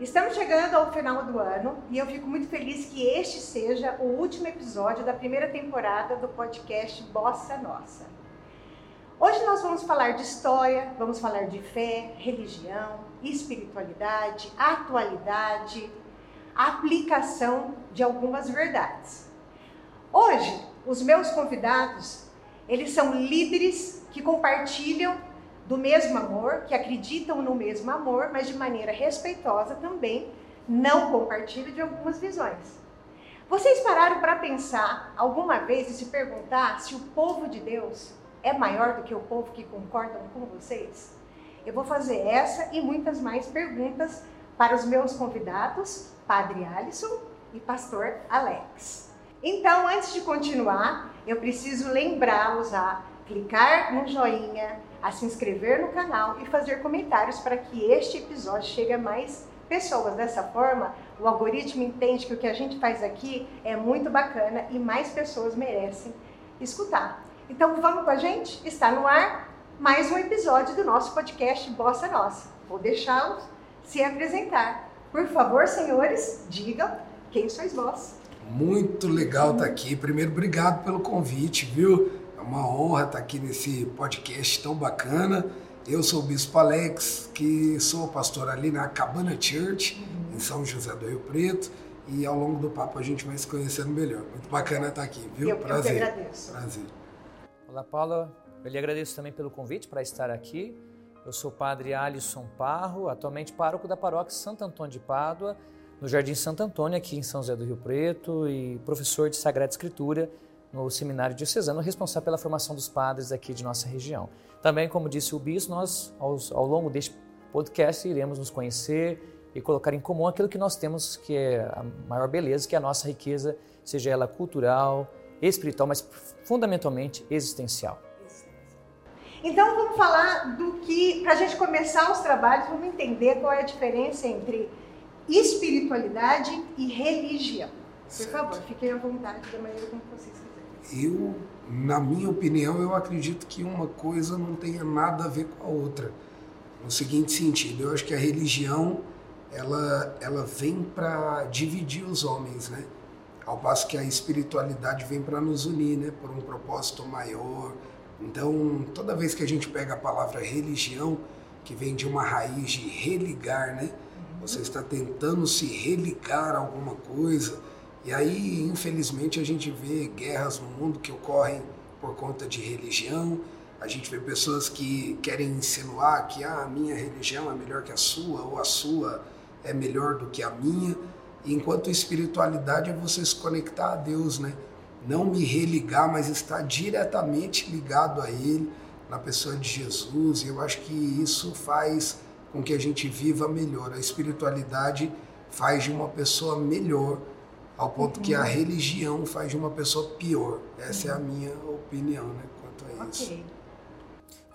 Estamos chegando ao final do ano e eu fico muito feliz que este seja o último episódio da primeira temporada do podcast Bossa Nossa. Hoje nós vamos falar de história, vamos falar de fé, religião, espiritualidade, atualidade, aplicação de algumas verdades. Hoje, os meus convidados, eles são líderes que compartilham do mesmo amor, que acreditam no mesmo amor, mas de maneira respeitosa também, não compartilham de algumas visões. Vocês pararam para pensar alguma vez e se perguntar se o povo de Deus é maior do que o povo que concordam com vocês? Eu vou fazer essa e muitas mais perguntas para os meus convidados, Padre Alisson e Pastor Alex. Então, antes de continuar, eu preciso lembrá-los a clicar no joinha, a se inscrever no canal e fazer comentários para que este episódio chegue a mais pessoas. Dessa forma, o algoritmo entende que o que a gente faz aqui é muito bacana e mais pessoas merecem escutar. Então vamos com a gente? Está no ar mais um episódio do nosso podcast Bossa Nossa. Vou deixá-los se apresentar. Por favor, senhores, digam quem sois vós. Muito legal estar aqui. Primeiro, obrigado pelo convite, viu? É uma honra estar aqui nesse podcast tão bacana. Eu sou o Bispo Alex, que sou pastor ali na Cabana Church, uhum. em São José do Rio Preto. E ao longo do papo a gente vai se conhecendo melhor. Muito bacana estar aqui, viu? Eu, Prazer. Eu agradeço. Prazer. Olá, Paula. Eu lhe agradeço também pelo convite para estar aqui. Eu sou o padre Alisson Parro, atualmente pároco da paróquia Santo Antônio de Pádua, no Jardim Santo Antônio, aqui em São José do Rio Preto, e professor de Sagrada Escritura no Seminário Diocesano, responsável pela formação dos padres aqui de nossa região. Também, como disse o bispo, nós, aos, ao longo deste podcast, iremos nos conhecer e colocar em comum aquilo que nós temos, que é a maior beleza, que é a nossa riqueza, seja ela cultural, espiritual, mas fundamentalmente existencial. Então vamos falar do que, para a gente começar os trabalhos, vamos entender qual é a diferença entre espiritualidade e religião. Por favor, fiquem à vontade da maneira como vocês eu, na minha opinião, eu acredito que uma coisa não tenha nada a ver com a outra. No seguinte sentido, eu acho que a religião ela, ela vem para dividir os homens, né? Ao passo que a espiritualidade vem para nos unir, né? Por um propósito maior. Então, toda vez que a gente pega a palavra religião, que vem de uma raiz de religar, né? Você está tentando se religar a alguma coisa e aí, infelizmente, a gente vê guerras no mundo que ocorrem por conta de religião. A gente vê pessoas que querem insinuar que ah, a minha religião é melhor que a sua, ou a sua é melhor do que a minha. Enquanto espiritualidade é você se conectar a Deus, né? Não me religar, mas estar diretamente ligado a Ele, na pessoa de Jesus. E eu acho que isso faz com que a gente viva melhor. A espiritualidade faz de uma pessoa melhor ao ponto que a uhum. religião faz de uma pessoa pior. Essa é a minha opinião, né, quanto a isso. Okay.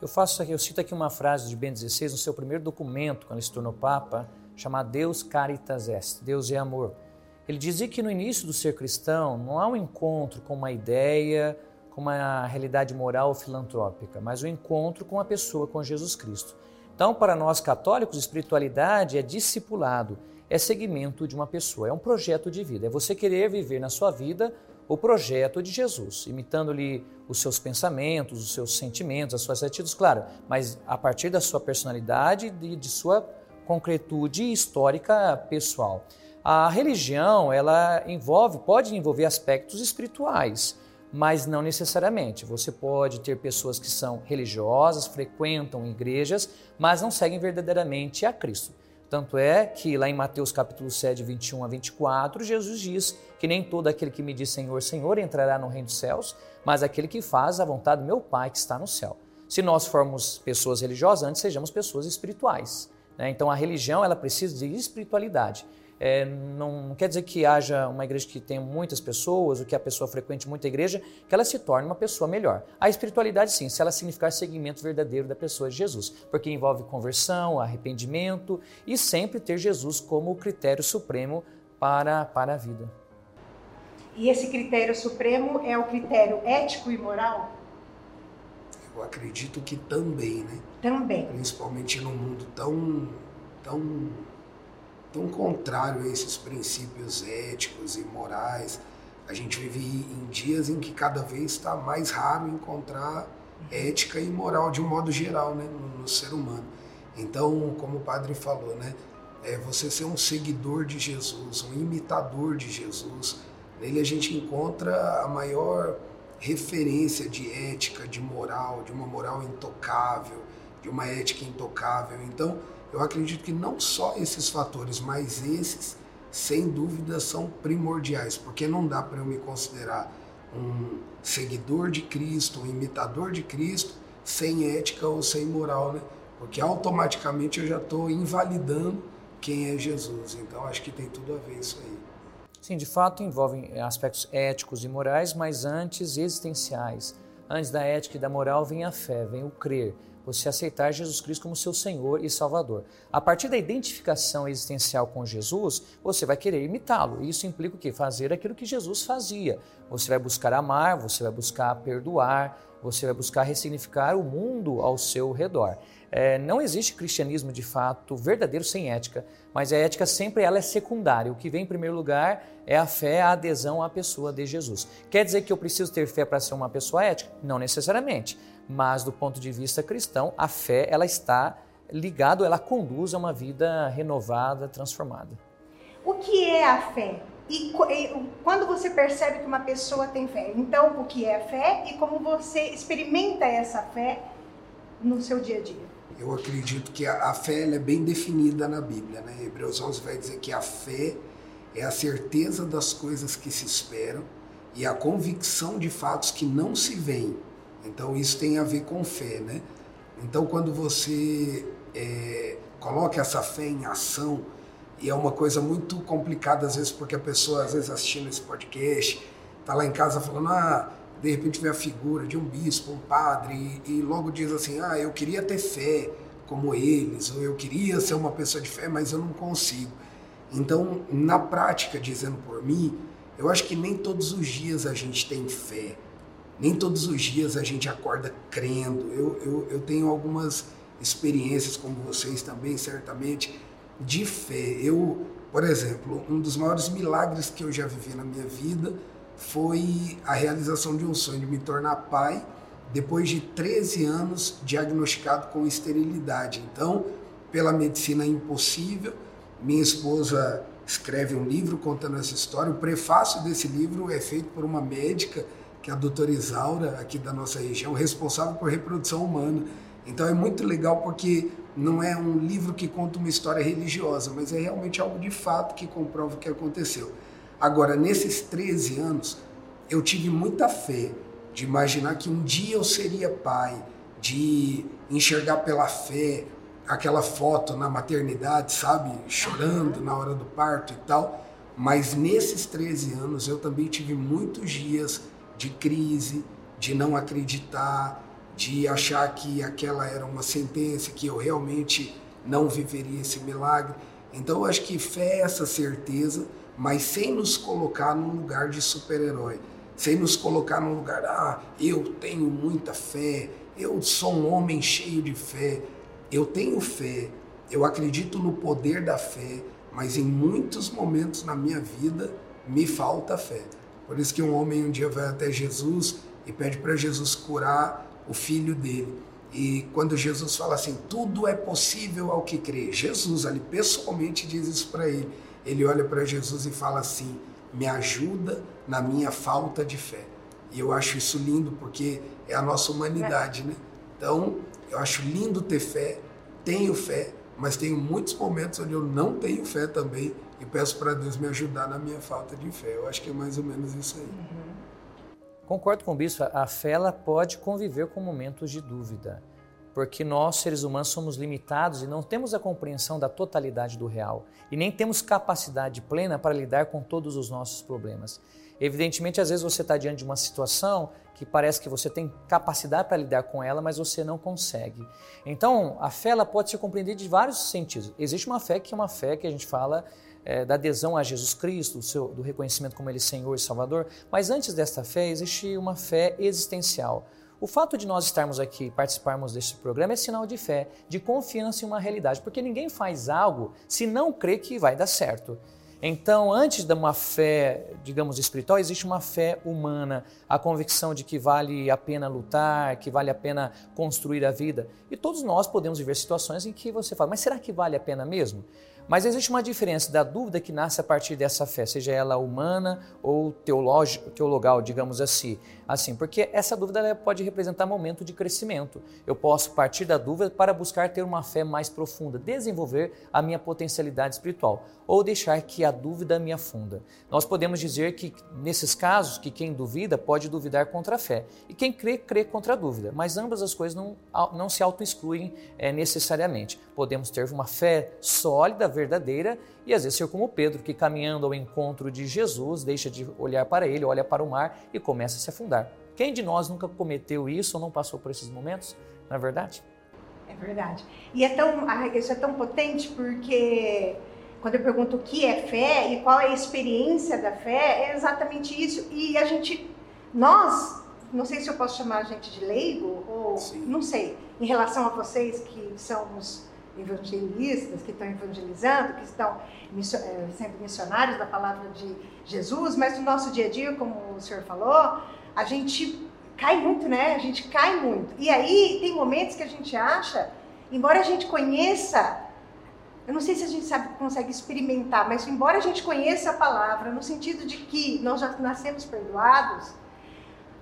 Eu faço aqui, eu cito aqui uma frase de Bento XVI no seu primeiro documento, quando ele se tornou papa, chamado Deus Caritas Est, Deus é amor. Ele dizia que no início do ser cristão não há um encontro com uma ideia, com uma realidade moral ou filantrópica, mas um encontro com a pessoa, com Jesus Cristo. Então, para nós católicos, espiritualidade é discipulado é segmento de uma pessoa, é um projeto de vida. É você querer viver na sua vida o projeto de Jesus, imitando-lhe os seus pensamentos, os seus sentimentos, as suas atitudes, claro, mas a partir da sua personalidade e de sua concretude histórica pessoal. A religião, ela envolve, pode envolver aspectos espirituais, mas não necessariamente. Você pode ter pessoas que são religiosas, frequentam igrejas, mas não seguem verdadeiramente a Cristo. Tanto é que lá em Mateus capítulo 7, 21 a 24, Jesus diz que nem todo aquele que me diz Senhor, Senhor entrará no reino dos céus, mas aquele que faz a vontade do meu Pai que está no céu. Se nós formos pessoas religiosas, antes sejamos pessoas espirituais. Né? Então a religião ela precisa de espiritualidade. É, não, não, quer dizer que haja uma igreja que tenha muitas pessoas, ou que a pessoa frequente muita igreja, que ela se torne uma pessoa melhor. A espiritualidade, sim, se ela significar seguimento verdadeiro da pessoa de Jesus, porque envolve conversão, arrependimento e sempre ter Jesus como o critério supremo para, para a vida. E esse critério supremo é o critério ético e moral? Eu acredito que também, né? Também. Principalmente num mundo tão, tão tão contrário a esses princípios éticos e morais. A gente vive em dias em que cada vez está mais raro encontrar ética e moral de um modo geral né, no, no ser humano. Então, como o padre falou, né, é você ser um seguidor de Jesus, um imitador de Jesus. Nele a gente encontra a maior referência de ética, de moral, de uma moral intocável, de uma ética intocável. Então, eu acredito que não só esses fatores, mas esses, sem dúvida, são primordiais, porque não dá para eu me considerar um seguidor de Cristo, um imitador de Cristo, sem ética ou sem moral, né? Porque automaticamente eu já estou invalidando quem é Jesus. Então acho que tem tudo a ver isso aí. Sim, de fato envolvem aspectos éticos e morais, mas antes existenciais. Antes da ética e da moral vem a fé, vem o crer, você aceitar Jesus Cristo como seu Senhor e Salvador. A partir da identificação existencial com Jesus, você vai querer imitá-lo. Isso implica o quê? Fazer aquilo que Jesus fazia. Você vai buscar amar, você vai buscar perdoar, você vai buscar ressignificar o mundo ao seu redor. É, não existe cristianismo de fato verdadeiro sem ética, mas a ética sempre ela é secundária. O que vem em primeiro lugar é a fé, a adesão à pessoa de Jesus. Quer dizer que eu preciso ter fé para ser uma pessoa ética? Não necessariamente mas do ponto de vista cristão, a fé ela está ligada, ela conduz a uma vida renovada, transformada. O que é a fé? E, e quando você percebe que uma pessoa tem fé? Então, o que é a fé e como você experimenta essa fé no seu dia a dia? Eu acredito que a, a fé é bem definida na Bíblia, né? Hebreus 11 vai dizer que a fé é a certeza das coisas que se esperam e a convicção de fatos que não se veem. Então isso tem a ver com fé, né? Então quando você é, coloca essa fé em ação, e é uma coisa muito complicada às vezes, porque a pessoa às vezes assistindo esse podcast, tá lá em casa falando, ah, de repente vê a figura de um bispo, um padre, e, e logo diz assim, ah, eu queria ter fé como eles, ou eu queria ser uma pessoa de fé, mas eu não consigo. Então, na prática, dizendo por mim, eu acho que nem todos os dias a gente tem fé. Nem todos os dias a gente acorda crendo. Eu, eu, eu tenho algumas experiências, como vocês também, certamente, de fé. Eu, por exemplo, um dos maiores milagres que eu já vivi na minha vida foi a realização de um sonho de me tornar pai depois de 13 anos diagnosticado com esterilidade. Então, pela medicina impossível, minha esposa escreve um livro contando essa história. O prefácio desse livro é feito por uma médica que é a doutora Isaura, aqui da nossa região, responsável por reprodução humana. Então é muito legal porque não é um livro que conta uma história religiosa, mas é realmente algo de fato que comprova o que aconteceu. Agora, nesses 13 anos, eu tive muita fé de imaginar que um dia eu seria pai, de enxergar pela fé aquela foto na maternidade, sabe, chorando na hora do parto e tal. Mas nesses 13 anos eu também tive muitos dias de crise, de não acreditar, de achar que aquela era uma sentença, que eu realmente não viveria esse milagre. Então eu acho que fé é essa certeza, mas sem nos colocar num lugar de super-herói, sem nos colocar num lugar, ah, eu tenho muita fé, eu sou um homem cheio de fé. Eu tenho fé, eu acredito no poder da fé, mas em muitos momentos na minha vida me falta fé. Por isso que um homem um dia vai até Jesus e pede para Jesus curar o filho dele. E quando Jesus fala assim, tudo é possível ao que crê, Jesus ali pessoalmente diz isso para ele. Ele olha para Jesus e fala assim: me ajuda na minha falta de fé. E eu acho isso lindo porque é a nossa humanidade, né? Então, eu acho lindo ter fé, tenho fé, mas tenho muitos momentos onde eu não tenho fé também e peço para Deus me ajudar na minha falta de fé. Eu acho que é mais ou menos isso aí. Uhum. Concordo com o bispo, a fé ela pode conviver com momentos de dúvida, porque nós, seres humanos, somos limitados e não temos a compreensão da totalidade do real e nem temos capacidade plena para lidar com todos os nossos problemas. Evidentemente, às vezes você está diante de uma situação que parece que você tem capacidade para lidar com ela, mas você não consegue. Então, a fé ela pode ser compreendida de vários sentidos. Existe uma fé que é uma fé que a gente fala é, da adesão a Jesus Cristo, do, seu, do reconhecimento como Ele Senhor e Salvador, mas antes desta fé existe uma fé existencial. O fato de nós estarmos aqui, participarmos deste programa, é sinal de fé, de confiança em uma realidade, porque ninguém faz algo se não crê que vai dar certo. Então, antes de uma fé, digamos, espiritual, existe uma fé humana, a convicção de que vale a pena lutar, que vale a pena construir a vida. E todos nós podemos viver situações em que você fala, mas será que vale a pena mesmo? Mas existe uma diferença da dúvida que nasce a partir dessa fé, seja ela humana ou teologal, digamos assim. Assim, porque essa dúvida pode representar momento de crescimento. Eu posso partir da dúvida para buscar ter uma fé mais profunda, desenvolver a minha potencialidade espiritual, ou deixar que a dúvida me afunda. Nós podemos dizer que nesses casos que quem duvida pode duvidar contra a fé e quem crê crê contra a dúvida. Mas ambas as coisas não, não se auto-excluem é, necessariamente. Podemos ter uma fé sólida, verdadeira e às vezes ser como Pedro, que caminhando ao encontro de Jesus, deixa de olhar para ele, olha para o mar e começa a se afundar. Quem de nós nunca cometeu isso ou não passou por esses momentos? Não é verdade? É verdade. E é tão, isso é tão potente porque quando eu pergunto o que é fé e qual é a experiência da fé, é exatamente isso. E a gente, nós, não sei se eu posso chamar a gente de leigo ou Sim. não sei, em relação a vocês que são os evangelistas, que estão evangelizando, que estão eh, sendo missionários da palavra de Jesus, mas no nosso dia a dia, como o senhor falou, a gente cai muito, né? A gente cai muito. E aí tem momentos que a gente acha, embora a gente conheça, eu não sei se a gente sabe consegue experimentar, mas embora a gente conheça a palavra no sentido de que nós já nascemos perdoados,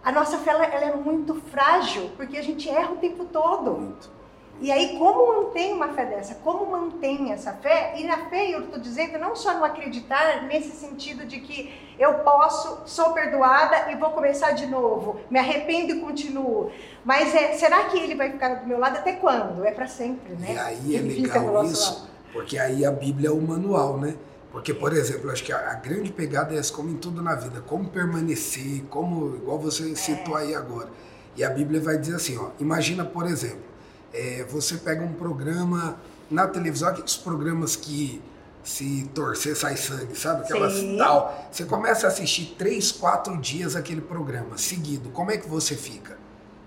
a nossa fé ela, é muito frágil, porque a gente erra o tempo todo. Muito. E aí, como mantém uma fé dessa? Como mantém essa fé? E na fé, eu estou dizendo, não só não acreditar nesse sentido de que eu posso, sou perdoada e vou começar de novo, me arrependo e continuo. Mas é, será que ele vai ficar do meu lado até quando? É para sempre, né? E aí é é legal isso, lado. porque aí a Bíblia é o manual, né? Porque, por exemplo, acho que a, a, grande pegada é essa, como em tudo na vida, como permanecer, como, igual você citou é. aí agora. E a Bíblia vai dizer assim, ó, imagina, por exemplo, é, você pega um programa na televisão, aqueles programas que se torcer sai sangue, sabe? Aquelas Sim. tal. Você começa a assistir três, quatro dias aquele programa seguido. Como é que você fica?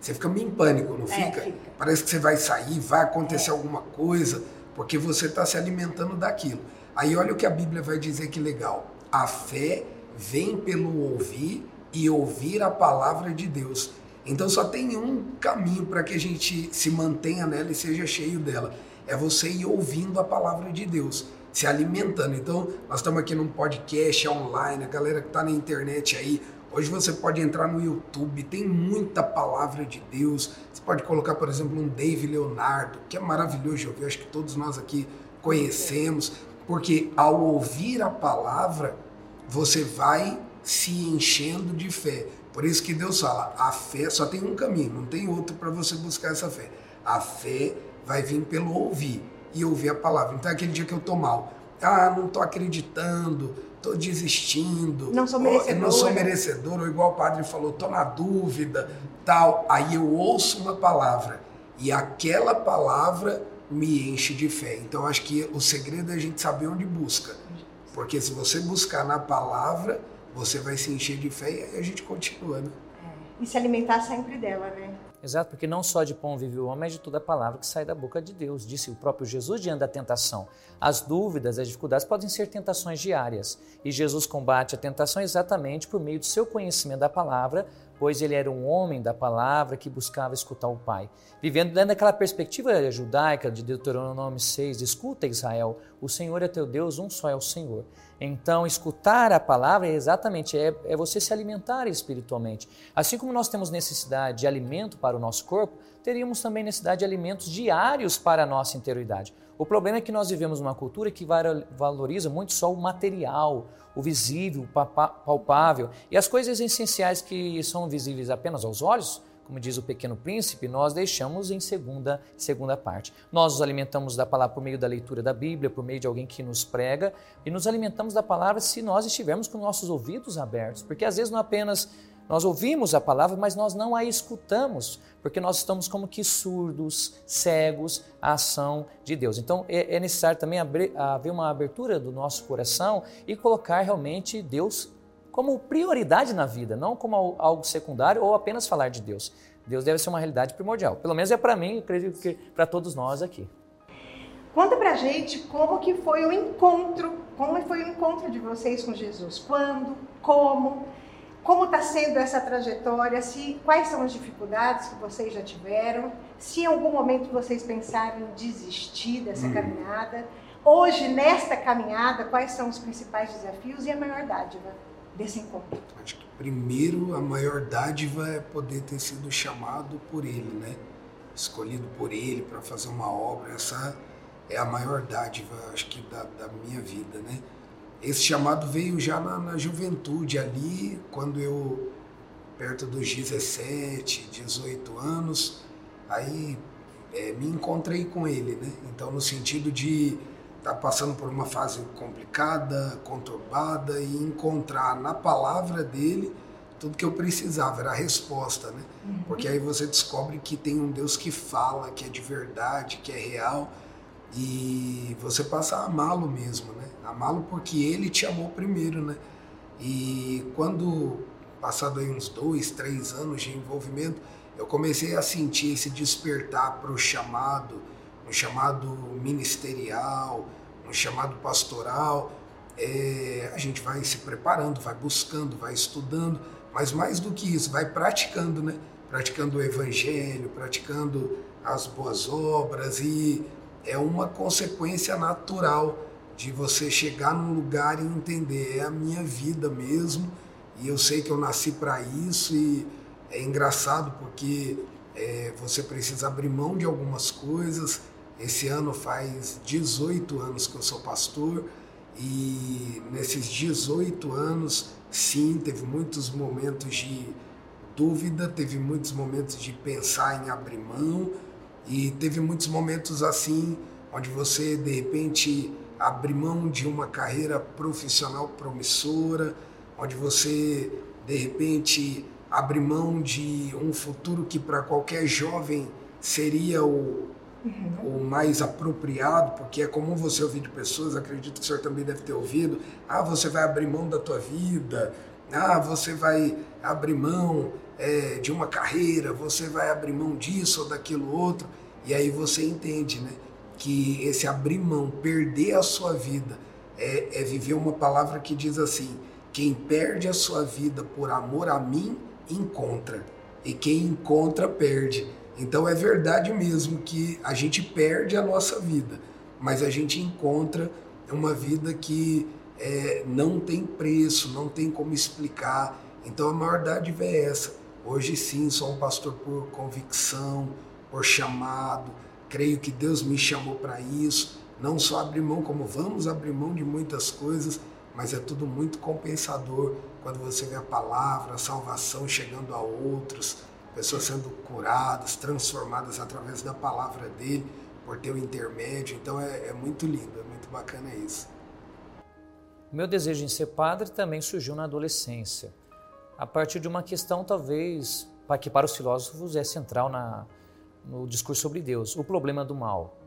Você fica meio em pânico, não é, fica? fica? Parece que você vai sair, vai acontecer é. alguma coisa, porque você está se alimentando daquilo. Aí olha o que a Bíblia vai dizer que legal. A fé vem pelo ouvir e ouvir a palavra de Deus. Então só tem um caminho para que a gente se mantenha nela e seja cheio dela. É você ir ouvindo a palavra de Deus, se alimentando. Então, nós estamos aqui num podcast online, a galera que está na internet aí. Hoje você pode entrar no YouTube, tem muita palavra de Deus. Você pode colocar, por exemplo, um Dave Leonardo, que é maravilhoso de ouvir, acho que todos nós aqui conhecemos, porque ao ouvir a palavra, você vai se enchendo de fé. Por isso que Deus fala, a fé só tem um caminho, não tem outro para você buscar essa fé. A fé vai vir pelo ouvir e ouvir a palavra. Então, é aquele dia que eu tô mal, ah, não tô acreditando, tô desistindo, não sou merecedor, não sou merecedor, ou igual o padre falou, tô na dúvida, tal. Aí eu ouço uma palavra e aquela palavra me enche de fé. Então, acho que o segredo é a gente saber onde busca. Porque se você buscar na palavra, você vai se encher de fé e aí a gente continua, né? É. E se alimentar sempre dela, né? Exato, porque não só de pão vive o homem, mas de toda a palavra que sai da boca de Deus. Disse o próprio Jesus diante da tentação. As dúvidas, as dificuldades podem ser tentações diárias. E Jesus combate a tentação exatamente por meio do seu conhecimento da palavra, pois ele era um homem da palavra que buscava escutar o Pai. Vivendo dentro daquela perspectiva judaica de Deuteronômio 6, escuta Israel, o Senhor é teu Deus, um só é o Senhor. Então, escutar a palavra é exatamente é, é você se alimentar espiritualmente. Assim como nós temos necessidade de alimento para o nosso corpo, teríamos também necessidade de alimentos diários para a nossa interioridade. O problema é que nós vivemos uma cultura que valoriza muito só o material, o visível, o palpável. E as coisas essenciais que são visíveis apenas aos olhos, como diz o pequeno príncipe, nós deixamos em segunda, segunda parte. Nós nos alimentamos da palavra por meio da leitura da Bíblia, por meio de alguém que nos prega, e nos alimentamos da palavra se nós estivermos com nossos ouvidos abertos, porque às vezes não apenas nós ouvimos a palavra, mas nós não a escutamos, porque nós estamos como que surdos, cegos à ação de Deus. Então é, é necessário também haver uma abertura do nosso coração e colocar realmente Deus como prioridade na vida, não como algo secundário ou apenas falar de Deus. Deus deve ser uma realidade primordial. Pelo menos é para mim, acredito que para todos nós aqui. Conta pra gente como que foi o encontro, como foi o encontro de vocês com Jesus, quando, como, como está sendo essa trajetória, se quais são as dificuldades que vocês já tiveram, se em algum momento vocês pensaram em desistir dessa hum. caminhada. Hoje, nesta caminhada, quais são os principais desafios e a maior dádiva desse encontro? Acho que primeiro a maior dádiva é poder ter sido chamado por Ele, né? Escolhido por Ele para fazer uma obra. Essa é a maior dádiva, acho que, da, da minha vida, né? Esse chamado veio já na, na juventude, ali, quando eu, perto dos 17, 18 anos, aí é, me encontrei com ele, né? Então, no sentido de estar tá passando por uma fase complicada, conturbada e encontrar na palavra dele tudo que eu precisava, era a resposta, né? Uhum. Porque aí você descobre que tem um Deus que fala, que é de verdade, que é real e você passa a amá-lo mesmo, né? Amá-lo porque ele te amou primeiro, né? E quando, passado aí uns dois, três anos de envolvimento, eu comecei a sentir esse despertar para o chamado, um chamado ministerial, um chamado pastoral. É, a gente vai se preparando, vai buscando, vai estudando, mas mais do que isso, vai praticando, né? Praticando o evangelho, praticando as boas obras e é uma consequência natural de você chegar num lugar e entender é a minha vida mesmo e eu sei que eu nasci para isso e é engraçado porque é, você precisa abrir mão de algumas coisas. Esse ano faz 18 anos que eu sou pastor e nesses 18 anos, sim, teve muitos momentos de dúvida, teve muitos momentos de pensar em abrir mão, e teve muitos momentos assim, onde você de repente abre mão de uma carreira profissional promissora, onde você de repente abre mão de um futuro que para qualquer jovem seria o, uhum. o mais apropriado, porque é comum você ouvir de pessoas, acredito que o senhor também deve ter ouvido, ah, você vai abrir mão da tua vida, ah, você vai abrir mão é, de uma carreira, você vai abrir mão disso ou daquilo outro, e aí você entende, né? Que esse abrir mão, perder a sua vida, é, é viver uma palavra que diz assim: quem perde a sua vida por amor a mim, encontra, e quem encontra, perde. Então é verdade mesmo que a gente perde a nossa vida, mas a gente encontra uma vida que é, não tem preço, não tem como explicar. Então a maior dádiva é essa Hoje sim, sou um pastor por convicção, por chamado. Creio que Deus me chamou para isso. Não só abrir mão, como vamos abrir mão de muitas coisas, mas é tudo muito compensador quando você vê a palavra, a salvação chegando a outros, pessoas sendo curadas, transformadas através da palavra dele, por ter o intermédio. Então é, é muito lindo, é muito bacana isso. Meu desejo em ser padre também surgiu na adolescência a partir de uma questão talvez que para os filósofos é central na, no discurso sobre Deus, o problema do mal.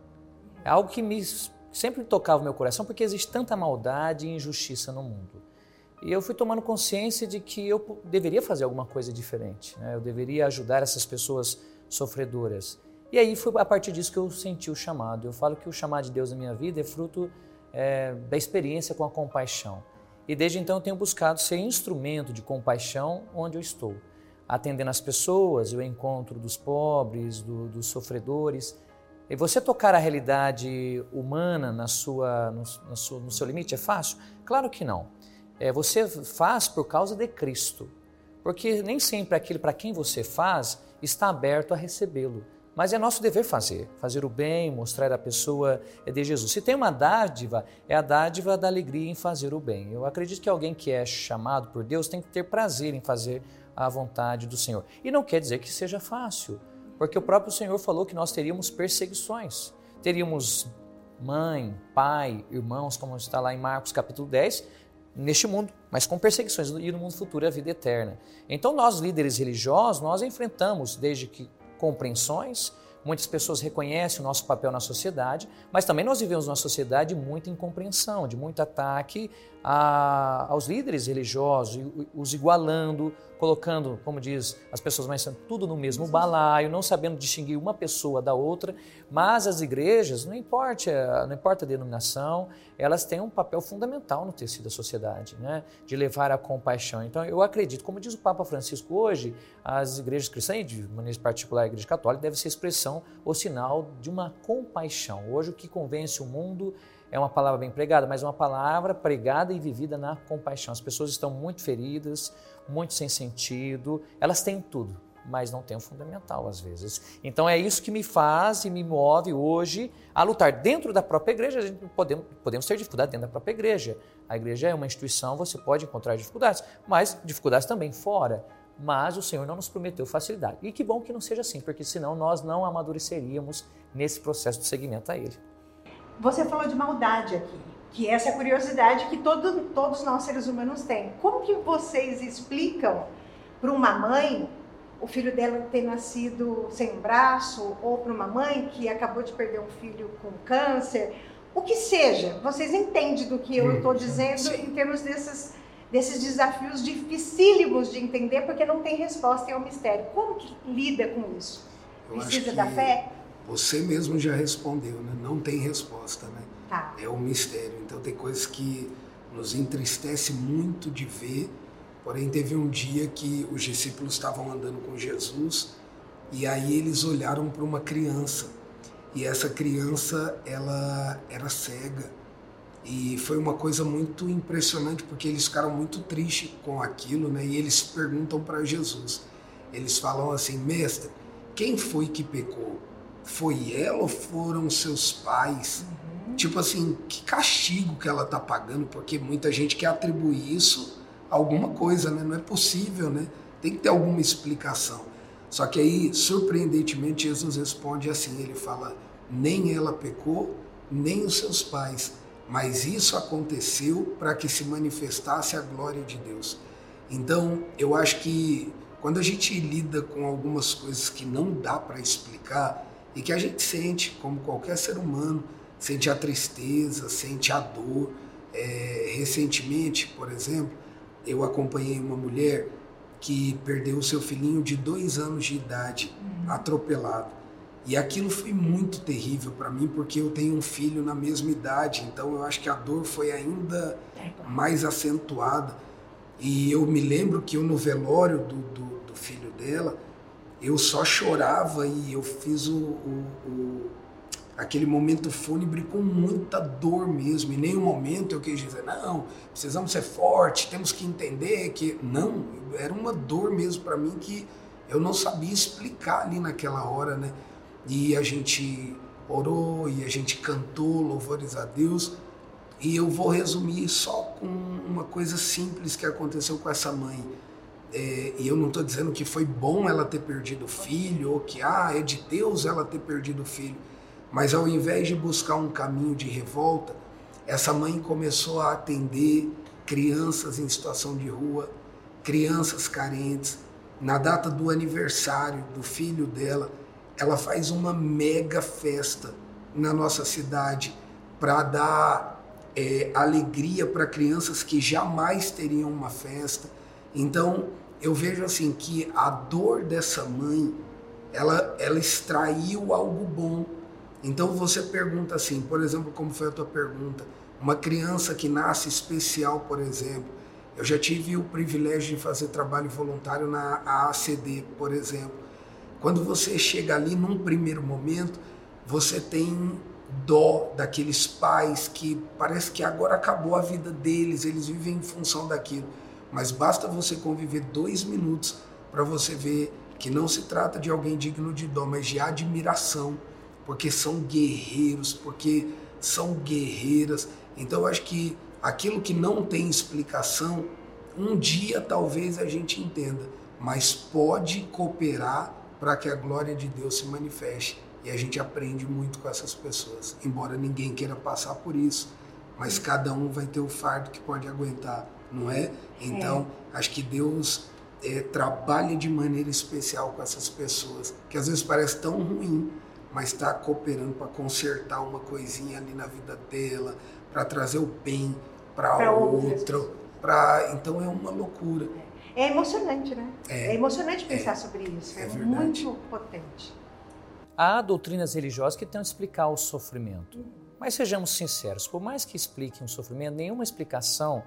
É algo que me sempre tocava o meu coração porque existe tanta maldade e injustiça no mundo. E eu fui tomando consciência de que eu deveria fazer alguma coisa diferente, né? eu deveria ajudar essas pessoas sofredoras. E aí foi a partir disso que eu senti o chamado. Eu falo que o chamado de Deus na minha vida é fruto é, da experiência com a compaixão. E desde então eu tenho buscado ser instrumento de compaixão onde eu estou, atendendo as pessoas, o encontro dos pobres, do, dos sofredores. E você tocar a realidade humana na sua, no, no, no seu limite é fácil? Claro que não. É, você faz por causa de Cristo, porque nem sempre aquilo para quem você faz está aberto a recebê-lo. Mas é nosso dever fazer, fazer o bem, mostrar a pessoa de Jesus. Se tem uma dádiva, é a dádiva da alegria em fazer o bem. Eu acredito que alguém que é chamado por Deus tem que ter prazer em fazer a vontade do Senhor. E não quer dizer que seja fácil, porque o próprio Senhor falou que nós teríamos perseguições. Teríamos mãe, pai, irmãos, como está lá em Marcos capítulo 10, neste mundo, mas com perseguições e no mundo futuro a vida eterna. Então nós líderes religiosos, nós enfrentamos desde que compreensões, muitas pessoas reconhecem o nosso papel na sociedade, mas também nós vivemos numa sociedade de muita incompreensão, de muito ataque a, aos líderes religiosos, os igualando, colocando, como diz as pessoas mais tudo no mesmo balaio, não sabendo distinguir uma pessoa da outra, mas as igrejas, não importa, não importa a denominação, elas têm um papel fundamental no tecido da sociedade, né? de levar a compaixão. Então, eu acredito, como diz o Papa Francisco hoje, as igrejas cristãs, de maneira particular a igreja católica, deve ser expressão ou sinal de uma compaixão. Hoje, o que convence o mundo é uma palavra bem pregada, mas uma palavra pregada e vivida na compaixão. As pessoas estão muito feridas, muito sem sentido, elas têm tudo, mas não têm o fundamental às vezes. Então é isso que me faz e me move hoje a lutar dentro da própria igreja. A gente podemos, podemos ter dificuldade dentro da própria igreja. A igreja é uma instituição, você pode encontrar dificuldades, mas dificuldades também fora. Mas o Senhor não nos prometeu facilidade. E que bom que não seja assim, porque senão nós não amadureceríamos nesse processo de seguimento a Ele. Você falou de maldade aqui, que essa é a curiosidade que todo, todos nós seres humanos têm. Como que vocês explicam para uma mãe o filho dela ter nascido sem um braço, ou para uma mãe que acabou de perder um filho com câncer, o que seja, vocês entendem do que eu estou dizendo Sim. em termos desses, desses desafios dificílimos de entender, porque não tem resposta e é um mistério. Como que lida com isso? Eu Precisa da fé? Você mesmo já respondeu, né? Não tem resposta, né? Tá. É um mistério. Então tem coisas que nos entristece muito de ver. Porém teve um dia que os discípulos estavam andando com Jesus e aí eles olharam para uma criança e essa criança ela era cega e foi uma coisa muito impressionante porque eles ficaram muito tristes com aquilo, né? E eles perguntam para Jesus. Eles falam assim: "Mestre, quem foi que pecou? Foi ela ou foram seus pais? Uhum. Tipo assim, que castigo que ela tá pagando, porque muita gente quer atribuir isso a alguma coisa, né? Não é possível, né? Tem que ter alguma explicação. Só que aí, surpreendentemente, Jesus responde assim: ele fala, nem ela pecou, nem os seus pais, mas isso aconteceu para que se manifestasse a glória de Deus. Então, eu acho que quando a gente lida com algumas coisas que não dá para explicar, e que a gente sente, como qualquer ser humano, sente a tristeza, sente a dor. É, recentemente, por exemplo, eu acompanhei uma mulher que perdeu o seu filhinho de dois anos de idade, uhum. atropelado. E aquilo foi muito terrível para mim, porque eu tenho um filho na mesma idade, então eu acho que a dor foi ainda mais acentuada. E eu me lembro que eu, no velório do, do, do filho dela, eu só chorava e eu fiz o, o, o, aquele momento fúnebre com muita dor mesmo. Em nenhum momento eu quis dizer, não, precisamos ser fortes, temos que entender que. Não, era uma dor mesmo para mim que eu não sabia explicar ali naquela hora, né? E a gente orou e a gente cantou louvores a Deus. E eu vou resumir só com uma coisa simples que aconteceu com essa mãe é, e eu não estou dizendo que foi bom ela ter perdido o filho, ou que ah, é de Deus ela ter perdido o filho. Mas ao invés de buscar um caminho de revolta, essa mãe começou a atender crianças em situação de rua, crianças carentes. Na data do aniversário do filho dela, ela faz uma mega festa na nossa cidade para dar é, alegria para crianças que jamais teriam uma festa então, eu vejo assim que a dor dessa mãe, ela, ela extraiu algo bom. Então você pergunta assim, por exemplo, como foi a tua pergunta, uma criança que nasce especial, por exemplo, eu já tive o privilégio de fazer trabalho voluntário na ACD, por exemplo. Quando você chega ali num primeiro momento, você tem dó daqueles pais que parece que agora acabou a vida deles, eles vivem em função daquilo. Mas basta você conviver dois minutos para você ver que não se trata de alguém digno de dó, mas de admiração, porque são guerreiros, porque são guerreiras. Então eu acho que aquilo que não tem explicação, um dia talvez a gente entenda, mas pode cooperar para que a glória de Deus se manifeste. E a gente aprende muito com essas pessoas, embora ninguém queira passar por isso, mas cada um vai ter o fardo que pode aguentar não é? Então, é. acho que Deus é, trabalha de maneira especial com essas pessoas, que às vezes parece tão ruim, mas está cooperando para consertar uma coisinha ali na vida dela, para trazer o bem para outro. Pra... Então é uma loucura. É emocionante, né? É, é emocionante pensar é, sobre isso. É, é muito potente. Há doutrinas religiosas que tentam explicar o sofrimento. Mas sejamos sinceros, por mais que explique um sofrimento, nenhuma explicação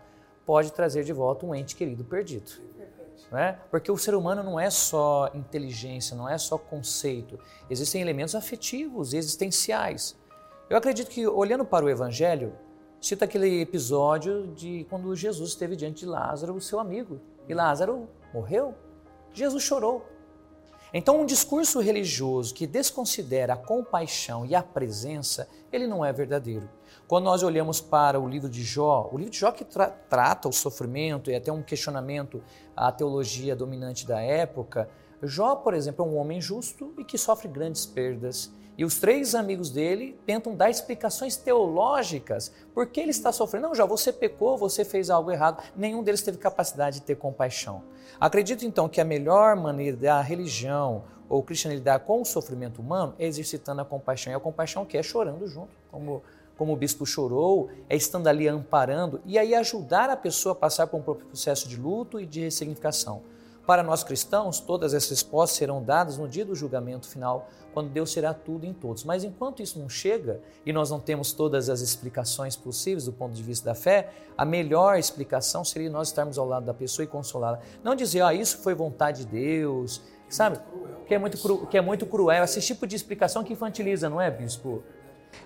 pode trazer de volta um ente querido perdido. Né? Porque o ser humano não é só inteligência, não é só conceito. Existem elementos afetivos, existenciais. Eu acredito que, olhando para o Evangelho, cita aquele episódio de quando Jesus esteve diante de Lázaro, o seu amigo. E Lázaro morreu. Jesus chorou. Então, um discurso religioso que desconsidera a compaixão e a presença, ele não é verdadeiro. Quando nós olhamos para o livro de Jó, o livro de Jó que tra trata o sofrimento e até um questionamento à teologia dominante da época, Jó, por exemplo, é um homem justo e que sofre grandes perdas. E os três amigos dele tentam dar explicações teológicas por que ele está sofrendo. Não, Jó, você pecou, você fez algo errado. Nenhum deles teve capacidade de ter compaixão. Acredito então que a melhor maneira da religião ou cristã lidar com o sofrimento humano é exercitando a compaixão. E a compaixão que é chorando junto, como, como o bispo chorou, é estando ali amparando e aí ajudar a pessoa a passar por um processo de luto e de ressignificação. Para nós cristãos, todas essas respostas serão dadas no dia do julgamento final, quando Deus será tudo em todos. Mas enquanto isso não chega e nós não temos todas as explicações possíveis do ponto de vista da fé, a melhor explicação seria nós estarmos ao lado da pessoa e consolá-la. Não dizer, ah, isso foi vontade de Deus, sabe? Que é muito, cru, que é muito cruel. Esse tipo de explicação que infantiliza, não é, bispo?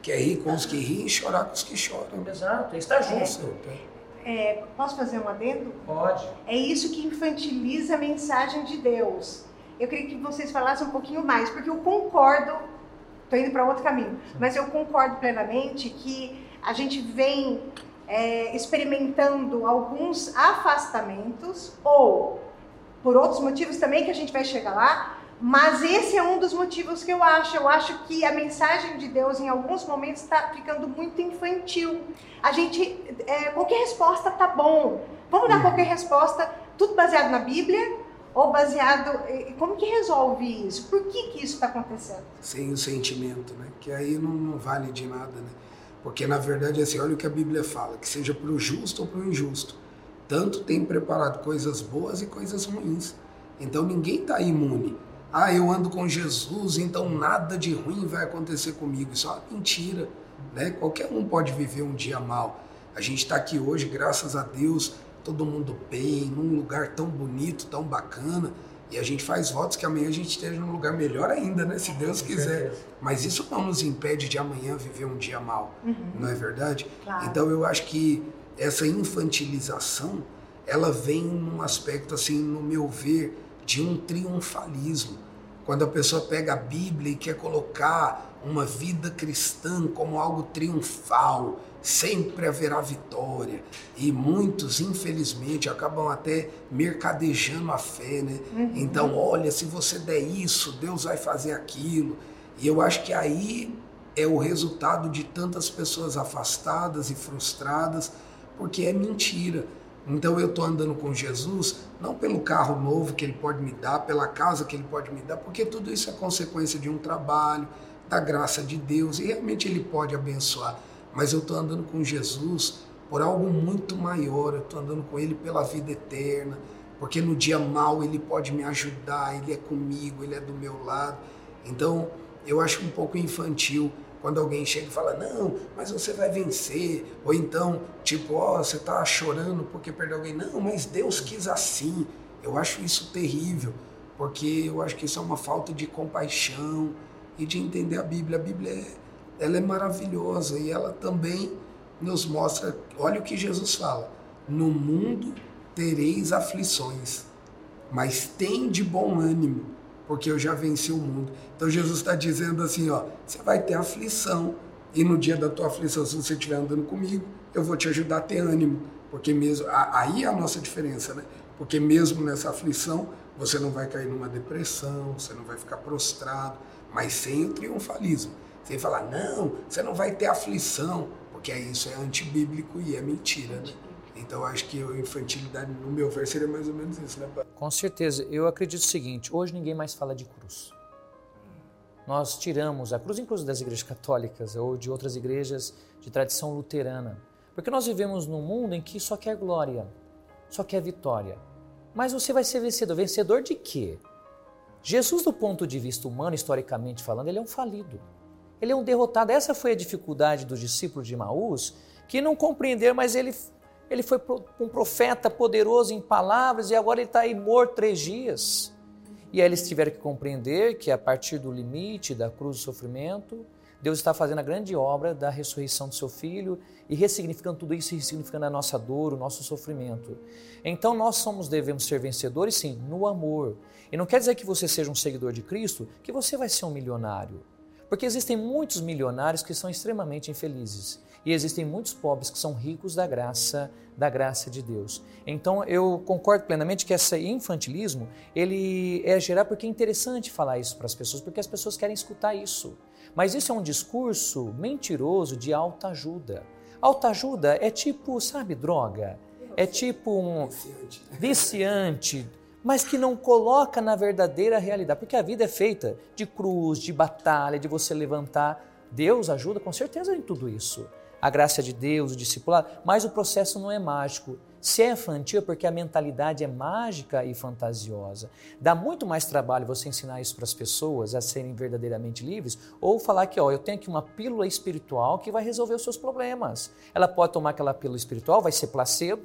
Que é rir com os que riem e chorar com os que choram. Exato, está junto. É. Posso fazer um adendo? Pode. É isso que infantiliza a mensagem de Deus. Eu queria que vocês falassem um pouquinho mais, porque eu concordo, estou indo para outro caminho, mas eu concordo plenamente que a gente vem é, experimentando alguns afastamentos, ou por outros motivos também que a gente vai chegar lá, mas esse é um dos motivos que eu acho. Eu acho que a mensagem de Deus, em alguns momentos, está ficando muito infantil. A gente, é, qualquer resposta tá bom. Vamos dar qualquer resposta, tudo baseado na Bíblia ou baseado. Como que resolve isso? Por que, que isso está acontecendo? Sem o sentimento, né? Que aí não, não vale de nada, né? Porque na verdade, assim, olha o que a Bíblia fala: que seja para o justo ou para o injusto. Tanto tem preparado coisas boas e coisas ruins. Então ninguém está imune ah, eu ando com Jesus, então nada de ruim vai acontecer comigo. Isso é uma mentira. Né? Qualquer um pode viver um dia mal. A gente está aqui hoje, graças a Deus, todo mundo bem, num lugar tão bonito, tão bacana. E a gente faz votos que amanhã a gente esteja num lugar melhor ainda, né? Se Deus quiser. Mas isso não nos impede de amanhã viver um dia mal, uhum. não é verdade? Claro. Então eu acho que essa infantilização, ela vem num aspecto, assim, no meu ver, de um triunfalismo. Quando a pessoa pega a Bíblia e quer colocar uma vida cristã como algo triunfal, sempre haverá vitória. E muitos, infelizmente, acabam até mercadejando a fé, né? Uhum. Então, olha, se você der isso, Deus vai fazer aquilo. E eu acho que aí é o resultado de tantas pessoas afastadas e frustradas, porque é mentira. Então eu estou andando com Jesus não pelo carro novo que ele pode me dar, pela casa que ele pode me dar, porque tudo isso é consequência de um trabalho, da graça de Deus, e realmente ele pode abençoar. Mas eu estou andando com Jesus por algo muito maior, eu estou andando com ele pela vida eterna, porque no dia mal ele pode me ajudar, ele é comigo, ele é do meu lado. Então eu acho um pouco infantil quando alguém chega e fala, não, mas você vai vencer. Ou então, tipo, ó, oh, você está chorando porque perdeu alguém. Não, mas Deus quis assim. Eu acho isso terrível, porque eu acho que isso é uma falta de compaixão e de entender a Bíblia. A Bíblia é, ela é maravilhosa e ela também nos mostra, olha o que Jesus fala, no mundo tereis aflições, mas tem de bom ânimo, porque eu já venci o mundo. Então Jesus está dizendo assim, ó, você vai ter aflição e no dia da tua aflição, se você estiver andando comigo, eu vou te ajudar a ter ânimo, porque mesmo aí é a nossa diferença, né? Porque mesmo nessa aflição, você não vai cair numa depressão, você não vai ficar prostrado, mas sem o triunfalismo. Sem falar, não, você não vai ter aflição, porque isso é antibíblico e é mentira, né? Então acho que a infantilidade, no meu ver, seria mais ou menos isso, né, Com certeza. Eu acredito o seguinte: hoje ninguém mais fala de cruz. nós tiramos a cruz, inclusive das igrejas católicas ou de outras igrejas de tradição luterana. Porque nós vivemos num mundo em que só quer glória, só quer vitória. Mas você vai ser vencedor. Vencedor de quê? Jesus, do ponto de vista humano, historicamente falando, ele é um falido. Ele é um derrotado. Essa foi a dificuldade dos discípulos de Maús, que não compreenderam, mas ele, ele foi um profeta poderoso em palavras e agora ele está aí morto três dias. E aí eles tiveram que compreender que a partir do limite da cruz do sofrimento, Deus está fazendo a grande obra da ressurreição do seu filho e ressignificando tudo isso ressignificando a nossa dor, o nosso sofrimento. Então nós somos devemos ser vencedores sim, no amor. E não quer dizer que você seja um seguidor de Cristo que você vai ser um milionário. Porque existem muitos milionários que são extremamente infelizes e existem muitos pobres que são ricos da graça da graça de Deus. Então eu concordo plenamente que esse infantilismo ele é gerar porque é interessante falar isso para as pessoas, porque as pessoas querem escutar isso. Mas isso é um discurso mentiroso de alta ajuda. Alta ajuda é tipo, sabe, droga. É tipo um viciante, mas que não coloca na verdadeira realidade, porque a vida é feita de cruz, de batalha, de você levantar. Deus ajuda com certeza em tudo isso a graça de Deus, o discipulado, mas o processo não é mágico. Se é infantil é porque a mentalidade é mágica e fantasiosa. Dá muito mais trabalho você ensinar isso para as pessoas a serem verdadeiramente livres ou falar que ó, eu tenho aqui uma pílula espiritual que vai resolver os seus problemas. Ela pode tomar aquela pílula espiritual, vai ser placebo,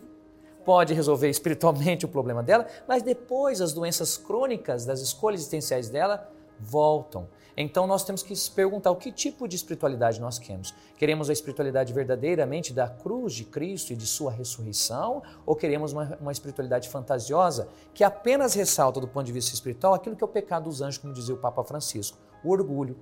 pode resolver espiritualmente o problema dela, mas depois as doenças crônicas das escolhas existenciais dela voltam. Então nós temos que se perguntar o que tipo de espiritualidade nós queremos. Queremos a espiritualidade verdadeiramente da cruz de Cristo e de sua ressurreição? Ou queremos uma, uma espiritualidade fantasiosa que apenas ressalta do ponto de vista espiritual aquilo que é o pecado dos anjos, como dizia o Papa Francisco, o orgulho.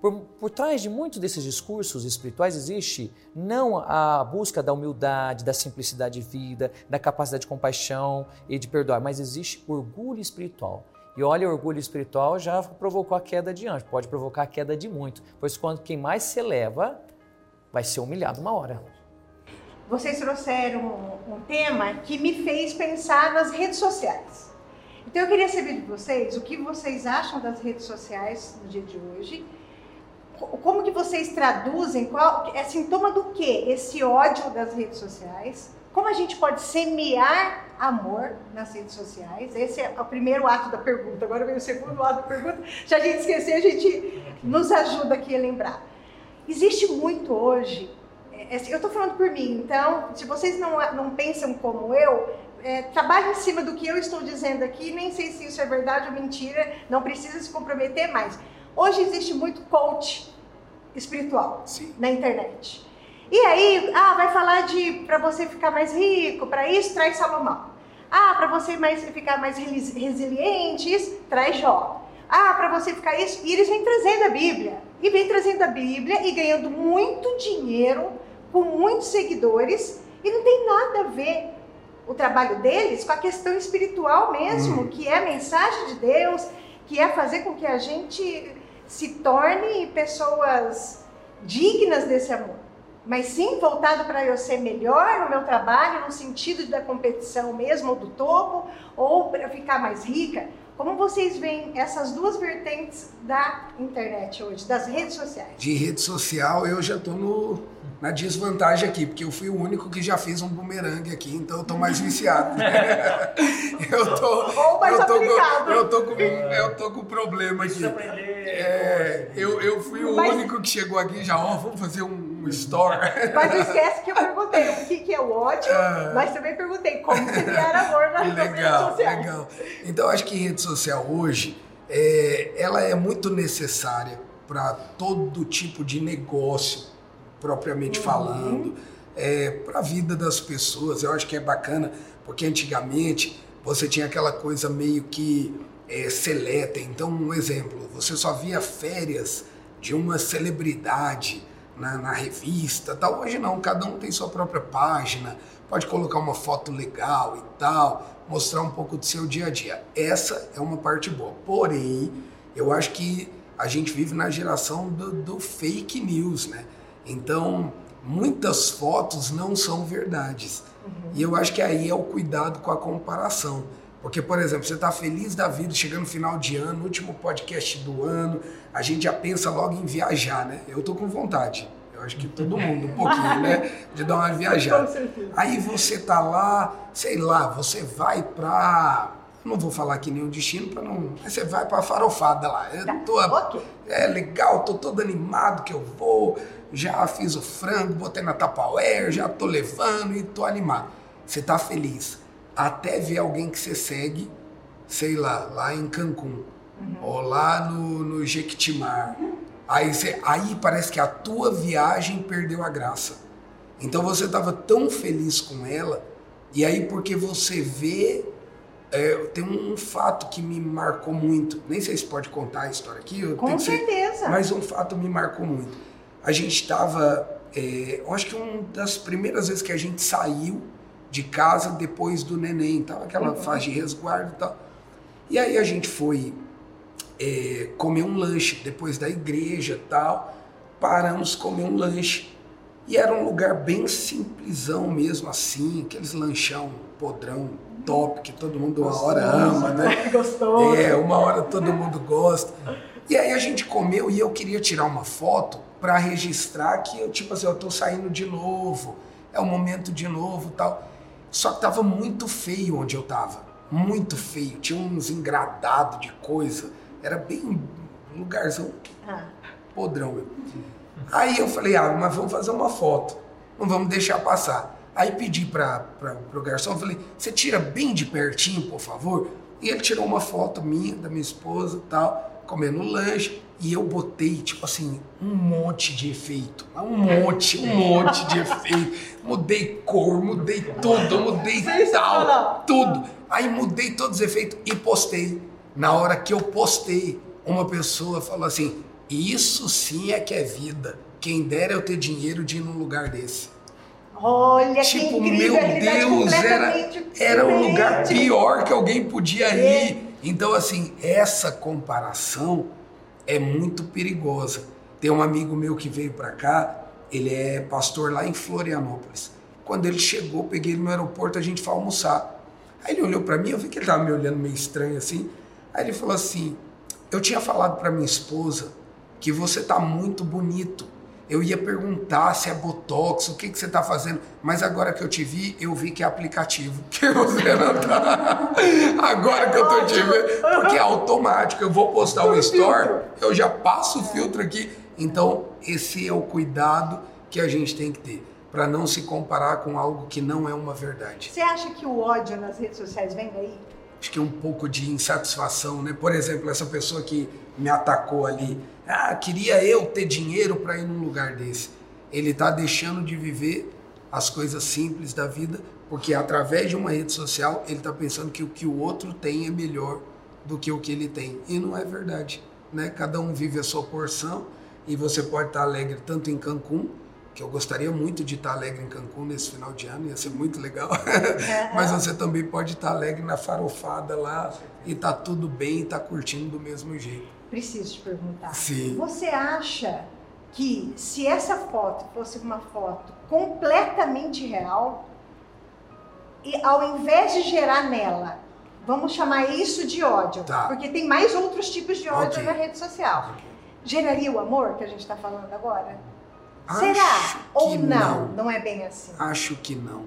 Por, por, trás de muitos desses discursos espirituais existe não a busca da humildade, da simplicidade de vida, da capacidade de compaixão e de perdoar, mas existe orgulho espiritual. E olha, o orgulho espiritual já provocou a queda de anjo, pode provocar a queda de muito, pois quando quem mais se eleva vai ser humilhado uma hora. Vocês trouxeram um, tema que me fez pensar nas redes sociais. Então eu queria saber de vocês o que vocês acham das redes sociais no dia de hoje. Como que vocês traduzem, qual é sintoma do que esse ódio das redes sociais? Como a gente pode semear amor nas redes sociais? Esse é o primeiro ato da pergunta. Agora vem o segundo ato da pergunta. Se a gente esquecer, a gente nos ajuda aqui a lembrar. Existe muito hoje. É, é, eu estou falando por mim, então, se vocês não, não pensam como eu, é, trabalhe em cima do que eu estou dizendo aqui. Nem sei se isso é verdade ou mentira, não precisa se comprometer mais. Hoje existe muito coach espiritual Sim. na internet. E aí, ah, vai falar de para você ficar mais rico, para isso traz Salomão. Ah, para você mais, ficar mais resiliente, isso, traz Jó. Ah, para você ficar isso, e eles vêm trazendo a Bíblia. E vem trazendo a Bíblia e ganhando muito dinheiro, com muitos seguidores, e não tem nada a ver o trabalho deles com a questão espiritual mesmo, hum. que é a mensagem de Deus, que é fazer com que a gente se torne pessoas dignas desse amor mas sim voltado para eu ser melhor no meu trabalho, no sentido da competição mesmo, ou do topo, ou para ficar mais rica. Como vocês veem essas duas vertentes da internet hoje, das redes sociais? De rede social, eu já estou no na desvantagem aqui, porque eu fui o único que já fez um bumerangue aqui, então eu tô mais viciado. eu tô, Ou mais eu tô, com, eu tô com eu tô com problema aqui. É, eu, eu fui o Mas... único que chegou aqui já, ó, oh, vamos fazer um, um store. Mas não esquece que eu perguntei o que, que é o ódio, ah. mas também perguntei como você vier amor nas legal, redes sociais. Legal. Então acho que rede social hoje é, ela é muito necessária para todo tipo de negócio propriamente uhum. falando, é, para a vida das pessoas. Eu acho que é bacana, porque antigamente você tinha aquela coisa meio que é, seleta. Então, um exemplo, você só via férias de uma celebridade na, na, revista tal. Hoje não, cada um tem sua própria página, pode colocar uma foto legal e tal, mostrar um pouco do seu dia a dia. Essa é uma parte boa. Porém, eu acho que a gente vive na geração do, do fake news, né? Então, muitas fotos não são verdades. Uhum. E eu acho que aí é o cuidado com a comparação. Porque, por exemplo, você está feliz da vida, chegando no final de ano, último podcast do ano, a gente já pensa logo em viajar, né? Eu tô com vontade. Eu acho que todo mundo, um pouquinho, né? De dar uma viajada. Aí você tá lá, sei lá, você vai pra. Não vou falar aqui nenhum destino para não. Mas você vai pra farofada lá. Eu Tá, tô. É legal, tô todo animado que eu vou. Já fiz o frango, botei na Tupperware, já tô levando e tô animado. Você tá feliz. Até ver alguém que você segue, sei lá, lá em Cancún. Ou lá no, no Jequitimar. Aí, você, aí parece que a tua viagem perdeu a graça. Então você estava tão feliz com ela, e aí porque você vê. é, tem um, fato que me marcou muito. Nem sei se pode contar a história aqui. Com que ser- certeza. mas um fato me marcou muito. A gente estava. eu acho que uma das primeiras vezes que a gente saiu de casa depois do neném, tava aquela fase de resguardo e tal. E aí a gente foi é, comer um lanche depois da igreja e tal. Paramos comer um lanche. E era um lugar bem simplesão mesmo, assim, aqueles lanchão podrão, top, que todo mundo uma hora ama, né? Gostoso. É, uma hora todo mundo gosta. E aí a gente comeu e eu queria tirar uma foto para registrar que eu, tipo assim, eu tô saindo de novo, é o momento de novo tal. Só que tava muito feio onde eu tava. Muito feio. Tinha uns engradados de coisa. Era bem um lugarzão Ah, podrão. Aí eu falei, ah, mas vamos fazer uma foto. Não vamos deixar passar. Aí pedi para o garçom, falei, você tira bem de pertinho, por favor? E ele tirou uma foto minha, da minha esposa e tal, comendo lanche. E eu botei, tipo assim, um monte de efeito. Um monte, um monte de efeito. Mudei cor, mudei tudo, mudei tal, tudo. Aí mudei todos os efeitos e postei. Na hora que eu postei, uma pessoa falou assim: Isso sim é que é vida. Quem dera eu ter dinheiro de ir num lugar desse. olha que tipo, incrível. meu Deus, era, era um lugar pior que alguém podia É. ir. Então, assim, essa comparação é muito perigosa. Tem um amigo meu que veio pra cá, ele é pastor lá em Florianópolis. Quando ele chegou, peguei ele no aeroporto, a gente foi almoçar. Aí ele olhou pra mim, eu vi que ele tava me olhando meio estranho assim. Aí ele falou assim: Eu tinha falado pra minha esposa que você tá muito bonito. Eu ia perguntar se é botox, o que, que você tá fazendo, mas agora que eu te vi, eu vi que é aplicativo. Que você não tá. Agora que eu tô te vendo, porque é automático. Eu vou postar um filtro. eu já passo o filtro aqui. Então, esse é o cuidado que a gente tem que ter, para não se comparar com algo que não é uma verdade. Você acha que o ódio nas redes sociais vem daí? acho que um pouco de insatisfação, né? Por exemplo, essa pessoa que me atacou ali, ah, queria eu ter dinheiro para ir num lugar desse. Ele está deixando de viver as coisas simples da vida, porque através de uma rede social ele está pensando que o que o outro tem é melhor do que o que ele tem. E não é verdade, né? Cada um vive a sua porção e você pode estar alegre tanto em Cancún, que eu gostaria muito de estar alegre em Cancún nesse final de ano, ia ser muito legal. Mas você também pode estar alegre na farofada lá e tá tudo bem e tá curtindo do mesmo jeito. Preciso te perguntar. Sim. Você acha que se essa foto fosse uma foto completamente real, e ao invés de gerar nela, vamos chamar isso de ódio, Tá. porque tem mais outros tipos de ódio Ok. na rede social. Geraria o amor que a gente está falando agora? Acho Será? Ou não? não. Não é bem assim. Acho que não.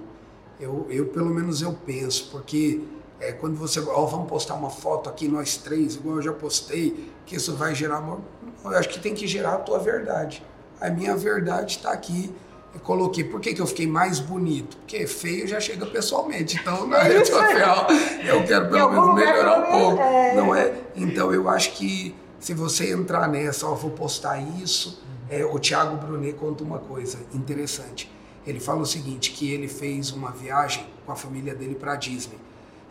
Eu, eu pelo menos eu penso, porque é, quando você, ó, vamos postar uma foto aqui nós três, igual eu já postei, que isso vai gerar amor. Eu acho que tem que gerar a tua verdade. A minha verdade está aqui. Eu coloquei. Por que, que eu fiquei mais bonito? Porque feio já chega pessoalmente. Então, na rede social, eu quero pelo algum menos melhorar um pouco. é. Não é? Então, eu acho que se você entrar nessa, ó, vou postar isso. É, o Thiago Brunet conta uma coisa interessante. Ele fala o seguinte, que ele fez uma viagem com a família dele para Disney.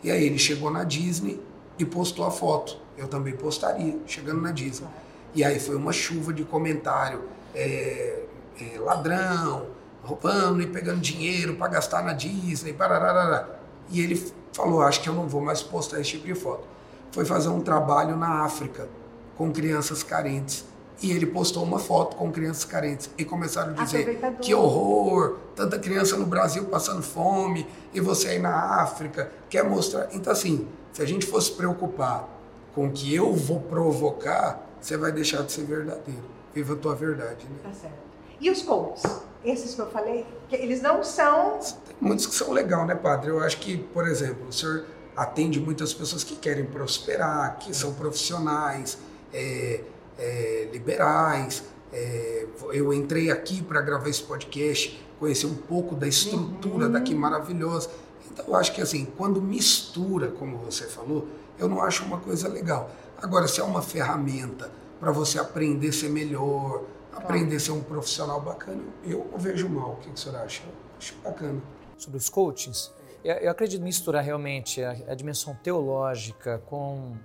E aí ele chegou na Disney e postou a foto. Eu também postaria, chegando na Disney. E aí foi uma chuva de comentário. é, é, ladrão, roubando e pegando dinheiro para gastar na Disney, parararara. E ele falou, acho que eu não vou mais postar esse tipo de foto. Foi fazer um trabalho na África com crianças carentes. E ele postou uma foto com crianças carentes e começaram a dizer que horror, tanta criança no Brasil passando fome e você aí na África quer mostrar. Então assim, se a gente fosse preocupar com o que eu vou provocar, você vai deixar de ser verdadeiro. Viva a tua verdade, né? Tá certo. E os coaches? Esses que eu falei, que eles não são. Tem muitos que são legal, né, padre? Eu acho que, por exemplo, o senhor atende muitas pessoas que querem prosperar, que são profissionais. É, é, liberais. É, eu entrei aqui para gravar esse podcast, conhecer um pouco da estrutura uhum. daqui maravilhosa. Então, eu acho que assim, quando mistura, como você falou, eu não acho uma coisa legal. Agora, se é uma ferramenta para você aprender a ser melhor, aprender a ser um profissional bacana, eu vejo mal. O que, que o senhor acha? Eu acho bacana. Sobre os coachings, eu acredito misturar realmente a, a dimensão teológica com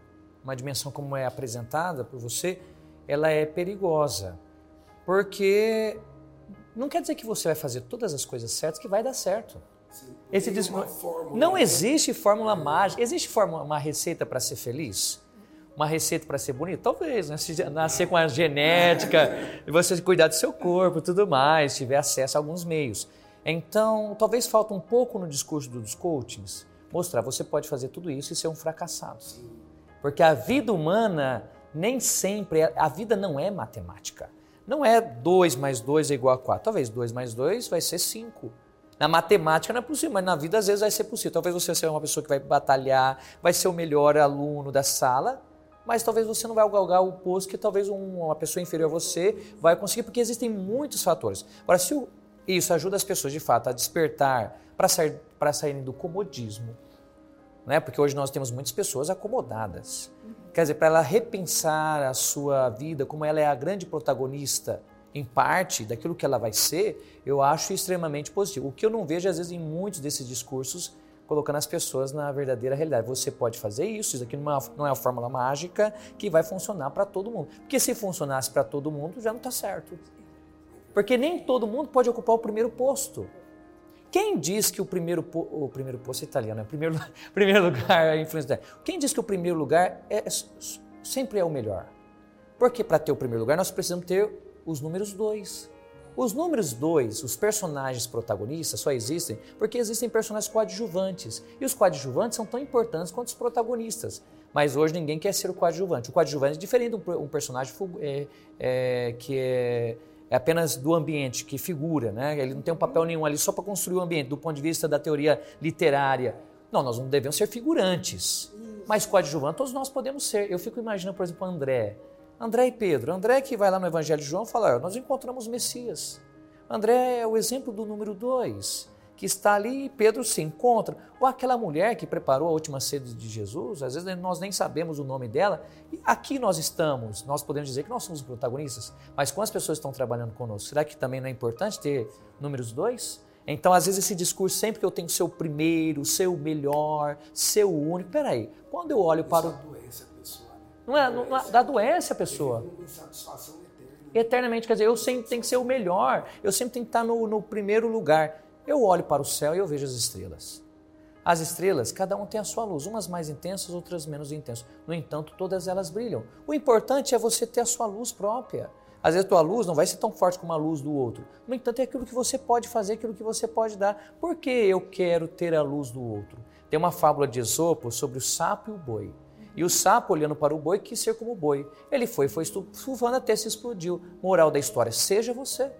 uma dimensão como é apresentada por você, ela é perigosa. Porque não quer dizer que você vai fazer todas as coisas certas que vai dar certo. Sim, Esse diz, fórmula, não né? existe fórmula mágica. Existe fórmula, uma receita para ser feliz? Uma receita para ser bonito? Talvez, né? Se nascer com a genética, você cuidar do seu corpo tudo mais, tiver acesso a alguns meios. Então, talvez falta um pouco no discurso dos coachings mostrar você pode fazer tudo isso e ser um fracassado. Porque a vida humana nem sempre, é, a vida não é matemática. Não é 2 mais 2 é igual a 4. Talvez 2 mais 2 vai ser 5. Na matemática não é possível, mas na vida às vezes vai ser possível. Talvez você seja uma pessoa que vai batalhar, vai ser o melhor aluno da sala, mas talvez você não vai galgar o posto que talvez uma pessoa inferior a você vai conseguir, porque existem muitos fatores. Agora, se isso ajuda as pessoas de fato a despertar para sair, saírem do comodismo, né? porque hoje nós temos muitas pessoas acomodadas. Quer dizer, para ela repensar a sua vida, como ela é a grande protagonista, em parte, daquilo que ela vai ser, eu acho extremamente positivo. O que eu não vejo, às vezes, em muitos desses discursos, colocando as pessoas na verdadeira realidade. Você pode fazer isso, isso aqui não é, não é uma fórmula mágica que vai funcionar para todo mundo. Porque se funcionasse para todo mundo, já não está certo. Porque nem todo mundo pode ocupar o primeiro posto. Quem diz que o primeiro, o primeiro posto é italiano, é o primeiro, primeiro lugar é influência Quem diz que o primeiro lugar é, sempre é o melhor? Porque para ter o primeiro lugar nós precisamos ter os números dois. Os números dois, os personagens protagonistas, só existem porque existem personagens coadjuvantes. E os coadjuvantes são tão importantes quanto os protagonistas. Mas hoje ninguém quer ser o coadjuvante. O coadjuvante é diferente de um, personagem é, é, que é é apenas do ambiente, que figura, né? ele não tem um papel nenhum ali só para construir o ambiente, do ponto de vista da teoria literária. Não, nós não devemos ser figurantes, mas coadjuvantes todos nós podemos ser. Eu fico imaginando, por exemplo, André. André e Pedro. André que vai lá no Evangelho de João e fala, nós encontramos o Messias. André é o exemplo do número dois que está ali e Pedro se encontra. Ou aquela mulher que preparou a última sede de Jesus, às vezes nós nem sabemos o nome dela, e aqui nós estamos, nós podemos dizer que nós somos protagonistas, mas quantas pessoas estão trabalhando conosco? Será que também não é importante ter números dois? Então, às vezes, esse discurso, sempre que eu tenho que ser o primeiro, ser o melhor, ser o único. Peraí, quando eu olho para o. Doença, pessoa, né? Não é, não, é, dá doença a pessoa. Eternamente, quer dizer, eu sempre tenho que ser o melhor, eu sempre tenho que estar no, no primeiro lugar. Eu olho para o céu e eu vejo as estrelas. As estrelas, cada um tem a sua luz, umas mais intensas, outras menos intensas. No entanto, todas elas brilham. O importante é você ter a sua luz própria. Às vezes a tua luz não vai ser tão forte como a luz do outro. No entanto, é aquilo que você pode fazer, aquilo que você pode dar. Por que eu quero ter a luz do outro? Tem uma fábula de Esopo sobre o sapo e o boi. E o sapo, olhando para o boi, quis ser como o boi. Ele foi, foi estufando até se explodiu. Moral da história, seja você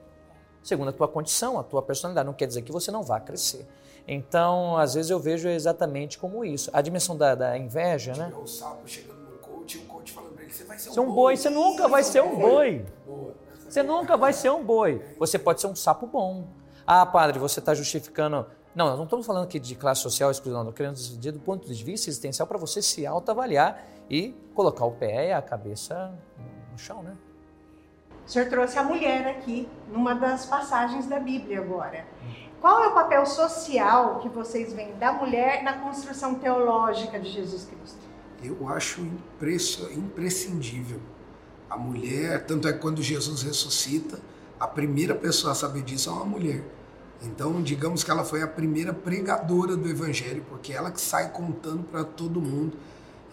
segundo a tua condição, a tua personalidade. Não quer dizer que você não vá crescer. Então, às vezes eu vejo exatamente como isso. A dimensão da, da inveja, né? O sapo chegando no coach e o coach falando para ele, você vai ser um, um boi. boi. Você nunca vai ser um boi. Você nunca vai ser um boi. Você pode ser um sapo bom. Ah, padre, você está justificando... Não, nós não estamos falando aqui de classe social exclusiva, não. Querendo dizer do ponto de vista existencial para você se autoavaliar e colocar o pé e a cabeça no chão, né? O senhor trouxe a mulher aqui, numa das passagens da Bíblia agora. Qual é o papel social que vocês veem da mulher na construção teológica de Jesus Cristo? Eu acho imprescindível. A mulher, tanto é que quando Jesus ressuscita, a primeira pessoa a saber disso é uma mulher. Então, digamos que ela foi a primeira pregadora do evangelho, porque ela que sai contando para todo mundo.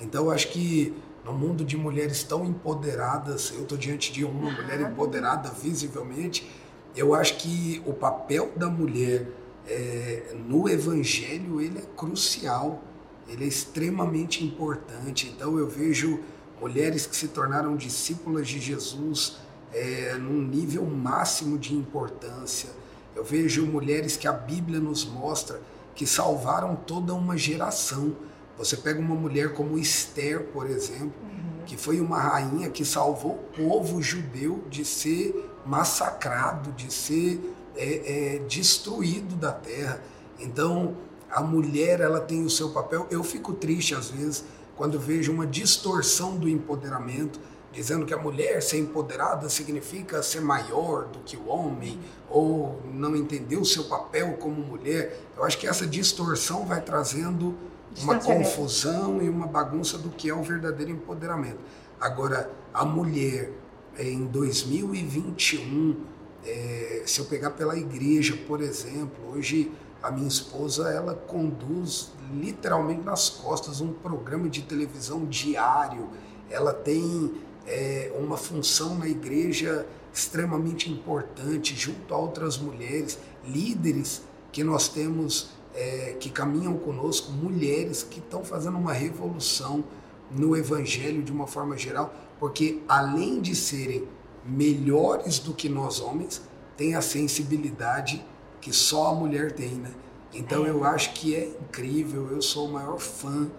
Então, eu acho que no mundo de mulheres tão empoderadas, eu estou diante de uma mulher empoderada visivelmente, eu acho que o papel da mulher é, no Evangelho ele é crucial, ele é extremamente importante. Então eu vejo mulheres que se tornaram discípulas de Jesus é, num nível máximo de importância. Eu vejo mulheres que a Bíblia nos mostra que salvaram toda uma geração. Você pega uma mulher como Esther, por exemplo, uhum. que foi uma rainha que salvou o povo judeu de ser massacrado, de ser é, é, destruído da terra. Então, a mulher ela tem o seu papel. Eu fico triste às vezes quando vejo uma distorção do empoderamento, dizendo que a mulher ser empoderada significa ser maior do que o homem ou não entender o seu papel como mulher. Eu acho que essa distorção vai trazendo uma confusão e uma bagunça do que é o verdadeiro empoderamento. Agora, a mulher em 2021, é, se eu pegar pela igreja, por exemplo, hoje a minha esposa ela conduz literalmente nas costas um programa de televisão diário. Ela tem é, uma função na igreja extremamente importante, junto a outras mulheres, líderes que nós temos é, que caminham conosco, mulheres que estão fazendo uma revolução no evangelho de uma forma geral, porque além de serem melhores do que nós homens, têm a sensibilidade que só a mulher tem, né? Então eu acho que é incrível, eu sou o maior fã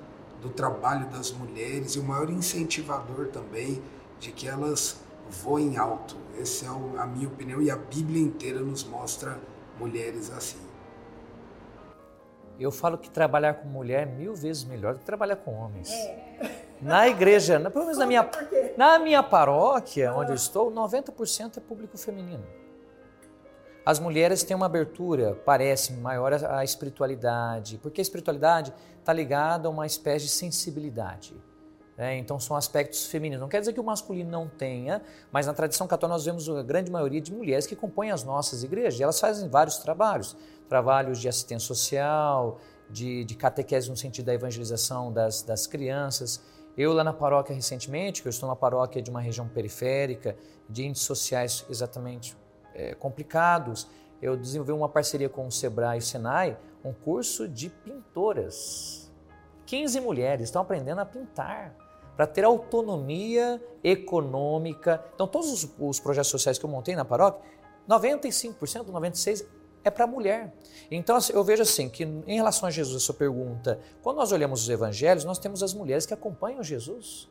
do trabalho das mulheres e o maior incentivador também de que elas voem alto. Essa é a minha opinião e a Bíblia inteira nos mostra mulheres assim. Eu falo que trabalhar com mulher é mil vezes melhor do que trabalhar com homens. É. Na igreja, pelo menos na minha, na minha paróquia, onde eu estou, 90% é público feminino. As mulheres têm uma abertura, parece, maior à espiritualidade, porque a espiritualidade está ligada a uma espécie de sensibilidade. Né? Então são aspectos femininos. Não quer dizer que o masculino não tenha, mas na tradição católica nós vemos a grande maioria de mulheres que compõem as nossas igrejas. E elas fazem vários trabalhos, trabalhos de assistência social, de, de catequese no sentido da evangelização das, das crianças. Eu lá na paróquia recentemente, que eu estou na paróquia de uma região periférica, de índices sociais exatamente é, complicados, eu desenvolvi uma parceria com o Sebrae e o Senai, um curso de pintoras. 15 mulheres estão aprendendo a pintar para ter autonomia econômica. Então, todos os, os, projetos sociais que eu montei na paróquia, 95%, 96% é para a mulher. Então, assim, eu vejo assim, que em relação a Jesus, a sua pergunta, quando nós olhamos os evangelhos, nós temos as mulheres que acompanham Jesus.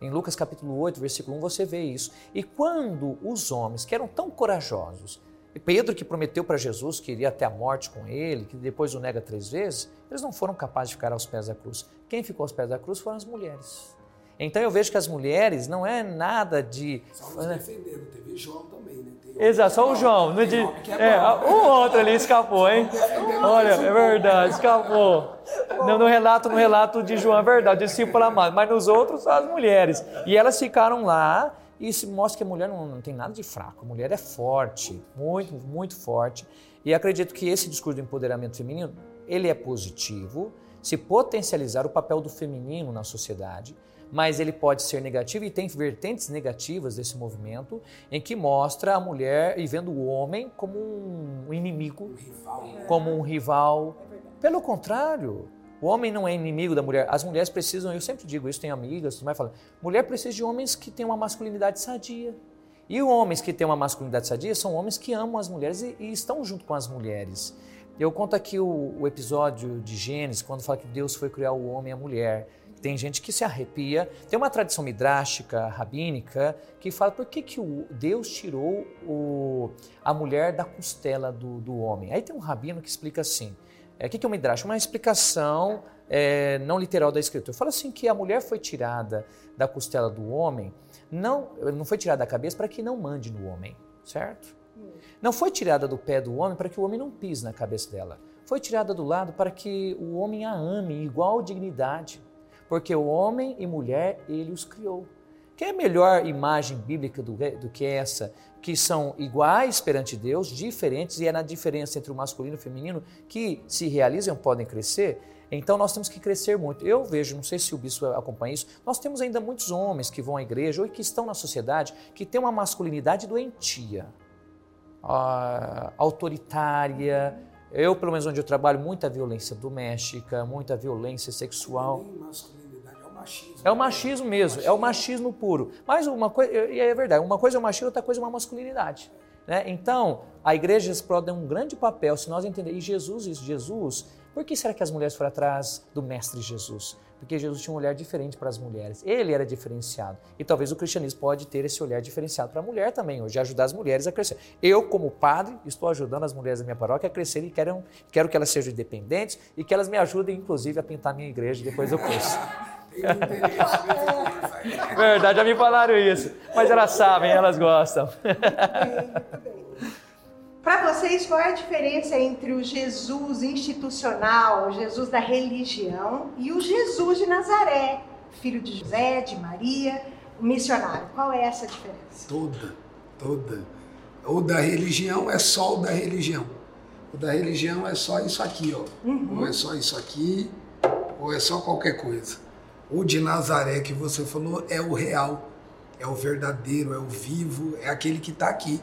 Em Lucas capítulo 8, versículo 1, você vê isso. E quando os homens que eram tão corajosos, Pedro que prometeu para Jesus que iria até a morte com ele, que depois o nega três vezes, eles não foram capazes de ficar aos pés da cruz. Quem ficou aos pés da cruz foram as mulheres. Então eu vejo que as mulheres não é nada de. Só nos defendendo, teve João também, né? Exato, só o João. Não de, é, é o outro ali escapou, hein? Olha, é verdade, escapou. No, no, relato, no relato de João é verdade, discípulo amado, mas nos outros as mulheres. E elas ficaram lá e se mostra que a mulher não, não tem nada de fraco. A mulher é forte, muito, muito forte. E acredito que esse discurso do empoderamento feminino, ele é positivo, se potencializar o papel do feminino na sociedade mas ele pode ser negativo e tem vertentes negativas desse movimento em que mostra a mulher e vendo o homem como um inimigo, um rival. como um rival. Pelo contrário, o homem não é inimigo da mulher. As mulheres precisam, eu sempre digo isso, tenho amigas, tudo mais falando, mulher precisa de homens que têm uma masculinidade sadia. E homens que têm uma masculinidade sadia são homens que amam as mulheres e, e estão junto com as mulheres. Eu conto aqui o, o, episódio de Gênesis, quando fala que Deus foi criar o homem e a mulher. Tem gente que se arrepia. Tem uma tradição midrástica, rabínica, que fala por que, que o Deus tirou o, a mulher da costela do, do homem. Aí tem um rabino que explica assim. É, o que, que é o midrash? Uma explicação é, não literal da escritura. Fala assim que a mulher foi tirada da costela do homem, não, não foi tirada da cabeça para que não mande no homem, certo? Não foi tirada do pé do homem para que o homem não pise na cabeça dela. Foi tirada do lado para que o homem a ame igual dignidade porque o homem e mulher ele os criou. Que é a melhor imagem bíblica do, do que essa? Que são iguais perante Deus, diferentes, e é na diferença entre o masculino e o feminino que se realizam podem crescer. Então nós temos que crescer muito. Eu vejo, não sei se o bispo acompanha isso, nós temos ainda muitos homens que vão à igreja ou que estão na sociedade que têm uma masculinidade doentia, autoritária. Eu, pelo menos onde eu trabalho, muita violência doméstica, muita violência sexual. É o machismo mesmo, é o machismo puro. Mas uma coisa, e é verdade, uma coisa é o machismo, outra coisa é uma masculinidade. Né? Então, a igreja pode um grande papel se nós entendermos. E Jesus, isso, Jesus, por que será que as mulheres foram atrás do Mestre Jesus? Porque Jesus tinha um olhar diferente para as mulheres. Ele era diferenciado. E talvez o cristianismo pode ter esse olhar diferenciado para a mulher também, hoje ajudar as mulheres a crescer. Eu, como padre, estou ajudando as mulheres da minha paróquia a crescer e quero, quero que elas sejam independentes e que elas me ajudem, inclusive, a pintar minha igreja depois do curso. Verdade, já me falaram isso. Mas elas sabem, elas gostam. Para vocês, qual é a diferença entre o Jesus institucional, o Jesus da religião, e o Jesus de Nazaré, filho de José, de Maria, o missionário? Qual é essa diferença? Toda, toda. O da religião é só o da religião. O da religião é só isso aqui, ó. Uhum. Ou é só isso aqui, ou é só qualquer coisa. O de Nazaré que você falou é o real, é o verdadeiro, é o vivo, é aquele que está aqui.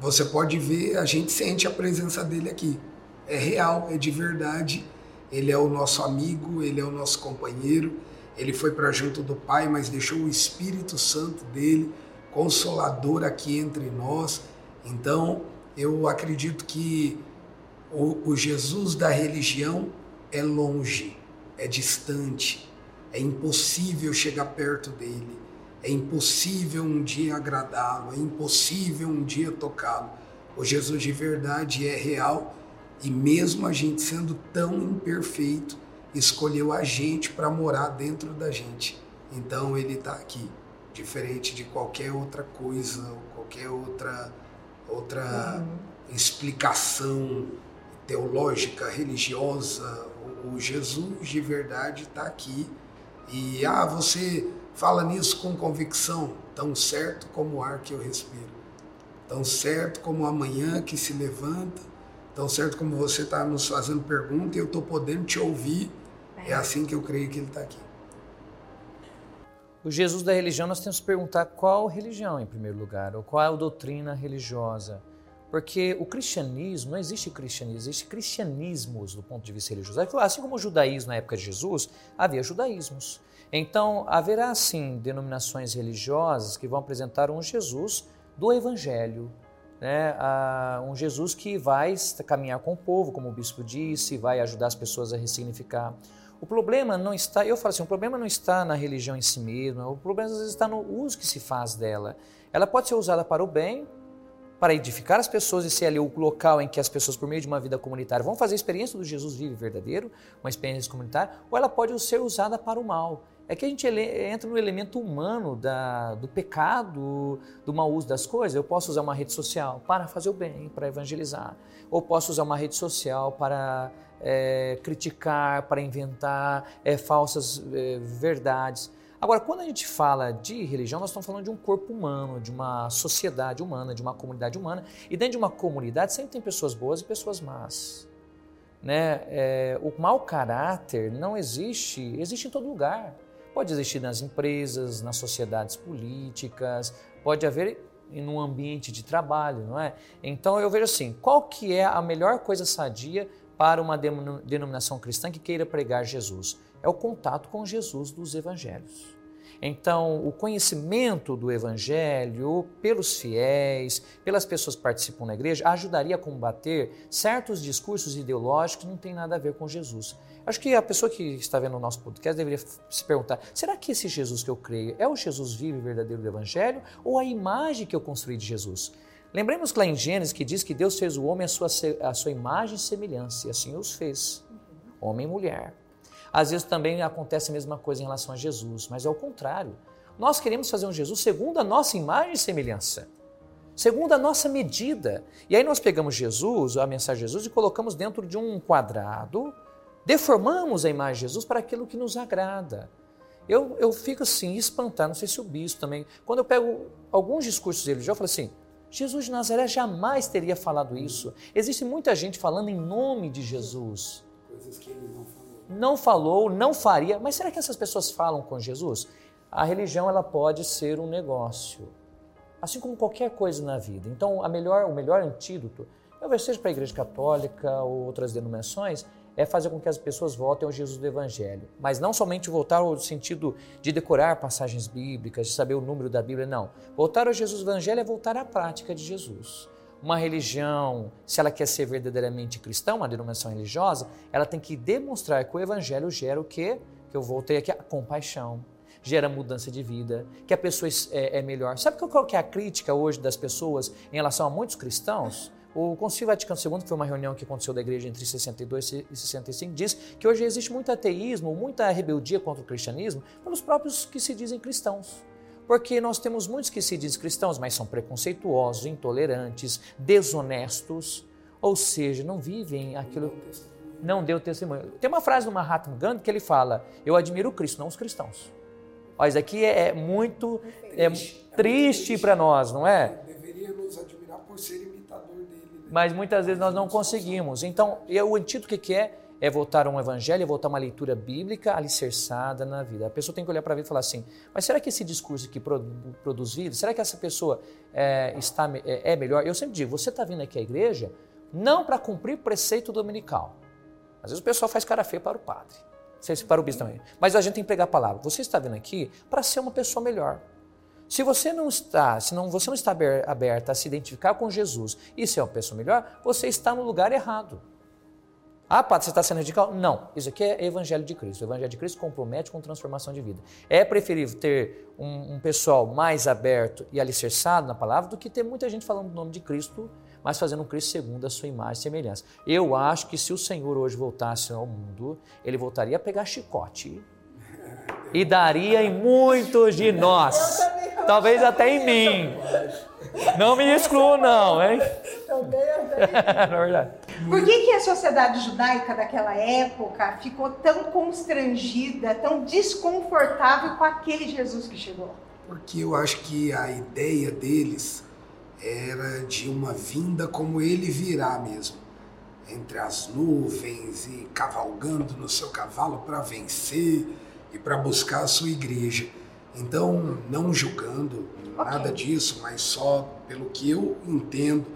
Você pode ver, a gente sente a presença dele aqui. É real, é de verdade. Ele é o nosso amigo, ele é o nosso companheiro. Ele foi para junto do Pai, mas deixou o Espírito Santo dele, consolador aqui entre nós. Então, eu acredito que o, o Jesus da religião é longe, é distante é impossível chegar perto dele. É impossível um dia agradá-lo. É impossível um dia tocá-lo. O Jesus de verdade é real e, mesmo a gente sendo tão imperfeito, escolheu a gente para morar dentro da gente. Então ele está aqui, diferente de qualquer outra coisa, ou qualquer outra, outra uhum. explicação teológica, religiosa. O Jesus de verdade está aqui e ah, você fala nisso com convicção, tão certo como o ar que eu respiro, tão certo como a manhã que se levanta, tão certo como você está nos fazendo pergunta e eu estou podendo te ouvir. É assim que eu creio que ele está aqui. O Jesus da religião, nós temos que perguntar qual religião em primeiro lugar, ou qual é a doutrina religiosa. Porque o cristianismo, não existe cristianismo, existe cristianismos do ponto de vista religioso. Assim como o judaísmo na época de Jesus, havia judaísmos. Então, haverá sim denominações religiosas que vão apresentar um Jesus do Evangelho, né? um Jesus que vai caminhar com o povo, como o bispo disse, vai ajudar as pessoas a ressignificar. O problema não está, eu falo assim, o problema não está na religião em si mesma, o problema às vezes está no uso que se faz dela. Ela pode ser usada para o bem, para edificar as pessoas e ser ali o local em que as pessoas, por meio de uma vida comunitária, vão fazer a experiência do Jesus vivo e verdadeiro, uma experiência comunitária, ou ela pode ser usada para o mal. É que a gente entra no elemento humano da, do pecado, do mau uso das coisas. Eu posso usar uma rede social para fazer o bem, para evangelizar. Ou posso usar uma rede social para é, criticar, para inventar é, falsas é, verdades. Agora, quando a gente fala de religião, nós estamos falando de um corpo humano, de uma sociedade humana, de uma comunidade humana. E dentro de uma comunidade sempre tem pessoas boas e pessoas más. Né? É, o mau caráter não existe, existe em todo lugar. Pode existir nas empresas, nas sociedades políticas, pode haver no ambiente de trabalho, não é? Então eu vejo assim, qual que é a melhor coisa sadia para uma denominação cristã que queira pregar Jesus? é o contato com Jesus dos evangelhos. Então, o conhecimento do Evangelho pelos fiéis, pelas pessoas que participam na igreja, ajudaria a combater certos discursos ideológicos que não têm nada a ver com Jesus. Acho que a pessoa que está vendo o nosso podcast deveria se perguntar: será que esse Jesus que eu creio é o Jesus vivo e verdadeiro do Evangelho ou a imagem que eu construí de Jesus? Lembremos que lá em Gênesis que diz que Deus fez o homem sua, à sua imagem e semelhança, e assim os fez, homem e mulher. Às vezes também acontece a mesma coisa em relação a Jesus, mas é o contrário. Nós queremos fazer um Jesus segundo a nossa imagem e semelhança, segundo a nossa medida. E aí nós pegamos Jesus, a mensagem de Jesus, e colocamos dentro de um quadrado, deformamos a imagem de Jesus para aquilo que nos agrada. Eu, eu fico assim, espantado, não sei se o bispo também. Quando eu pego alguns discursos dele, já falo assim: Jesus de Nazaré jamais teria falado isso. Existe muita gente falando em nome de Jesus. Coisas que ele não falou. Não falou, não faria. Mas será que essas pessoas falam com Jesus? A religião ela pode ser um negócio, assim como qualquer coisa na vida. Então, a melhor, o melhor antídoto, talvez seja para a Igreja Católica ou outras denominações, é fazer com que as pessoas voltem ao Jesus do Evangelho. Mas não somente voltar ao sentido de decorar passagens bíblicas, de saber o número da Bíblia, não. Voltar ao Jesus do Evangelho é voltar à prática de Jesus. Uma religião, se ela quer ser verdadeiramente cristã, uma denominação religiosa, ela tem que demonstrar que o Evangelho gera o quê? Que eu voltei aqui, a compaixão, gera mudança de vida, que a pessoa é, é melhor. Sabe qual que é a crítica hoje das pessoas em relação a muitos cristãos? O Concílio Vaticano II, que foi uma reunião que aconteceu da igreja entre 62 e 65, diz que hoje existe muito ateísmo, muita rebeldia contra o cristianismo pelos próprios que se dizem cristãos. Porque nós temos muitos que se dizem cristãos, mas são preconceituosos, intolerantes, desonestos, ou seja, não vivem aquilo. Não deu testemunho. Tem uma frase do Mahatma Gandhi que ele fala: Eu admiro o Cristo, não os cristãos. Olha, isso aqui é, é muito é triste para nós, não é? Deveria nos admirar por ser mas muitas vezes nós não conseguimos. Então, o antídoto que é? É voltar a um evangelho, é voltar a uma leitura bíblica alicerçada na vida. A pessoa tem que olhar para a vida e falar assim: mas será que esse discurso aqui produz vida? Será que essa pessoa é, está, é, é melhor? Eu sempre digo: você está vindo aqui à igreja não para cumprir preceito dominical. Às vezes o pessoal faz cara feia para o padre, para o bispo também. Mas a gente tem que pregar a palavra. Você está vindo aqui para ser uma pessoa melhor. Se você não está, se não, você não está aberta a se identificar com Jesus e ser uma pessoa melhor, você está no lugar errado. Ah, Padre, você está sendo radical? Não. Isso aqui é Evangelho de Cristo. O Evangelho de Cristo compromete com transformação de vida. É preferível ter um, um, pessoal mais aberto e alicerçado na palavra do que ter muita gente falando o nome de Cristo, mas fazendo um Cristo segundo a sua imagem e semelhança. Eu acho que se o Senhor hoje voltasse ao mundo, ele voltaria a pegar chicote e daria em muitos de nós. Talvez até em mim. Não me excluo, não, hein? Também. Na verdade. Por que, que a sociedade judaica daquela época ficou tão constrangida, tão desconfortável com aquele Jesus que chegou? Porque eu acho que a ideia deles era de uma vinda como ele virá mesmo entre as nuvens e cavalgando no seu cavalo para vencer e para buscar a sua igreja. Então, não julgando nada disso, mas só pelo que eu entendo,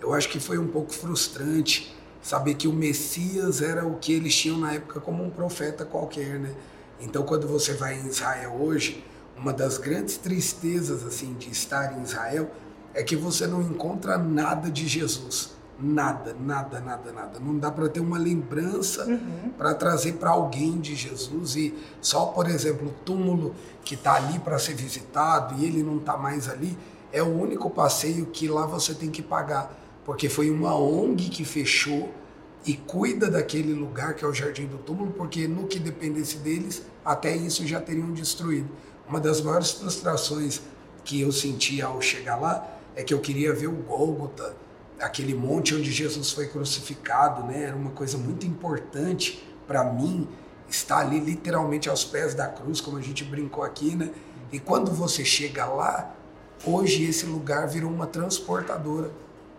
eu acho que foi um pouco frustrante saber que o Messias era o que eles tinham na época como um profeta qualquer, né? Então, quando você vai em Israel hoje, uma das grandes tristezas assim de estar em Israel é que você não encontra nada de Jesus. Nada, nada, nada, nada. Não dá para ter uma lembrança uhum. para trazer para alguém de Jesus e só, por exemplo, o túmulo que está ali para ser visitado e ele não está mais ali, é o único passeio que lá você tem que pagar, porque foi uma ONG que fechou e cuida daquele lugar que é o Jardim do Túmulo, porque no que dependesse deles, até isso já teriam destruído. Uma das maiores frustrações que eu senti ao chegar lá é que eu queria ver o Gólgota, aquele monte onde Jesus foi crucificado, né? Era uma coisa muito importante para mim estar ali literalmente aos pés da cruz, como a gente brincou aqui, né? E quando você chega lá, hoje esse lugar virou uma transportadora.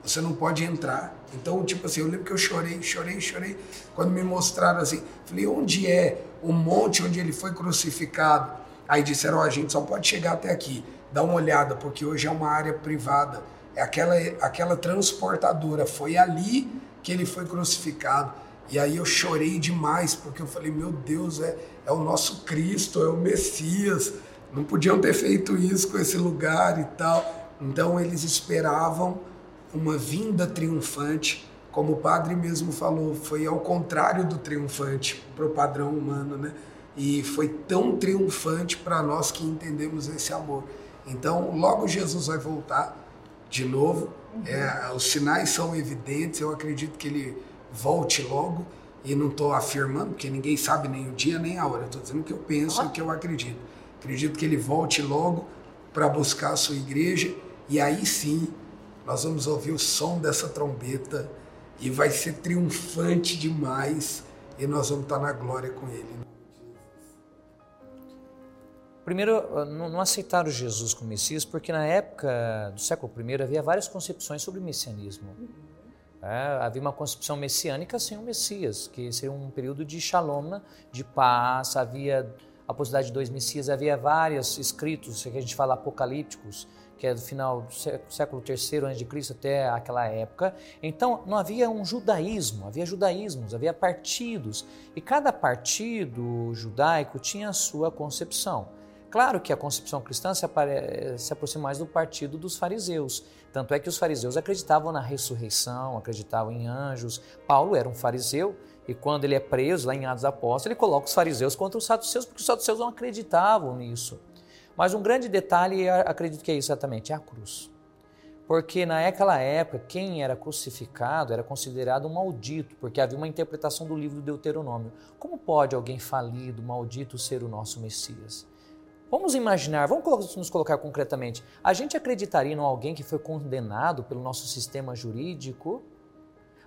Você não pode entrar. Então, tipo assim, eu lembro que eu chorei, chorei, chorei quando me mostraram assim. Falei, onde é o monte onde ele foi crucificado? Aí disseram, ó, oh, a gente só pode chegar até aqui. Dá uma olhada, porque hoje é uma área privada aquela, aquela transportadora. Foi ali que ele foi crucificado. E aí eu chorei demais, porque eu falei, meu Deus, é, é o nosso Cristo, é o Messias. Não podiam ter feito isso com esse lugar e tal. Então eles esperavam uma vinda triunfante, como o padre mesmo falou, foi ao contrário do triunfante para o padrão humano, né? E foi tão triunfante para nós que entendemos esse amor. Então, logo Jesus vai voltar de novo. Uhum. É, os sinais são evidentes, eu acredito que ele volte logo. E não estou afirmando, porque ninguém sabe nem o dia nem a hora. Estou dizendo o que eu penso e o que eu acredito. Acredito que ele volte logo para buscar a sua igreja. E aí sim, nós vamos ouvir o som dessa trombeta. E vai ser triunfante demais. E nós vamos estar na glória com ele. Primeiro, não aceitaram Jesus como Messias, porque na época do século I havia várias concepções sobre o messianismo. É, havia uma concepção messiânica sem o Messias, que seria um período de shalom, de paz, havia a possibilidade de dois Messias, havia vários escritos, que a gente fala apocalípticos, que é do final do século III a.C. até aquela época. Então, não havia um judaísmo, havia judaísmos, havia partidos, e cada partido judaico tinha a sua concepção. Claro que a concepção cristã se, se aproxima mais do partido dos fariseus, tanto é que os fariseus acreditavam na ressurreição, acreditavam em anjos. Paulo era um fariseu, e quando ele é preso lá em Atos Apóstolos, ele coloca os fariseus contra os saduceus, porque os saduceus não acreditavam nisso. Mas um grande detalhe, acredito que é exatamente, é a cruz. Porque naquela época, quem era crucificado era considerado um maldito, porque havia uma interpretação do livro do Deuteronômio. Como pode alguém falido, maldito, ser o nosso Messias? Vamos imaginar, vamos nos colocar concretamente. A gente acreditaria em alguém que foi condenado pelo nosso sistema jurídico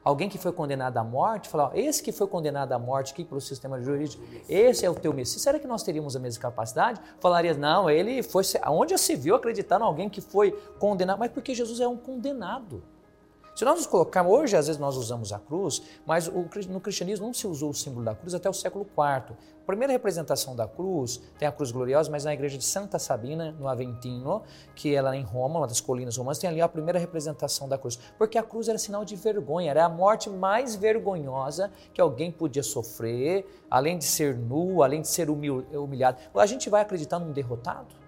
alguém que foi condenado à morte, falar, esse que foi condenado à morte aqui pelo sistema jurídico, esse é o teu Messias, será que nós teríamos a mesma capacidade? Falaria, não, ele foi, onde já se viu acreditar em alguém que foi condenado, mas porque Jesus é um condenado. Se nós nos colocarmos, hoje às vezes nós usamos a cruz, mas no cristianismo não se usou o símbolo da cruz até o século IV. A primeira representação da cruz tem a cruz gloriosa, mas na igreja de Santa Sabina, no Aventino, que ela é em Roma, uma das colinas romanas, tem ali a primeira representação da cruz. Porque a cruz era sinal de vergonha, era a morte mais vergonhosa que alguém podia sofrer, além de ser nu, além de ser humilhado. A gente vai acreditar num derrotado?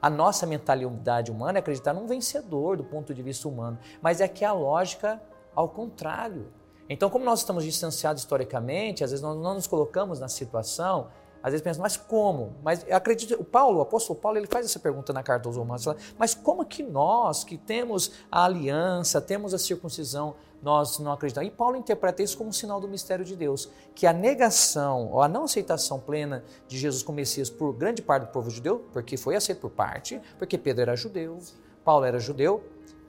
A nossa mentalidade humana é acreditar num vencedor do ponto de vista humano, mas é que a lógica ao contrário. Então, como nós estamos distanciados historicamente, às vezes nós não nos colocamos na situação, às vezes pensamos, mas como? Mas acredito, o Paulo, o apóstolo Paulo, ele faz essa pergunta na carta aos Romanos, mas como que nós, que temos a aliança, temos a circuncisão, nós não acreditamos. E Paulo interpreta isso como um sinal do mistério de Deus, que a negação ou a não aceitação plena de Jesus como Messias por grande parte do povo judeu, porque foi aceito por parte, porque Pedro era judeu, Paulo era judeu,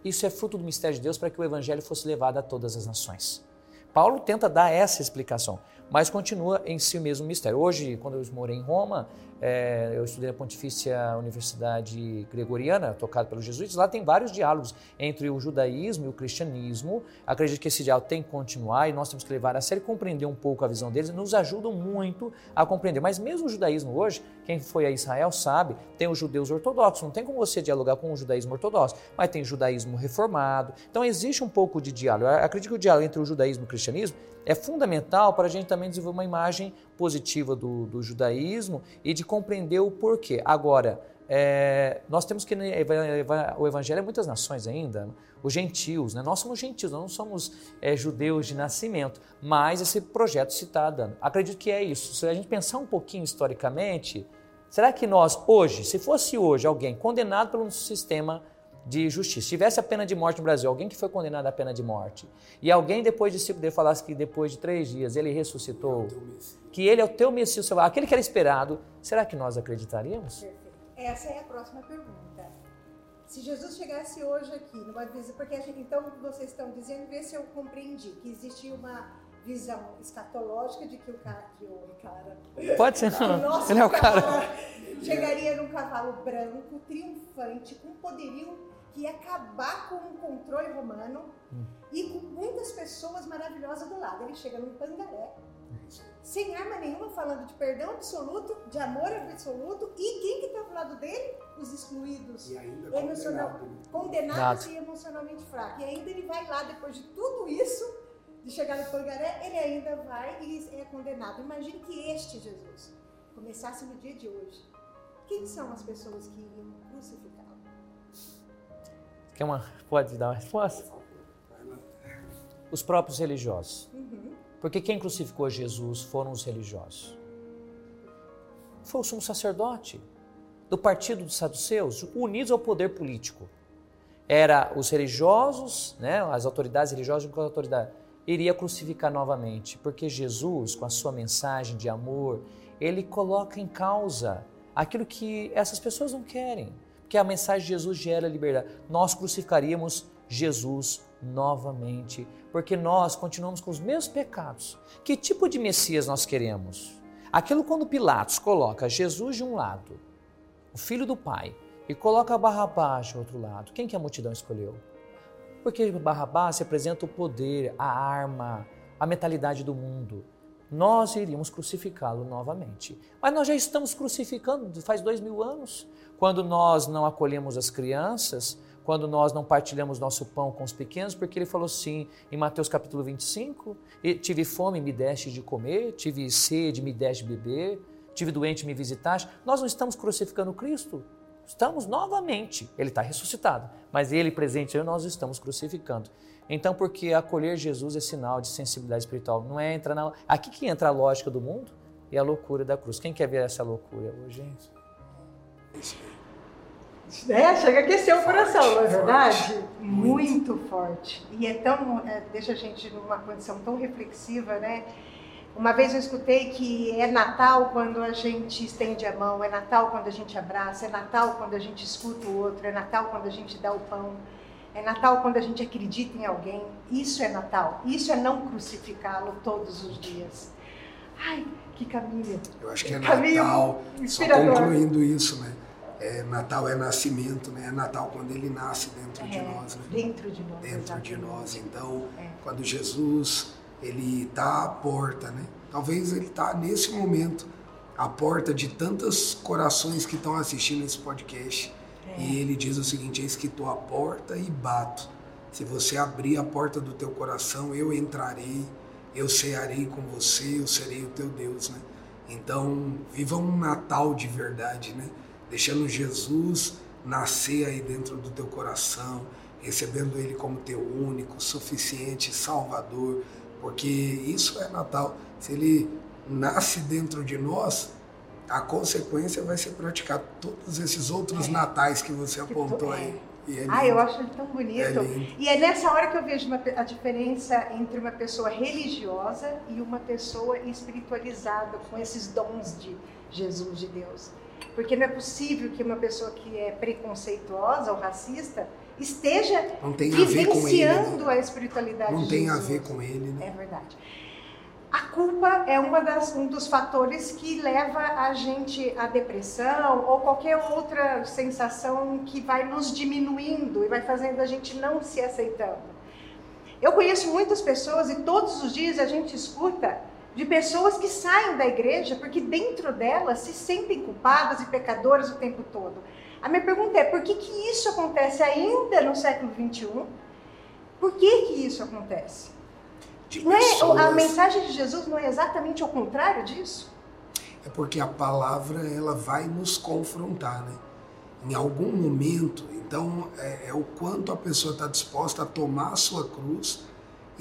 isso é fruto do mistério de Deus para que o evangelho fosse levado a todas as nações. Paulo tenta dar essa explicação, mas continua em si o mesmo mistério. Hoje, quando eu morei em Roma, é, eu estudei na Pontifícia Universidade Gregoriana, tocada pelos jesuítas. Lá tem vários diálogos entre o judaísmo e o cristianismo. Acredito que esse diálogo tem que continuar e nós temos que levar a sério, compreender um pouco a visão deles. Nos ajudam muito a compreender. Mas mesmo o judaísmo hoje, quem foi a Israel sabe, tem os judeus ortodoxos. Não tem como você dialogar com o judaísmo ortodoxo, mas tem judaísmo reformado. Então existe um pouco de diálogo. Acredito que o diálogo entre o judaísmo e o cristianismo é fundamental para a gente também desenvolver uma imagem positiva do, do judaísmo e de compreender o porquê. Agora, é, nós temos que o evangelho a muitas nações ainda, os gentios, né? nós somos gentios, nós não somos é, judeus de nascimento, mas esse projeto se está dando. Acredito que é isso. Se a gente pensar um pouquinho historicamente, será que nós hoje, se fosse hoje alguém condenado pelo sistema de justiça. Se tivesse a pena de morte no Brasil, alguém que foi condenado à pena de morte, e alguém depois de cinco dias falasse que depois de três dias ele ressuscitou, que ele é o teu Messias, aquele que era esperado, será que nós acreditaríamos? Perfeito. Essa é a próxima pergunta. Se Jesus chegasse hoje aqui, numa visão, porque gente, então vocês estão dizendo, vê se eu compreendi, que existia uma visão escatológica de que o cara, que o cara, pode ser não, ele é o cara, chegaria num cavalo branco, triunfante, com poderio que ia acabar com o controle romano hum. e com muitas pessoas maravilhosas do lado. Ele chega num pangaré, sem arma nenhuma, falando de perdão absoluto, de amor absoluto, e quem que está do lado dele? Os excluídos, e ainda emocional, condenados e emocionalmente fracos. E ainda ele vai lá, depois de tudo isso, de chegar no pangaré, ele ainda vai e é condenado. Imagine que este Jesus começasse no dia de hoje. Quem são as pessoas que iriam crucificar? Quer uma, pode dar uma resposta? Os próprios religiosos. Uhum. Porque quem crucificou Jesus foram os religiosos. Foi o sumo sacerdote do partido dos saduceus, unidos ao poder político. Era os religiosos, né, as autoridades religiosas com a autoridade, iria crucificar novamente, porque Jesus, com a sua mensagem de amor, ele coloca em causa aquilo que essas pessoas não querem que a mensagem de Jesus gera liberdade. Nós crucificaríamos Jesus novamente, porque nós continuamos com os mesmos pecados. Que tipo de Messias nós queremos? Aquilo quando Pilatos coloca Jesus de um lado o filho do pai, e coloca Barrabás do outro lado, quem que a multidão escolheu? Porque Barrabás representa o poder, a arma, a mentalidade do mundo. Nós iríamos crucificá-lo novamente. Mas nós já estamos crucificando faz dois mil anos. Quando nós não acolhemos as crianças, quando nós não partilhamos nosso pão com os pequenos, porque ele falou assim em Mateus capítulo 25: Tive fome, me deste de comer, tive sede, me deste de beber, tive doente, me visitaste. Nós não estamos crucificando Cristo, estamos novamente. Ele está ressuscitado, mas ele presente nós estamos crucificando. Então, porque acolher Jesus é sinal de sensibilidade espiritual, não é entrar na. Aqui que entra a lógica do mundo e a loucura da cruz. Quem quer ver essa loucura hoje, gente? É, chega a aquecer o coração, não é verdade? Muito, Muito forte. E é tão, é, deixa a gente numa condição tão reflexiva, né? Uma vez eu escutei que é Natal quando a gente estende a mão, é Natal quando a gente abraça, é Natal quando a gente escuta o outro, é Natal quando a gente dá o pão, é Natal quando a gente acredita em alguém. Isso é Natal. Isso é não crucificá-lo todos os dias. Ai, que caminho. Eu acho que é Natal, só concluindo isso, né? É, Natal é nascimento, né? É Natal quando ele nasce dentro é, de nós, né? Dentro de nós. Dentro exatamente. de nós. Então, é. quando Jesus ele está à porta, né? Talvez ele está nesse momento à porta de tantos corações que estão assistindo esse podcast. É. E ele diz o seguinte: Eis que estou à porta e bato. Se você abrir a porta do teu coração, eu entrarei, eu cearei com você, eu serei o teu Deus, né? Então, viva um Natal de verdade, né? Deixando Jesus nascer aí dentro do teu coração, recebendo Ele como teu único, suficiente Salvador, porque isso é Natal. Se Ele nasce dentro de nós, a consequência vai ser praticar todos esses outros é. natais que você apontou aí. É ah, eu acho ele tão bonito. É e é nessa hora que eu vejo uma, a diferença entre uma pessoa religiosa e uma pessoa espiritualizada, com esses dons de Jesus, de Deus. Porque não é possível que uma pessoa que é preconceituosa ou racista esteja vivenciando a, ele, né? a espiritualidade Não tem a ver com ele, né? É verdade. A culpa é uma das, um dos fatores que leva a gente à depressão ou qualquer outra sensação que vai nos diminuindo e vai fazendo a gente não se aceitando. Eu conheço muitas pessoas e todos os dias a gente escuta de pessoas que saem da igreja porque dentro delas se sentem culpadas e pecadoras o tempo todo. A minha pergunta é: por que, que isso acontece ainda no século 21? Por que, que isso acontece? Não é, a mensagem de Jesus não é exatamente o contrário disso? É porque a palavra ela vai nos confrontar, né? Em algum momento, então é, é o quanto a pessoa está disposta a tomar a sua cruz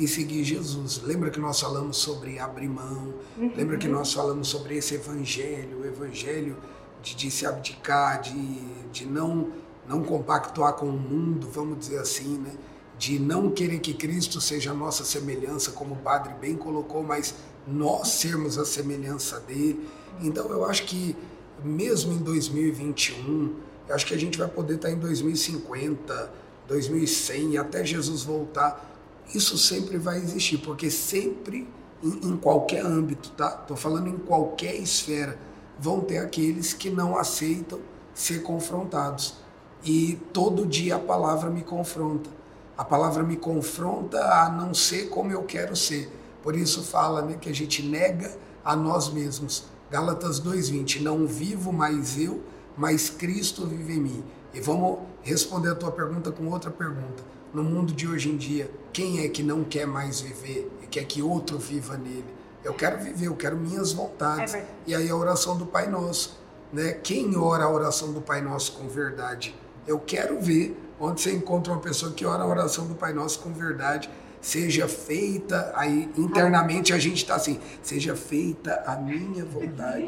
e seguir Jesus. Lembra que nós falamos sobre abrir mão, uhum. lembra que nós falamos sobre esse evangelho, o evangelho de, de se abdicar, de, de não, não compactuar com o mundo, vamos dizer assim, né? de não querer que Cristo seja a nossa semelhança, como o Padre bem colocou, mas nós sermos a semelhança dele. Então eu acho que mesmo em 2021, eu acho que a gente vai poder estar em 2050, 2100, até Jesus voltar isso sempre vai existir, porque sempre, em, em qualquer âmbito, tá? Estou falando em qualquer esfera, vão ter aqueles que não aceitam ser confrontados. E todo dia a palavra me confronta. A palavra me confronta a não ser como eu quero ser. Por isso fala né, que a gente nega a nós mesmos. Gálatas 2:20, não vivo mais eu, mas Cristo vive em mim. E vamos responder a tua pergunta com outra pergunta no mundo de hoje em dia, quem é que não quer mais viver e quer que outro viva nele? Eu quero viver, eu quero minhas vontades. É e aí a oração do Pai Nosso, né? Quem ora a oração do Pai Nosso com verdade? Eu quero ver onde você encontra uma pessoa que ora a oração do Pai Nosso com verdade, seja feita, aí internamente a gente está assim, seja feita a minha vontade,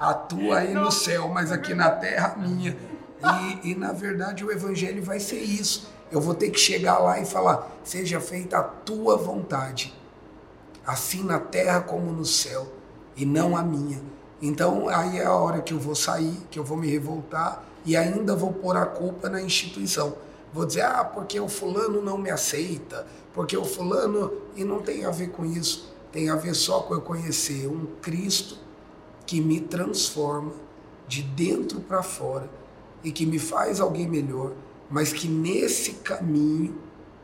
a tua aí no céu, mas aqui na terra a minha. E, e na verdade o evangelho vai ser isso eu vou ter que chegar lá e falar: seja feita a tua vontade, assim na terra como no céu, e não a minha. Então aí é a hora que eu vou sair, que eu vou me revoltar e ainda vou pôr a culpa na instituição. Vou dizer, ah, porque o fulano não me aceita, porque o fulano. E não tem a ver com isso. Tem a ver só com eu conhecer um Cristo que me transforma de dentro para fora e que me faz alguém melhor, mas que nesse caminho,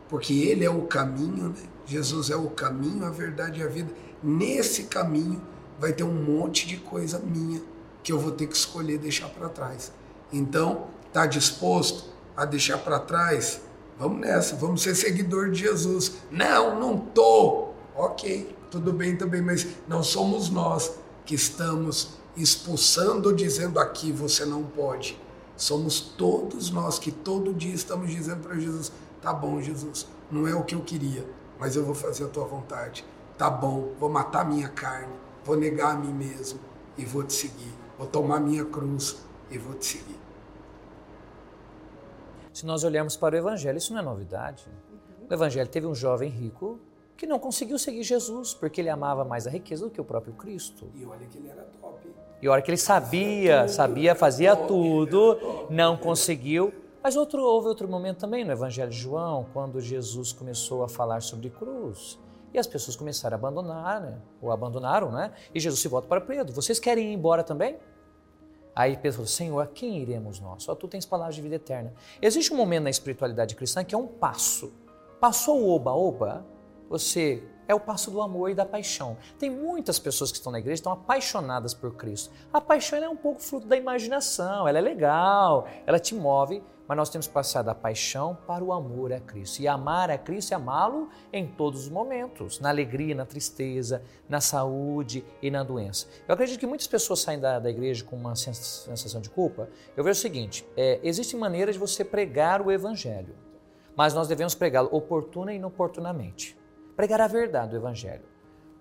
porque Ele é o caminho, né? Jesus é o caminho, a verdade e a vida, nesse caminho vai ter um monte de coisa minha que eu vou ter que escolher deixar para trás. Então, tá disposto a deixar para trás? Vamos nessa, vamos ser seguidor de Jesus. Não, não tô. OK, tudo bem também, mas não somos nós que estamos expulsando, dizendo aqui você não pode. Somos todos nós que todo dia estamos dizendo para Jesus: tá bom, Jesus, não é o que eu queria, mas eu vou fazer a tua vontade. Tá bom, vou matar minha carne, vou negar a mim mesmo e vou te seguir. Vou tomar minha cruz e vou te seguir. Se nós olharmos para o Evangelho, isso não é novidade. O Evangelho teve um jovem rico que não conseguiu seguir Jesus, porque ele amava mais a riqueza do que o próprio Cristo. E olha que ele era top. E a hora que ele sabia, sabia, fazia tudo, não conseguiu. Mas outro, houve outro momento também no Evangelho de João, quando Jesus começou a falar sobre cruz. E as pessoas começaram a abandonar, né? ou abandonaram, né? E Jesus se volta para Pedro: Vocês querem ir embora também? Aí Pedro falou: Senhor, a quem iremos nós? Só tu tens palavras de vida eterna. Existe um momento na espiritualidade cristã que é um passo. Passou o oba-oba, você é o passo do amor e da paixão. Tem muitas pessoas que estão na igreja estão apaixonadas por Cristo. A paixão é um pouco fruto da imaginação, ela é legal, ela te move, mas nós temos que passar da paixão para o amor a Cristo. E amar a Cristo é amá-lo em todos os momentos, na alegria, na tristeza, na saúde e na doença. Eu acredito que muitas pessoas saem da, da igreja com uma sensação de culpa. Eu vejo o seguinte: é, existe maneira de você pregar o evangelho, mas nós devemos pregá-lo oportuna e inoportunamente pregar a verdade do Evangelho.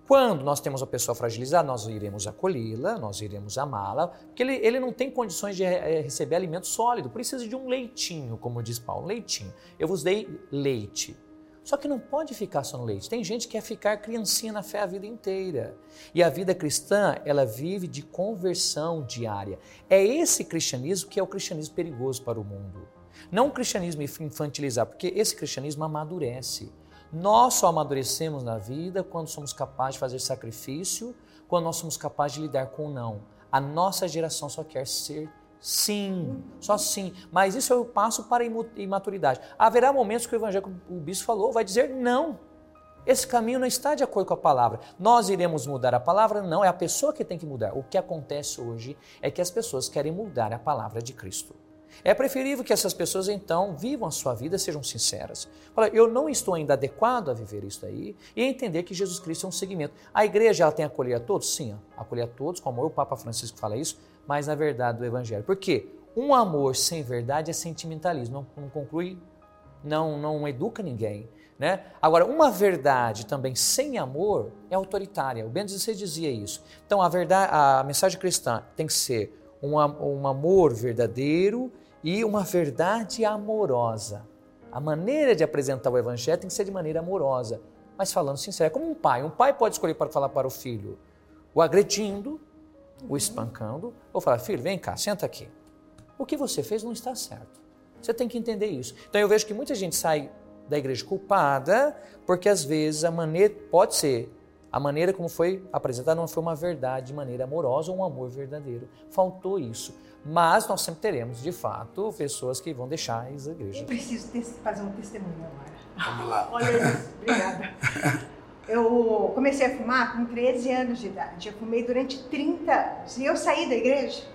Quando nós temos uma pessoa fragilizada, nós iremos acolhê-la, nós iremos amá-la, porque ele, ele não tem condições de eh, receber alimento sólido, precisa de um leitinho, como diz Paulo, um leitinho. Eu vos dei leite. Só que não pode ficar só no leite. Tem gente que quer ficar criancinha na fé a vida inteira. E a vida cristã, ela vive de conversão diária. É esse cristianismo que é o cristianismo perigoso para o mundo. Não o cristianismo infantilizar, porque esse cristianismo amadurece. Nós só amadurecemos na vida quando somos capazes de fazer sacrifício, quando nós somos capazes de lidar com o não. A nossa geração só quer ser sim, só sim. Mas isso é o passo para a imaturidade. Haverá momentos que o evangelho, o bispo falou, vai dizer não. Esse caminho não está de acordo com a palavra. Nós iremos mudar a palavra? Não, é a pessoa que tem que mudar. O que acontece hoje é que as pessoas querem mudar a palavra de Cristo. É preferível que essas pessoas então vivam a sua vida, sejam sinceras. Fala, eu não estou ainda adequado a viver isso aí e entender que Jesus Cristo é um segmento. A igreja ela tem que acolher a todos? Sim, acolher a todos, como o Papa Francisco fala isso, mas na verdade do Evangelho. Por quê? Um amor sem verdade é sentimentalismo, não, não conclui, não, não educa ninguém. Né? Agora, uma verdade também sem amor é autoritária. O Bento XVI dizia isso. Então, a, verdade, a mensagem cristã tem que ser um, um amor verdadeiro e uma verdade amorosa. A maneira de apresentar o evangelho tem que ser de maneira amorosa, mas falando sincero. É como um pai. Um pai pode escolher para falar para o filho o agredindo, o espancando, ou falar: filho, vem cá, senta aqui. O que você fez não está certo. Você tem que entender isso. Então eu vejo que muita gente sai da igreja culpada, porque às vezes a maneira pode ser a maneira como foi apresentada não foi uma verdade de maneira amorosa ou um amor verdadeiro. Faltou isso. Mas nós sempre teremos, de fato, pessoas que vão deixar a igreja. Eu preciso fazer um testemunho agora. Vamos lá. Olha isso, obrigada. Eu comecei a fumar com 13 anos de idade. Eu fumei durante 30 anos. E eu saí da igreja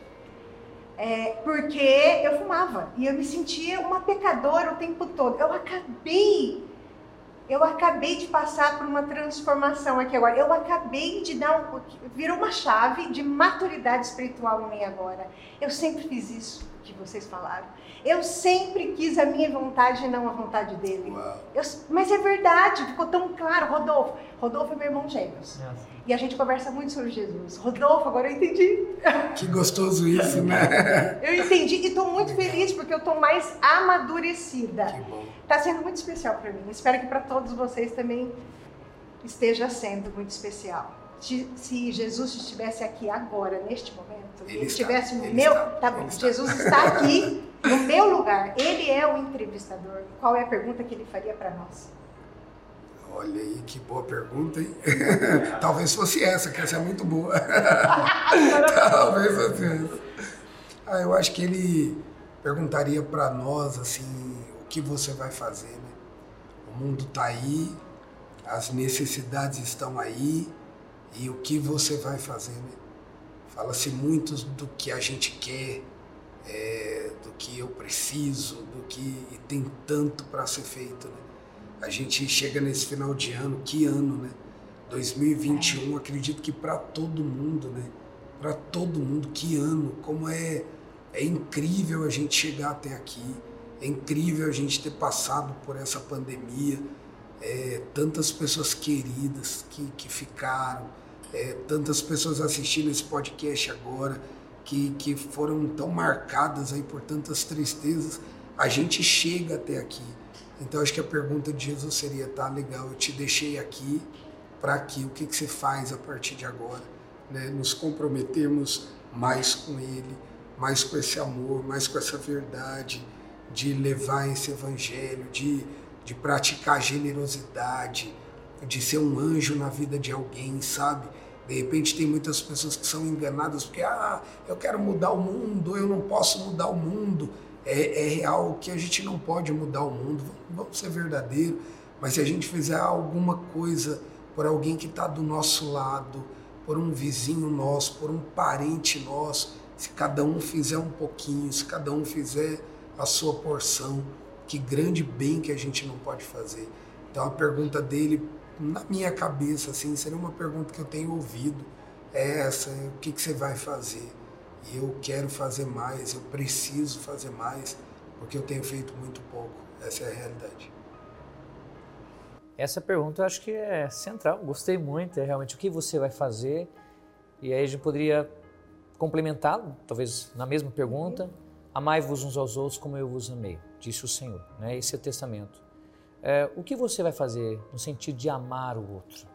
é, porque eu fumava. E eu me sentia uma pecadora o tempo todo. Eu acabei eu acabei de passar por uma transformação aqui agora. Eu acabei de dar um. Virou uma chave de maturidade espiritual em mim agora. Eu sempre fiz isso que vocês falaram. Eu sempre quis a minha vontade e não a vontade dele. Eu, mas é verdade, ficou tão claro. Rodolfo, Rodolfo é meu irmão gêmeos. E a gente conversa muito sobre Jesus. Rodolfo, agora eu entendi. Que gostoso isso, né? eu entendi e estou muito feliz porque eu estou mais amadurecida. Que bom. Está sendo muito especial para mim. Espero que para todos vocês também esteja sendo muito especial. Se Jesus estivesse aqui agora, neste momento, ele estivesse no meu. Está, tá bom, Jesus está aqui no meu lugar. Ele é o entrevistador. Qual é a pergunta que ele faria para nós? Olha aí, que boa pergunta, hein? Talvez fosse essa, que essa é muito boa. Talvez fosse essa. Ah, eu acho que ele perguntaria para nós assim, que você vai fazer, né? O mundo está aí, as necessidades estão aí e o que você vai fazer, né? Fala-se muito do que a gente quer, é, do que eu preciso, do que e tem tanto para ser feito, né? A gente chega nesse final de ano, que ano, né? 2021, acredito que para todo mundo, né? Para todo mundo, que ano, como é é incrível a gente chegar até aqui, é incrível a gente ter passado por essa pandemia, é, tantas pessoas queridas que, que ficaram, é, tantas pessoas assistindo esse podcast agora, que, que foram tão marcadas aí por tantas tristezas, a gente chega até aqui. Então acho que a pergunta de Jesus seria, tá legal, eu te deixei aqui, para aqui, o que, que você faz a partir de agora? Né? Nos comprometermos mais com Ele, mais com esse amor, mais com essa verdade, de levar esse evangelho, de, de praticar generosidade, de ser um anjo na vida de alguém, sabe? De repente tem muitas pessoas que são enganadas porque, ah, eu quero mudar o mundo, eu não posso mudar o mundo. É, é real que a gente não pode mudar o mundo, vamos ser verdadeiros, mas se a gente fizer alguma coisa por alguém que está do nosso lado, por um vizinho nosso, por um parente nosso, se cada um fizer um pouquinho, se cada um fizer a sua porção, que grande bem que a gente não pode fazer. Então a pergunta dele na minha cabeça, assim, seria uma pergunta que eu tenho ouvido, é essa, o que, que você vai fazer? E eu quero fazer mais, eu preciso fazer mais, porque eu tenho feito muito pouco. Essa é a realidade. Essa pergunta eu acho que é central, gostei muito, é realmente o que você vai fazer. E aí a gente poderia complementá-lo, talvez na mesma pergunta, amai-vos uns aos outros como eu vos amei, disse o Senhor. Né? Esse é o testamento. É, o que você vai fazer no sentido de amar o outro?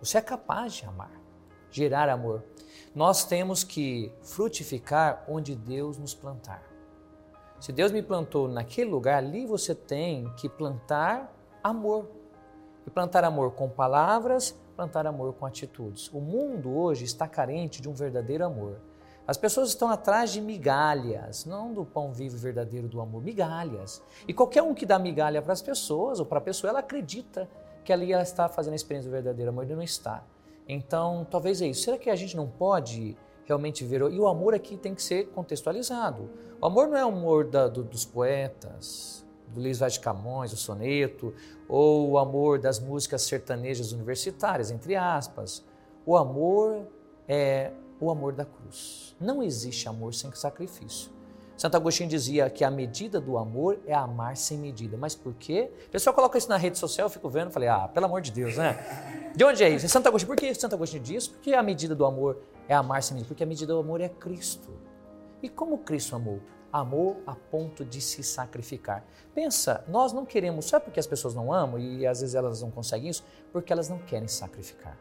Você é capaz de amar, gerar amor. Nós temos que frutificar onde Deus nos plantar. Se Deus me plantou naquele lugar, ali você tem que plantar amor. E plantar amor com palavras, plantar amor com atitudes. O mundo hoje está carente de um verdadeiro amor. As pessoas estão atrás de migalhas, não do pão vivo verdadeiro do amor, migalhas. E qualquer um que dá migalha para as pessoas ou para a pessoa, ela acredita que ali ela está fazendo a experiência do verdadeiro amor e não está. Então, talvez é isso. Será que a gente não pode realmente ver? E o amor aqui tem que ser contextualizado. O amor não é o amor da, do, dos poetas, do Luiz Vaz de Camões, o soneto, ou o amor das músicas sertanejas universitárias, entre aspas. O amor é o amor da cruz. Não existe amor sem sacrifício. Santo Agostinho dizia que a medida do amor é amar sem medida. Mas por quê? O pessoal coloca isso na rede social, eu fico vendo, falei, ah, pelo amor de Deus, né? De onde é isso? Santo Agostinho. Por que Santo Agostinho diz? Porque a medida do amor é amar sem medida. Porque a medida do amor é Cristo. E como Cristo amou? Amou a ponto de se sacrificar. Pensa, nós não queremos, sabe por que as pessoas não amam e às vezes elas não conseguem isso? Porque elas não querem sacrificar.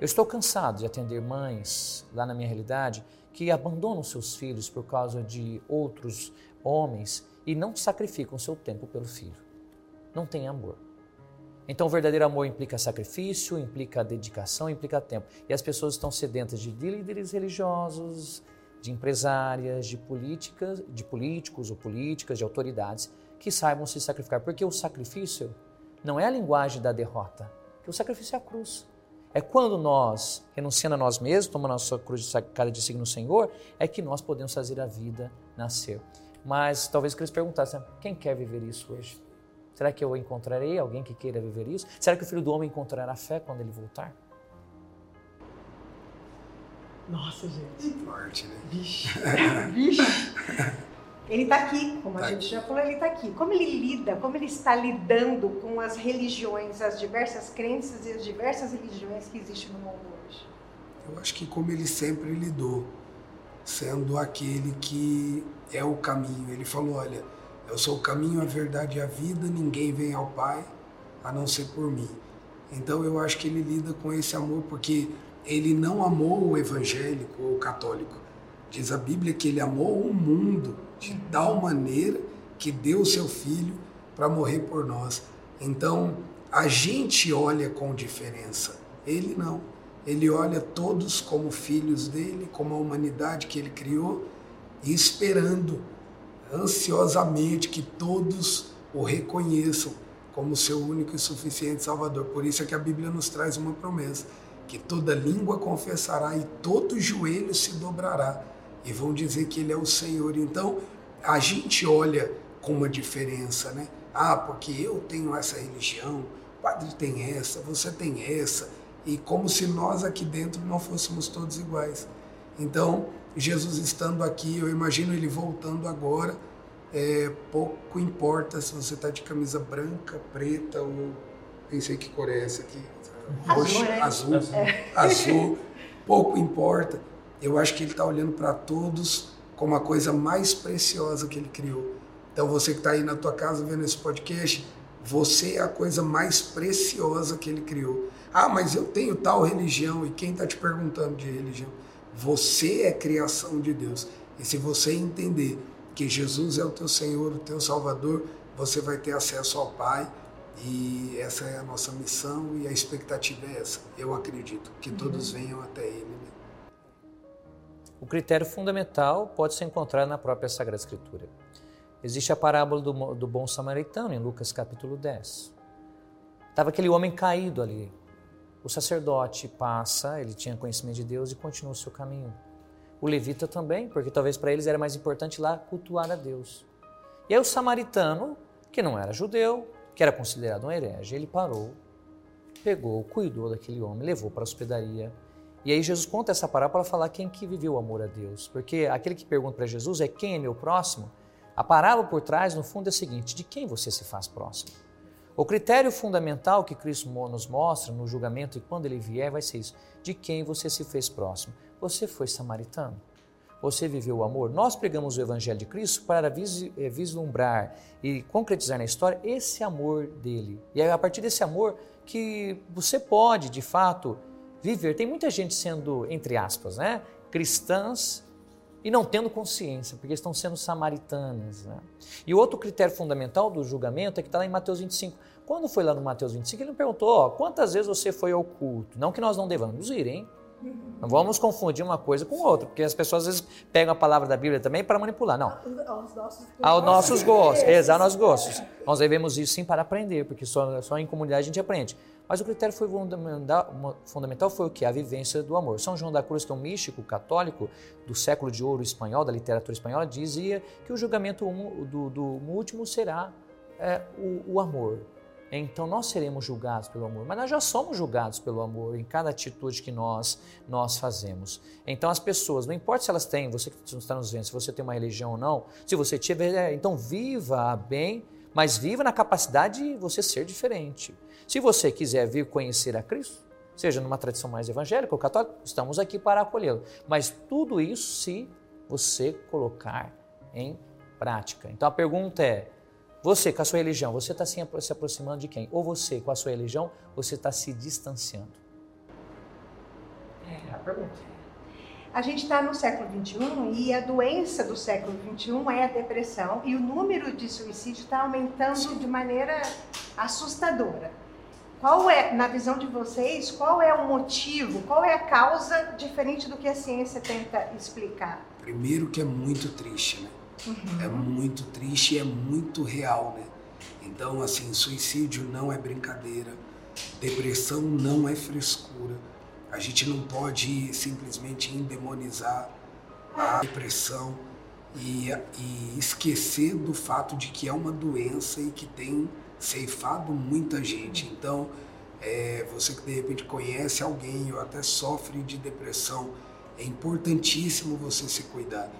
Eu estou cansado de atender mães lá na minha realidade que abandonam seus filhos por causa de outros homens e não sacrificam seu tempo pelo filho. Não tem amor. Então, o verdadeiro amor implica sacrifício, implica dedicação, implica tempo. E as pessoas estão sedentas de líderes religiosos, de empresárias, de políticas, de políticos ou políticas, de autoridades que saibam se sacrificar, porque o sacrifício não é a linguagem da derrota, o sacrifício é a cruz. É quando nós, renunciando a nós mesmos, tomando a nossa cruz de cada dia seguindo o Senhor, é que nós podemos fazer a vida nascer. Mas talvez que eles perguntassem, quem quer viver isso hoje? Será que eu encontrarei alguém que queira viver isso? Será que o Filho do Homem encontrará fé quando ele voltar? Nossa, gente. Forte, né? Vixe. Vixe. Ele está aqui, como a tá gente já falou, ele está aqui. Como ele lida, como ele está lidando com as religiões, as diversas crenças e as diversas religiões que existem no mundo hoje? Eu acho que como ele sempre lidou, sendo aquele que é o caminho. Ele falou, olha, eu sou o caminho, a verdade e a vida, ninguém vem ao Pai a não ser por mim. Então eu acho que ele lida com esse amor porque ele não amou o evangélico ou o católico. Diz a Bíblia que ele amou o mundo de tal maneira que deu o seu filho para morrer por nós. Então, a gente olha com diferença. Ele não. Ele olha todos como filhos dele, como a humanidade que ele criou, esperando ansiosamente que todos o reconheçam como seu único e suficiente Salvador. Por isso é que a Bíblia nos traz uma promessa: que toda língua confessará e todo joelho se dobrará e vão dizer que Ele é o Senhor. Então, a gente olha com uma diferença, né? Ah, porque eu tenho essa religião, o padre tem essa, você tem essa, e como se nós aqui dentro não fôssemos todos iguais. Então, Jesus estando aqui, eu imagino ele voltando agora, é, pouco importa se você está de camisa branca, preta ou. Pensei que cor é essa aqui? Roxo, né? azul, azul, é. azul, pouco importa. Eu acho que ele está olhando para todos como a coisa mais preciosa que ele criou. Então você que está aí na tua casa vendo esse podcast, você é a coisa mais preciosa que ele criou. Ah, mas eu tenho tal religião e quem está te perguntando de religião? Você é criação de Deus. E se você entender que Jesus é o teu Senhor, o teu Salvador, você vai ter acesso ao Pai. E essa é a nossa missão e a expectativa é essa. Eu acredito que todos uhum. venham até Ele. O critério fundamental pode ser encontrado na própria Sagrada Escritura. Existe a parábola do, do bom samaritano em Lucas capítulo 10. Estava aquele homem caído ali. O sacerdote passa, ele tinha conhecimento de Deus e continua o seu caminho. O levita também, porque talvez para eles era mais importante lá cultuar a Deus. E aí o samaritano, que não era judeu, que era considerado um herege, ele parou, pegou, cuidou daquele homem, levou para a hospedaria. E aí Jesus conta essa parábola para falar quem que viveu o amor a Deus. Porque aquele que pergunta para Jesus é quem é meu próximo, a parábola por trás, no fundo, é a seguinte: de quem você se faz próximo? O critério fundamental que Cristo nos mostra no julgamento e quando ele vier vai ser isso: de quem você se fez próximo? Você foi samaritano? Você viveu o amor? Nós pregamos o Evangelho de Cristo para eh, vislumbrar e concretizar na história esse amor dele. E é a partir desse amor que você pode, de fato, viver. Tem muita gente sendo, entre aspas, né, cristãs e não tendo consciência, porque estão sendo samaritanas. Né? E o outro critério fundamental do julgamento é que está lá em Mateus 25. Quando foi lá no Mateus 25, ele me perguntou: ó, quantas vezes você foi ao culto? Não que nós não devamos ir, hein? Não vamos confundir uma coisa com outra, porque as pessoas às vezes pegam a palavra da Bíblia também para manipular. Não. Aos nossos, Aos nossos gostos. Exato, aos nossos gostos. Nós devemos ir sim para aprender, porque só, só em comunidade a gente aprende. Mas o critério foi fundamental foi o que? A vivência do amor. São João da Cruz, que é um místico católico do século de ouro espanhol, da literatura espanhola, dizia que o julgamento do, do último será é, o, o amor. Então nós seremos julgados pelo amor, mas nós já somos julgados pelo amor em cada atitude que nós nós fazemos. Então as pessoas, não importa se elas têm, você que está nos vendo, se você tem uma religião ou não, se você tiver, é, então viva bem, mas viva na capacidade de você ser diferente. Se você quiser vir conhecer a Cristo, seja numa tradição mais evangélica ou católica, estamos aqui para acolhê-lo. Mas tudo isso se você colocar em prática. Então a pergunta é: você com a sua religião, você está se aproximando de quem? Ou você com a sua religião, você está se distanciando? É a pergunta. A gente está no século XXI e a doença do século XXI é a depressão e o número de suicídio está aumentando de maneira assustadora. Qual é, na visão de vocês, qual é o motivo, qual é a causa diferente do que a ciência tenta explicar? Primeiro que é muito triste, né? Uhum. É muito triste e é muito real, né? Então, assim, suicídio não é brincadeira, depressão não é frescura. A gente não pode simplesmente endemonizar a depressão e, e esquecer do fato de que é uma doença e que tem ceifado muita gente. Então, é, você que de repente conhece alguém ou até sofre de depressão, é importantíssimo você se cuidar.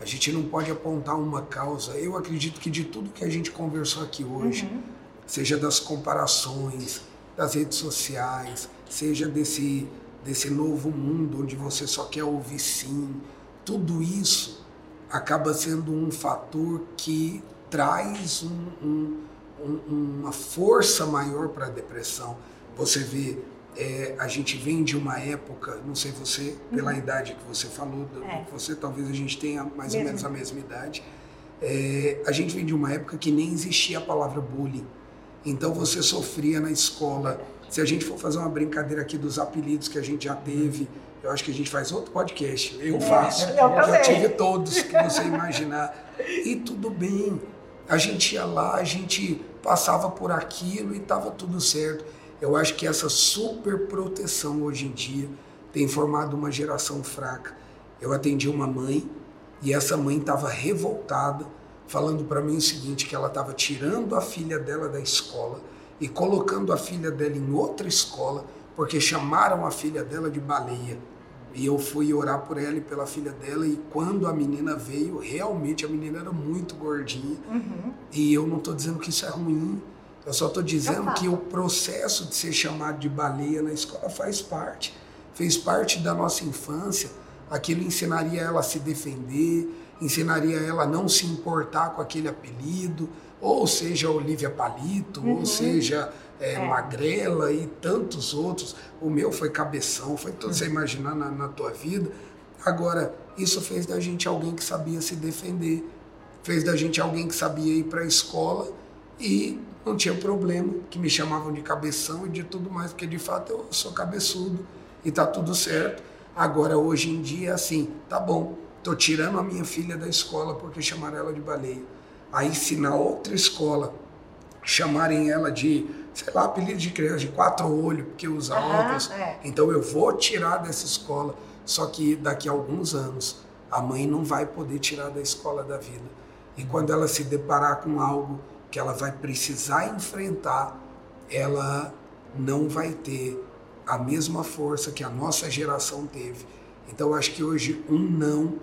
A gente não pode apontar uma causa. Eu acredito que de tudo que a gente conversou aqui hoje, uhum. seja das comparações, das redes sociais, seja desse, desse novo mundo onde você só quer ouvir sim, tudo isso acaba sendo um fator que traz um, um um, uma força maior para a depressão. Você vê, é, a gente vem de uma época, não sei você, pela uhum. idade que você falou, é. você talvez a gente tenha mais Mesmo. ou menos a mesma idade. É, a gente vem de uma época que nem existia a palavra bullying. Então você sofria na escola Se a gente for fazer uma brincadeira aqui dos apelidos que a gente já teve, eu acho que a gente faz outro podcast. Eu é, faço. Eu já tive todos que você imaginar. E tudo bem. A gente ia lá, a gente passava por aquilo e estava tudo certo. Eu acho que essa super proteção hoje em dia tem formado uma geração fraca. Eu atendi uma mãe e essa mãe estava revoltada, falando para mim o seguinte: que ela estava tirando a filha dela da escola e colocando a filha dela em outra escola porque chamaram a filha dela de baleia. E eu fui orar por ela e pela filha dela, e quando a menina veio, realmente a menina era muito gordinha. Uhum. E eu não estou dizendo que isso é ruim, eu só estou dizendo que o processo de ser chamado de baleia na escola faz parte. Fez parte da nossa infância. Aquilo ensinaria ela a se defender, ensinaria ela a não se importar com aquele apelido, ou seja, Olivia Palito, uhum. ou seja, é, é. Magrela e tantos outros. O meu foi Cabeção, foi tudo você imaginar na, na tua vida. Agora, isso fez da gente alguém que sabia se defender, fez da gente alguém que sabia ir para a escola e não tinha problema, que me chamavam de cabeção e de tudo mais, porque de fato eu sou cabeçudo e tá tudo certo. Agora, hoje em dia, assim, tá bom, tô tirando a minha filha da escola porque chamaram ela de baleia. Aí, se na outra escola chamarem ela de, sei lá, apelido de criança, de quatro olhos, porque usa uhum, óculos, é. então eu vou tirar dessa escola. Só que daqui a alguns anos, a mãe não vai poder tirar da escola da vida. E quando ela se deparar com algo que ela vai precisar enfrentar, ela não vai ter a mesma força que a nossa geração teve. Então, acho que hoje um não,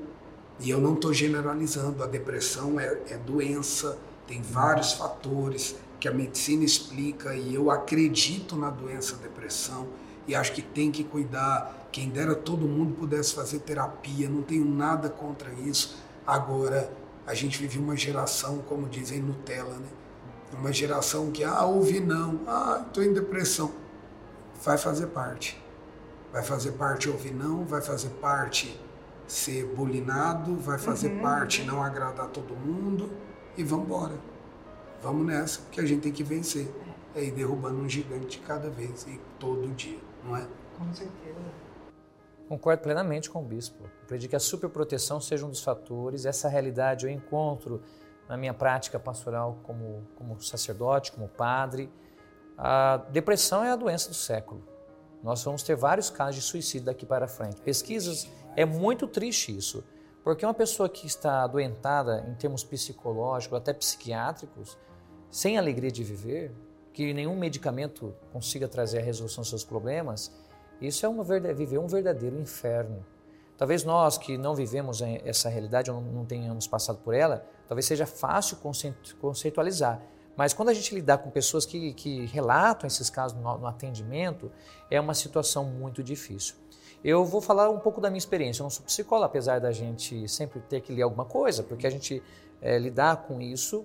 e eu não estou generalizando, a depressão é, é doença, tem vários fatores que a medicina explica e eu acredito na doença depressão e acho que tem que cuidar. Quem dera todo mundo pudesse fazer terapia, não tenho nada contra isso. Agora, a gente vive uma geração, como dizem Nutella, né? Uma geração que, ah, ouvi não, ah, estou em depressão. Vai fazer parte. Vai fazer parte ouvir não, vai fazer parte ser bulinado, vai fazer uhum. parte não agradar todo mundo e vamos embora. Vamos nessa, que a gente tem que vencer. É ir derrubando um gigante cada vez e todo dia, não é? Com certeza. Concordo plenamente com o bispo. Acredito que a superproteção seja um dos fatores. Essa realidade eu encontro na minha prática pastoral como, como sacerdote, como padre. A depressão é a doença do século. Nós vamos ter vários casos de suicídio daqui para frente. Pesquisas, é muito triste isso, porque uma pessoa que está adoentada em termos psicológicos, até psiquiátricos, sem alegria de viver, que nenhum medicamento consiga trazer a resolução dos seus problemas, isso é uma, viver um verdadeiro inferno. Talvez nós que não vivemos essa realidade ou não tenhamos passado por ela, talvez seja fácil conceitualizar. Mas quando a gente lidar com pessoas que, que relatam esses casos no, no atendimento, é uma situação muito difícil. Eu vou falar um pouco da minha experiência. Eu não sou psicólogo, apesar da gente sempre ter que ler alguma coisa, porque a gente é, lidar com isso.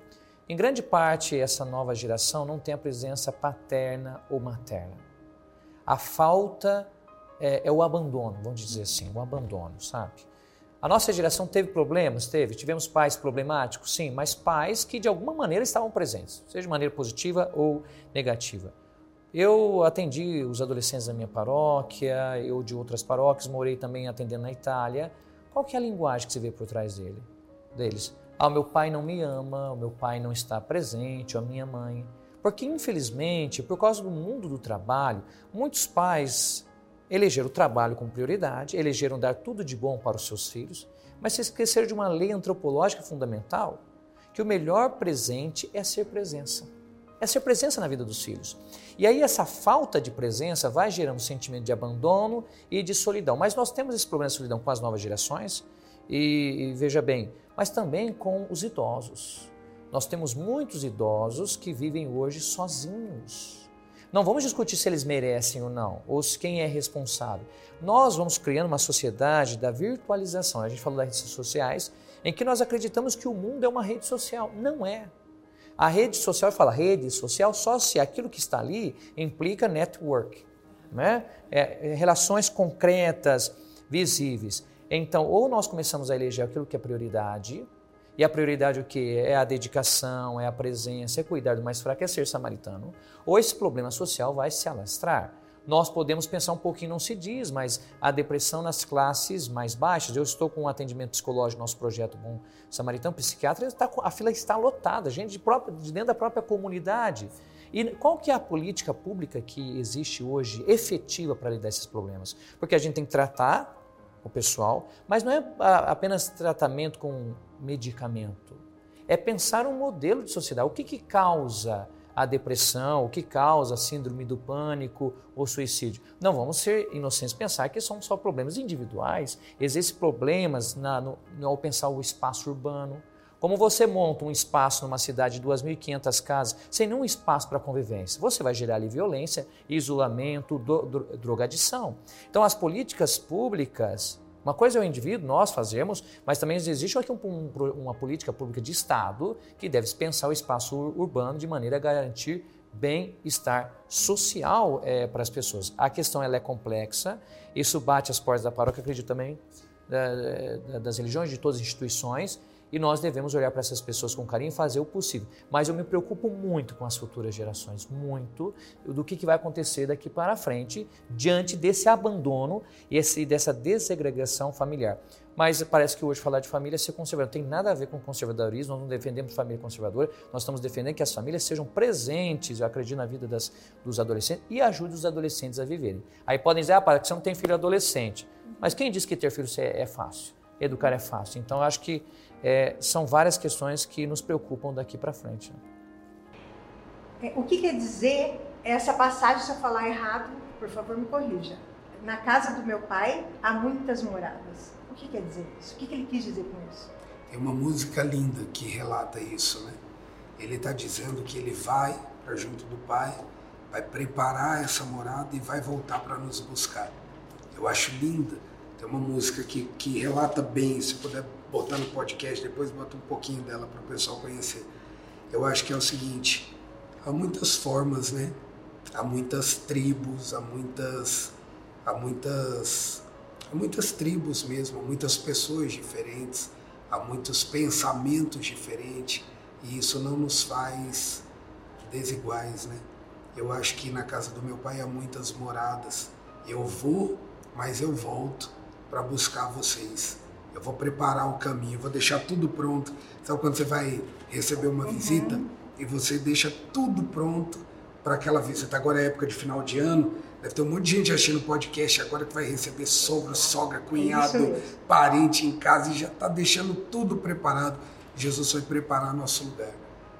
Em grande parte, essa nova geração não tem a presença paterna ou materna. A falta é, é o abandono, vamos dizer assim, o abandono, sabe? A nossa geração teve problemas? Teve. Tivemos pais problemáticos? Sim, mas pais que de alguma maneira estavam presentes, seja de maneira positiva ou negativa. Eu atendi os adolescentes da minha paróquia, eu de outras paróquias, morei também atendendo na Itália. Qual que é a linguagem que você vê por trás dele, deles? Ah, meu pai não me ama, o meu pai não está presente, a minha mãe. Porque, infelizmente, por causa do mundo do trabalho, muitos pais elegeram o trabalho como prioridade, elegeram dar tudo de bom para os seus filhos, mas se esqueceram de uma lei antropológica fundamental, que o melhor presente é ser presença. É ser presença na vida dos filhos. E aí essa falta de presença vai gerando um sentimento de abandono e de solidão. Mas nós temos esse problema de solidão com as novas gerações, e, e veja bem, mas também com os idosos. Nós temos muitos idosos que vivem hoje sozinhos não vamos discutir se eles merecem ou não, ou se quem é responsável. Nós vamos criando uma sociedade da virtualização. A gente falou das redes sociais, em que nós acreditamos que o mundo é uma rede social. Não é. A rede social fala rede social só se aquilo que está ali implica network, né? É, é, relações concretas, visíveis. Então, ou nós começamos a eleger aquilo que é prioridade, E a prioridade o quê? É a dedicação, é a presença, é cuidar do mais fraco, é ser samaritano. Ou esse problema social vai se alastrar. Nós podemos pensar um pouquinho, não se diz, mas a depressão nas classes mais baixas. Eu estou com um atendimento psicológico no nosso projeto Bom Samaritano, psiquiatra, está, a fila está lotada, gente de, própria, de dentro da própria comunidade. E qual que é a política pública que existe hoje efetiva para lidar esses problemas? Porque a gente tem que tratar o pessoal, mas não é apenas tratamento com medicamento. É pensar um modelo de sociedade. O que, que causa a depressão, o que causa a síndrome do pânico ou suicídio. Não vamos ser inocentes pensar que são só problemas individuais. Existem problemas na, no, ao pensar o espaço urbano. Como você monta um espaço numa cidade de 2.500 casas sem nenhum espaço para convivência? Você vai gerar ali violência, isolamento, do, do, drogadição. Então, as políticas públicas uma coisa é o indivíduo, nós fazemos, mas também existe aqui um, um, uma política pública de Estado que deve pensar o espaço urbano de maneira a garantir bem-estar social é, para as pessoas. A questão ela é complexa, isso bate as portas da paróquia, acredito também, da, das religiões, de todas as instituições, e nós devemos olhar para essas pessoas com carinho e fazer o possível. Mas eu me preocupo muito com as futuras gerações, muito do que, vai acontecer daqui para frente diante desse abandono e dessa desegregação familiar. Mas parece que hoje falar de família é ser conservador. Não tem nada a ver com conservadorismo, nós não defendemos família conservadora, nós estamos defendendo que as famílias sejam presentes, eu acredito, na vida das, dos adolescentes e ajude os adolescentes a viverem. Aí podem dizer, ah, para que você não tem filho adolescente. Mas quem diz que ter filho é, é fácil? Educar é fácil. Então, eu acho que é, são várias questões que nos preocupam daqui para frente. Né? É, o que quer dizer essa passagem, se eu falar errado, por favor me corrija. Na casa do meu pai há muitas moradas. O que quer dizer isso? O que ele quis dizer com isso? É uma música linda que relata isso, né? Ele está dizendo que ele vai para junto do pai, vai preparar essa morada e vai voltar para nos buscar. Eu acho linda. Tem uma música que, que relata bem, se puder botar no podcast, depois bota um pouquinho dela para o pessoal conhecer. Eu acho que é o seguinte, há muitas formas, né? Há muitas tribos, há muitas há muitas há muitas tribos mesmo, há muitas pessoas diferentes, há muitos pensamentos diferentes, e isso não nos faz desiguais, né? Eu acho que na casa do meu pai há muitas moradas. Eu vou, mas eu volto para buscar vocês eu vou preparar o caminho, vou deixar tudo pronto. Sabe quando você vai receber uma uhum. visita e você deixa tudo pronto para aquela visita? Agora é época de final de ano, deve ter um monte de gente assistindo podcast agora que vai receber sogro, sogra, cunhado, parente em casa e já está deixando tudo preparado. Jesus foi preparar nosso lugar.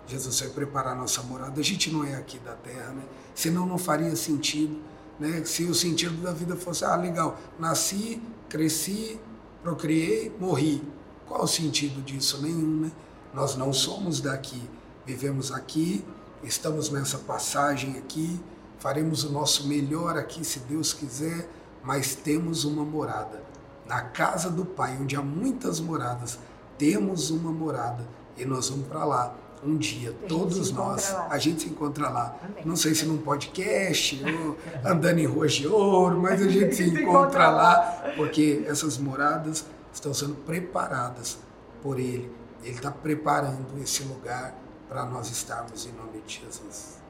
Jesus foi preparar nossa morada. A gente não é aqui da terra, né? Senão não faria sentido, né? Se o sentido da vida fosse, ah, legal, nasci, cresci, procriei, morri. Qual o sentido disso? Nenhum, né? Nós não somos daqui, vivemos aqui, estamos nessa passagem aqui, faremos o nosso melhor aqui, se Deus quiser, mas temos uma morada. Na casa do Pai, onde há muitas moradas, temos uma morada e nós vamos para lá um dia, todos nós, lá. a gente se encontra lá. Amém. Não sei se num podcast ou andando em ruas de ouro, mas a gente se encontra lá, porque essas moradas estão sendo preparadas por Ele. Ele está preparando esse lugar para nós estarmos em nome de Jesus.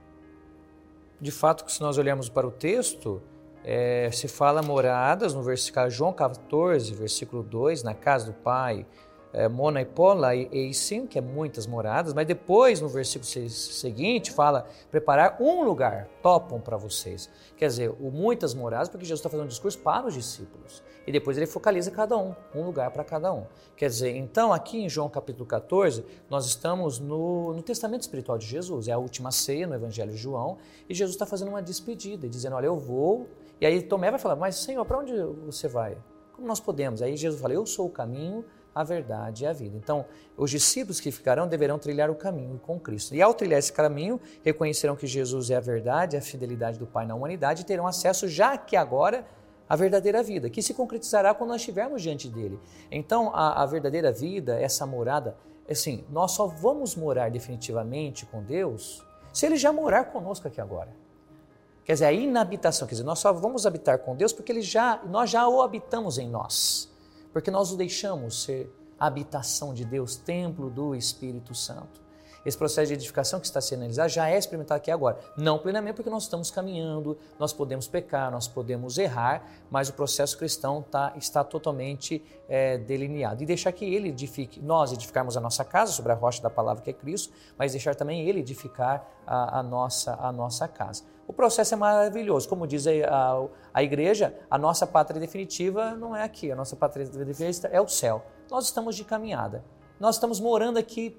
De fato, se nós olharmos para o texto, é, se fala moradas no versículo João 14, versículo 2, na casa do Pai, é, Mona e Pola e Eisim, que é muitas moradas, mas depois no versículo seguinte fala preparar um lugar, topam para vocês. Quer dizer, o muitas moradas, porque Jesus está fazendo um discurso para os discípulos. E depois ele focaliza cada um, um lugar para cada um. Quer dizer, então aqui em João capítulo 14, nós estamos no, no testamento espiritual de Jesus, é a última ceia no Evangelho de João, e Jesus está fazendo uma despedida, dizendo: Olha, eu vou. E aí Tomé vai falar: Mas Senhor, para onde você vai? Como nós podemos? Aí Jesus fala: Eu sou o caminho, a verdade e a vida. Então, os discípulos que ficarão deverão trilhar o caminho com Cristo. E ao trilhar esse caminho, reconhecerão que Jesus é a verdade, a fidelidade do Pai na humanidade e terão acesso já que agora à verdadeira vida, que se concretizará quando nós estivermos diante dele. Então, a, a verdadeira vida, essa morada, assim, nós só vamos morar definitivamente com Deus se ele já morar conosco aqui agora. Quer dizer, a inabitação, quer dizer, nós só vamos habitar com Deus porque ele já, nós já o habitamos em nós porque nós o deixamos ser habitação de Deus, templo do Espírito Santo. Esse processo de edificação que está sendo analisado já é experimentado aqui agora. Não plenamente porque nós estamos caminhando, nós podemos pecar, nós podemos errar, mas o processo cristão tá, está totalmente é, delineado. E deixar que ele edifique, nós edificarmos a nossa casa sobre a rocha da palavra que é Cristo, mas deixar também ele edificar a, a nossa, a nossa casa. O processo é maravilhoso. Como diz a, a, igreja, a nossa pátria definitiva não é aqui, a nossa pátria definitiva é o céu. Nós estamos de caminhada. Nós estamos morando aqui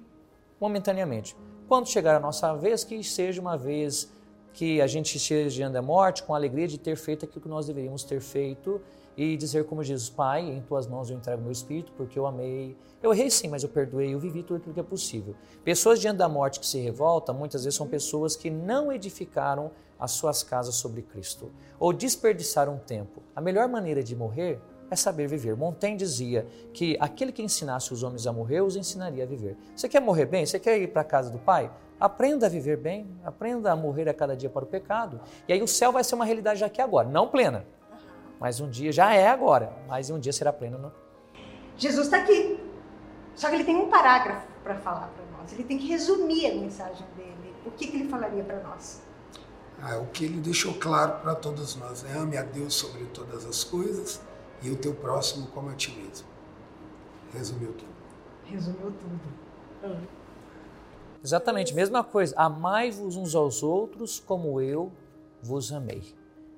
momentaneamente. Quando chegar a nossa vez, que seja uma vez que a gente esteja diante da morte com a alegria de ter feito aquilo que nós deveríamos ter feito e dizer como Jesus, Pai, em tuas mãos eu entrego meu espírito porque eu amei. Eu errei sim, mas eu perdoei, eu vivi tudo aquilo que é possível. Pessoas diante da morte que se revoltam, muitas vezes são pessoas que não edificaram as suas casas sobre Cristo ou desperdiçaram tempo. A melhor maneira de morrer é saber viver. Montaigne dizia que aquele que ensinasse os homens a morrer, os ensinaria a viver. Você quer morrer bem? Você quer ir para a casa do Pai? Aprenda a viver bem, aprenda a morrer a cada dia para o pecado. E aí o céu vai ser uma realidade já aqui agora, não plena. Mas um dia já é agora, mas um dia será pleno. Não? Jesus está aqui. Só que ele tem um parágrafo para falar para nós. Ele tem que resumir a mensagem dele. O que, que ele falaria para nós? Ah, o que ele deixou claro para todos nós, né? Ame a Deus sobre todas as coisas e o teu próximo como a ti mesmo. Resumiu tudo. Resumiu tudo. Ah. Exatamente, mesma coisa. Amai-vos uns aos outros como eu vos amei.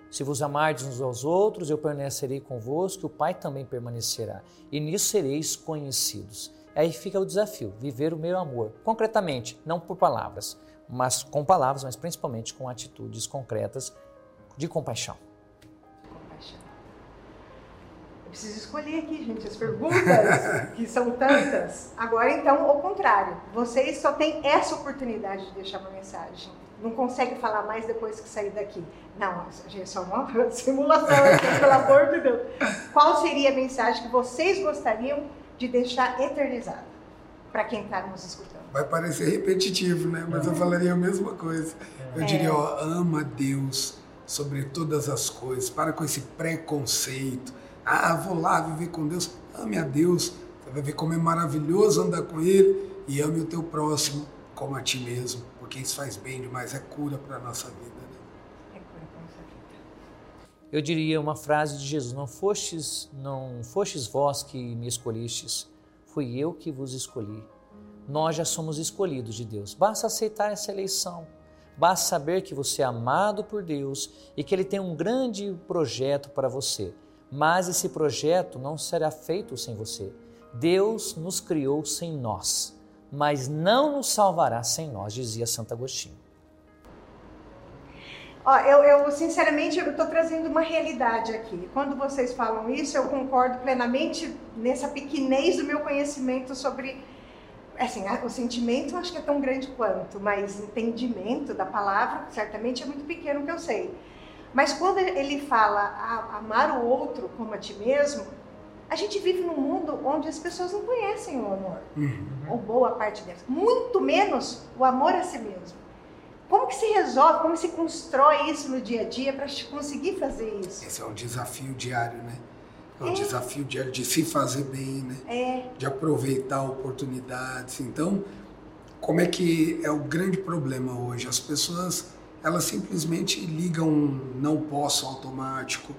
Se vos amardes uns aos outros, eu permanecerei convosco, o Pai também permanecerá. E nisso sereis conhecidos. Aí fica o desafio, viver o meu amor, concretamente, não por palavras, mas com palavras, mas principalmente com atitudes concretas de compaixão preciso escolher aqui, gente, as perguntas, que são tantas. Agora, então, ao contrário, vocês só têm essa oportunidade de deixar uma mensagem. Não consegue falar mais depois que sair daqui. Não, gente, é só uma simulação, pelo amor de Deus. Qual seria a mensagem que vocês gostariam de deixar eternizada para quem está nos escutando? Vai parecer repetitivo, né? Mas eu falaria a mesma coisa. Eu é. diria, ó, ama Deus sobre todas as coisas. Para com esse preconceito ah, vou lá viver com Deus. Ame a Deus. Você vai ver como é maravilhoso andar com Ele. E ame o teu próximo como a ti mesmo. Porque isso faz bem demais. É cura para a nossa vida. Né? É cura para a nossa vida. Eu diria uma frase de Jesus: Não fostes, não fostes vós que me escolhestes, fui eu que vos escolhi. Nós já somos escolhidos de Deus. Basta aceitar essa eleição. Basta saber que você é amado por Deus e que Ele tem um grande projeto para você. Mas esse projeto não será feito sem você. Deus nos criou sem nós, mas não nos salvará sem nós, dizia Santo Agostinho. Eu, eu, sinceramente, estou trazendo uma realidade aqui. Quando vocês falam isso, eu concordo plenamente nessa pequenez do meu conhecimento sobre, assim, o sentimento acho que é tão grande quanto, mas entendimento da palavra certamente é muito pequeno que eu sei. Mas quando ele fala amar o outro como a ti mesmo, a gente vive num mundo onde as pessoas não conhecem o amor, uhum. ou boa parte delas, muito menos o amor a si mesmo. Como que se resolve, como se constrói isso no dia a dia para conseguir fazer isso? Esse é um desafio diário, né? É um é. desafio diário de se fazer bem, né? É. De aproveitar oportunidades. Então, como é que é o grande problema hoje? As pessoas elas simplesmente ligam não posso automático,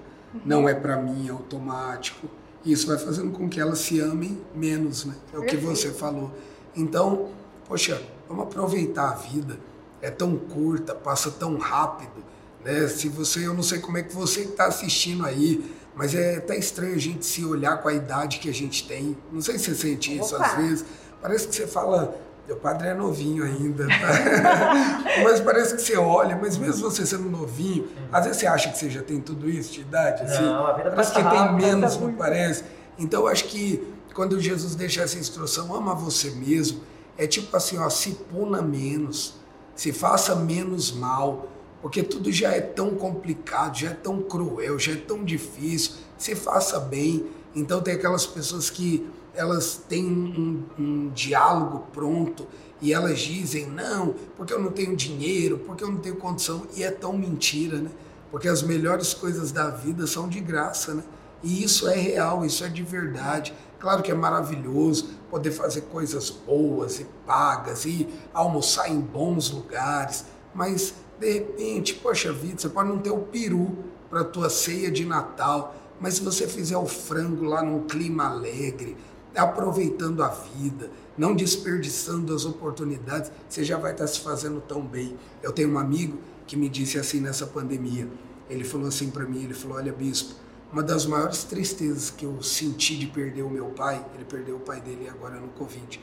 não é para mim automático. Isso vai fazendo com que elas se amem menos, né? É o que você falou. Então, poxa, vamos aproveitar a vida. É tão curta, passa tão rápido, né? Se você, eu não sei como é que você está assistindo aí, mas é até estranho a gente se olhar com a idade que a gente tem. Não sei se você sente isso Opa. às vezes. Parece que você fala, meu padre é novinho ainda, tá? mas parece que você olha, mas mesmo você sendo novinho, às vezes você acha que você já tem tudo isso de idade, assim. Não, a vida parece que tem menos, tá não parece. Então eu acho que quando Jesus deixa essa instrução, ama você mesmo, é tipo assim, ó, se puna menos, se faça menos mal, porque tudo já é tão complicado, já é tão cruel, já é tão difícil, se faça bem. Então tem aquelas pessoas que elas têm um, um, diálogo pronto e elas dizem não, porque eu não tenho dinheiro, porque eu não tenho condição e é tão mentira, né? Porque as melhores coisas da vida são de graça, né? E isso é real, isso é de verdade. Claro que é maravilhoso poder fazer coisas boas e pagas e almoçar em bons lugares, mas de repente, poxa vida, você pode não ter o peru para a tua ceia de Natal, mas se você fizer o frango lá num clima alegre, aproveitando a vida, não desperdiçando as oportunidades, você já vai estar se fazendo tão bem. Eu tenho um amigo que me disse assim nessa pandemia. Ele falou assim para mim, ele falou: "Olha, bispo, uma das maiores tristezas que eu senti de perder o meu pai, ele perdeu o pai dele agora no Covid.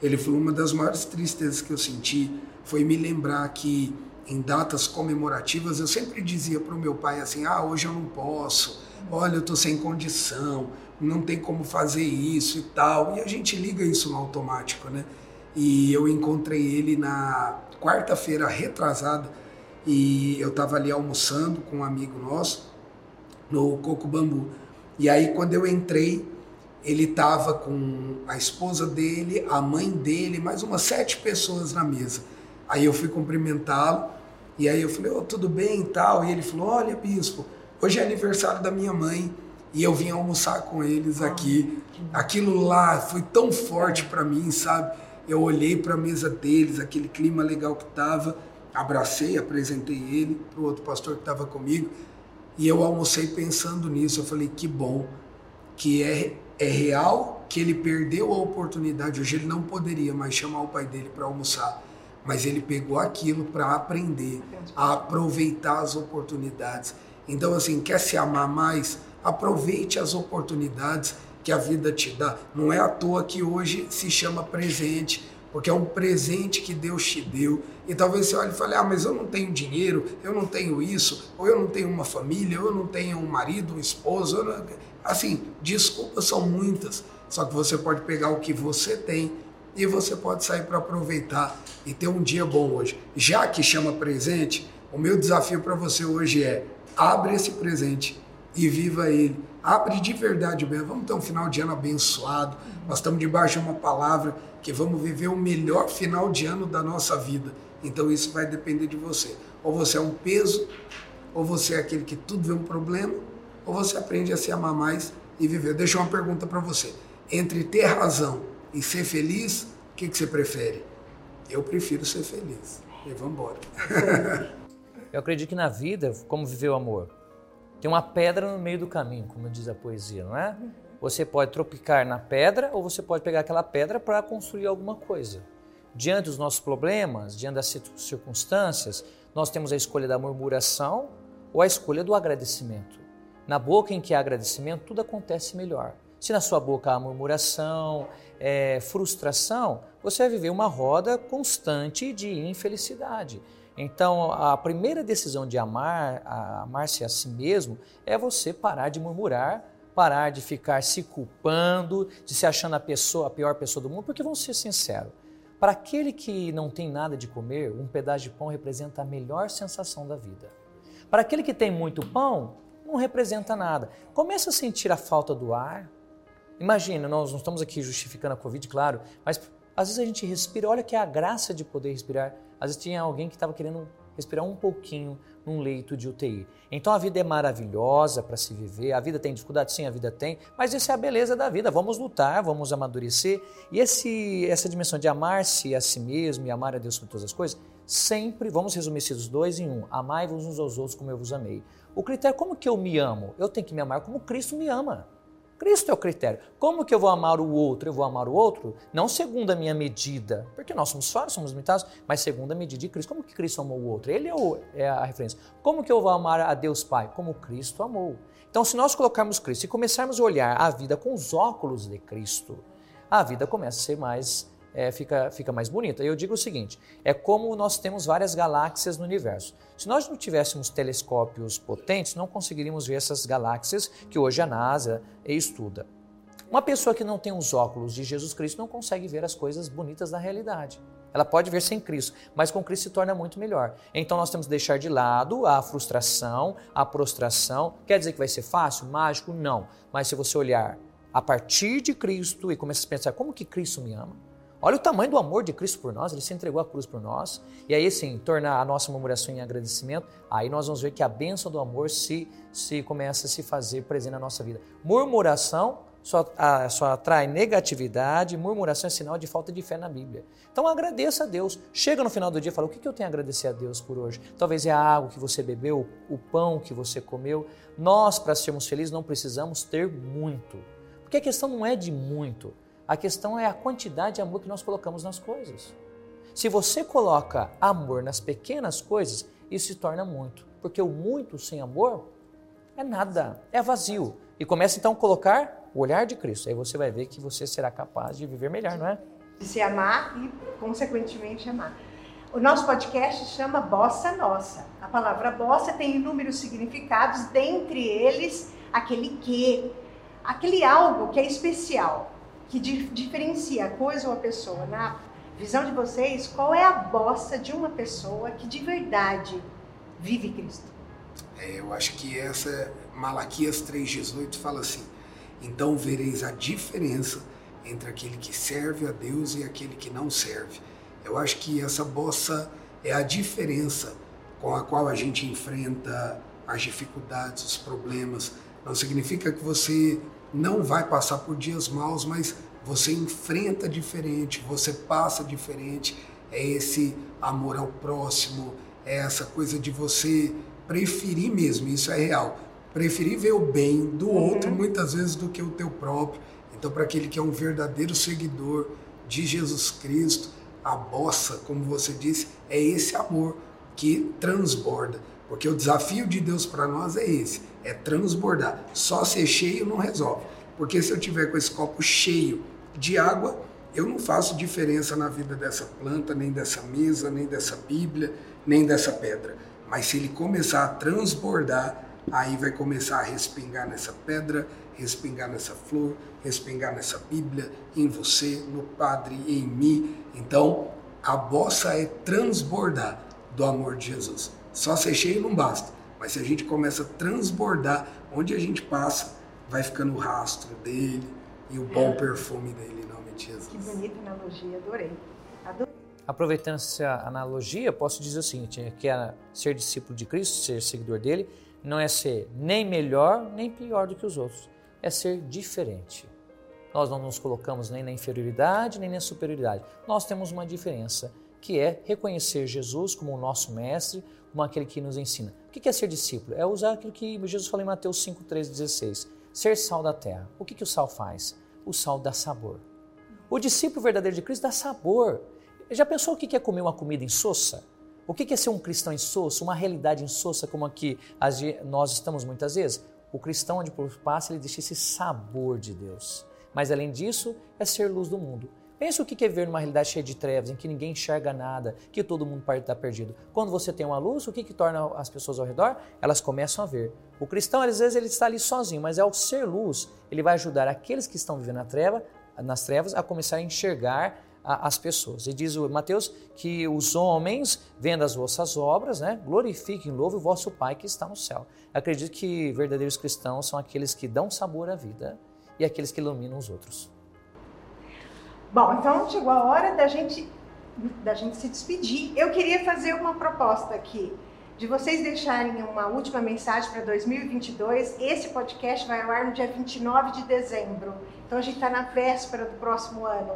Ele falou: uma das maiores tristezas que eu senti foi me lembrar que em datas comemorativas eu sempre dizia para o meu pai assim: ah, hoje eu não posso, olha, eu estou sem condição, não tem como fazer isso e tal. E a gente liga isso no automático, né? E eu encontrei ele na quarta-feira retrasada e eu estava ali almoçando com um amigo nosso no Coco Bambu. E aí quando eu entrei, ele estava com a esposa dele, a mãe dele, mais umas sete pessoas na mesa. Aí eu fui cumprimentá-lo e aí eu falei, oh, tudo bem e tal. E ele falou, olha bispo, hoje é aniversário da minha mãe e eu vim almoçar com eles ah, aqui. Aquilo lá foi tão forte para mim, sabe? Eu olhei para a mesa deles, aquele clima legal que tava, abracei, apresentei ele para o outro pastor que estava comigo. E eu almocei pensando nisso. Eu falei, que bom, que é, é real que ele perdeu a oportunidade. Hoje ele não poderia mais chamar o pai dele para almoçar. Mas ele pegou aquilo para aprender, a aproveitar as oportunidades. Então, assim, quer se amar mais? Aproveite as oportunidades que a vida te dá. Não é à toa que hoje se chama presente porque é um presente que Deus te deu. E talvez você olhe e fale: ah, mas eu não tenho dinheiro, eu não tenho isso, ou eu não tenho uma família, ou eu não tenho um marido, um esposo. Não... Assim, desculpas são muitas, só que você pode pegar o que você tem e você pode sair para aproveitar e ter um dia bom hoje. Já que chama presente, o meu desafio para você hoje é: abre esse presente e viva ele. Abre de verdade mesmo. Vamos ter um final de ano abençoado. Nós estamos debaixo de uma palavra que vamos viver o melhor final de ano da nossa vida. Então isso vai depender de você. Ou você é um peso, ou você é aquele que tudo vê um problema, ou você aprende a se amar mais e viver. Deixa uma pergunta para você. Entre ter razão e ser feliz, o que, que você prefere? Eu prefiro ser feliz. E vamos embora. Eu acredito que na vida, como viver o amor? Tem uma pedra no meio do caminho, como diz a poesia, não é? Você pode tropicar na pedra ou você pode pegar aquela pedra para construir alguma coisa. Diante dos nossos problemas, diante das circunstâncias, nós temos a escolha da murmuração ou a escolha do agradecimento. Na boca em que há agradecimento, tudo acontece melhor. Se na sua boca há murmuração, é, frustração, você vai viver uma roda constante de infelicidade. Então, a primeira decisão de amar, amar-se a si mesmo, é você parar de murmurar parar de ficar se culpando, de se achando a pessoa, a pior pessoa do mundo, porque vamos ser sinceros. Para aquele que não tem nada de comer, um pedaço de pão representa a melhor sensação da vida. Para aquele que tem muito pão, não representa nada. Começa a sentir a falta do ar. Imagina, nós não estamos aqui justificando a Covid, claro, mas às vezes a gente respira, olha que é a graça de poder respirar. Às vezes tinha alguém que estava querendo respirar um pouquinho num leito de UTI. Então a vida é maravilhosa para se viver, a vida tem dificuldade, sim, a vida tem, mas essa é a beleza da vida. Vamos lutar, vamos amadurecer. E esse, essa dimensão de amar-se a si mesmo e amar a Deus sobre todas as coisas, sempre, vamos resumir esses dois em um: amai-vos uns aos outros como eu vos amei. O critério, como que eu me amo? Eu tenho que me amar como Cristo me ama. Cristo é o critério. Como que eu vou amar o outro? Eu vou amar o outro não segundo a minha medida, porque nós somos falhos, somos limitados, mas segundo a medida de Cristo. Como que Cristo amou o outro? Ele é, o, é a referência. Como que eu vou amar a Deus Pai? Como Cristo amou. Então, se nós colocarmos Cristo e começarmos a olhar a vida com os óculos de Cristo, a vida começa a ser mais é, fica, fica mais bonita. Eu digo o seguinte: é como nós temos várias galáxias no universo. Se nós não tivéssemos telescópios potentes, não conseguiríamos ver essas galáxias que hoje a NASA estuda. Uma pessoa que não tem os óculos de Jesus Cristo não consegue ver as coisas bonitas da realidade. Ela pode ver sem Cristo, mas com Cristo se torna muito melhor. Então nós temos que deixar de lado a frustração, a prostração. Quer dizer que vai ser fácil, mágico? Não. Mas se você olhar a partir de Cristo e começar a pensar como que Cristo me ama, Olha o tamanho do amor de Cristo por nós, ele se entregou a cruz por nós. E aí, sim, tornar a nossa murmuração em agradecimento, aí nós vamos ver que a bênção do amor se, se começa a se fazer presente na nossa vida. Murmuração só, a, só atrai negatividade, murmuração é sinal de falta de fé na Bíblia. Então agradeça a Deus. Chega no final do dia e fala: o que, que eu tenho a agradecer a Deus por hoje? Talvez é a água que você bebeu, o pão que você comeu. Nós, para sermos felizes, não precisamos ter muito. Porque a questão não é de muito. A questão é a quantidade de amor que nós colocamos nas coisas. Se você coloca amor nas pequenas coisas, isso se torna muito. Porque o muito sem amor é nada, é vazio. E começa então a colocar o olhar de Cristo. Aí você vai ver que você será capaz de viver melhor, não é? De se amar e, consequentemente, amar. O nosso podcast chama Bossa Nossa. A palavra bossa tem inúmeros significados, dentre eles aquele que, aquele algo que é especial que diferencia a coisa ou a pessoa. Na visão de vocês, qual é a bossa de uma pessoa que de verdade vive Cristo? É, eu acho que essa, Malaquias 3,18 fala assim: Então vereis a diferença entre aquele que serve a Deus e aquele que não serve. Eu acho que essa bossa é a diferença com a qual a gente enfrenta as dificuldades, os problemas. Não significa que você não vai passar por dias maus, mas você enfrenta diferente, você passa diferente. É esse amor ao próximo, é essa coisa de você preferir mesmo, isso é real. Preferir ver o bem do uhum. outro muitas vezes do que o teu próprio. Então, para aquele que é um verdadeiro seguidor de Jesus Cristo, a bossa, como você disse, é esse amor que transborda. Porque o desafio de Deus para nós é esse é transbordar. Só ser cheio não resolve. Porque se eu tiver com esse copo cheio de água, eu não faço diferença na vida dessa planta, nem dessa mesa, nem dessa Bíblia, nem dessa pedra. Mas se ele começar a transbordar, aí vai começar a respingar nessa pedra, respingar nessa flor, respingar nessa Bíblia, em você, no Padre, em mim. Então, a bossa é transbordar do amor de Jesus. Só ser cheio não basta. Mas se a gente começa a transbordar, onde a gente passa, vai ficando o rastro dele e o bom é. perfume dele, em nome de Jesus. Que bonita analogia, adorei. adorei. Aproveitando essa analogia, posso dizer o seguinte: é que é ser discípulo de Cristo, ser seguidor dele, não é ser nem melhor nem pior do que os outros, é ser diferente. Nós não nos colocamos nem na inferioridade nem na superioridade. Nós temos uma diferença, que é reconhecer Jesus como o nosso mestre, como aquele que nos ensina. O que é ser discípulo? É usar aquilo que Jesus falou em Mateus 5, 13, 16. Ser sal da terra. O que, que o sal faz? O sal dá sabor. O discípulo verdadeiro de Cristo dá sabor. Já pensou o que é comer uma comida insossa? O que é ser um cristão insosso, uma realidade insossa como aqui nós estamos muitas vezes? O cristão, onde passa, ele deixa esse sabor de Deus. Mas além disso, é ser luz do mundo. Pensa o que é ver numa realidade cheia de trevas, em que ninguém enxerga nada, que todo mundo estar perdido. Quando você tem uma luz, o que, que torna as pessoas ao redor? Elas começam a ver. O cristão, às vezes, ele está ali sozinho, mas ao ser luz, ele vai ajudar aqueles que estão vivendo na treva, nas trevas a começar a enxergar as pessoas. E diz o Mateus que os homens, vendo as vossas obras, né, glorifiquem, louvem o vosso Pai que está no céu. Acredito que verdadeiros cristãos são aqueles que dão sabor à vida e aqueles que iluminam os outros. Bom, então chegou a hora da gente, da gente se despedir. Eu queria fazer uma proposta aqui, de vocês deixarem uma última mensagem para 2022. Esse podcast vai ao ar no dia 29 de dezembro. Então a gente está na véspera do próximo ano.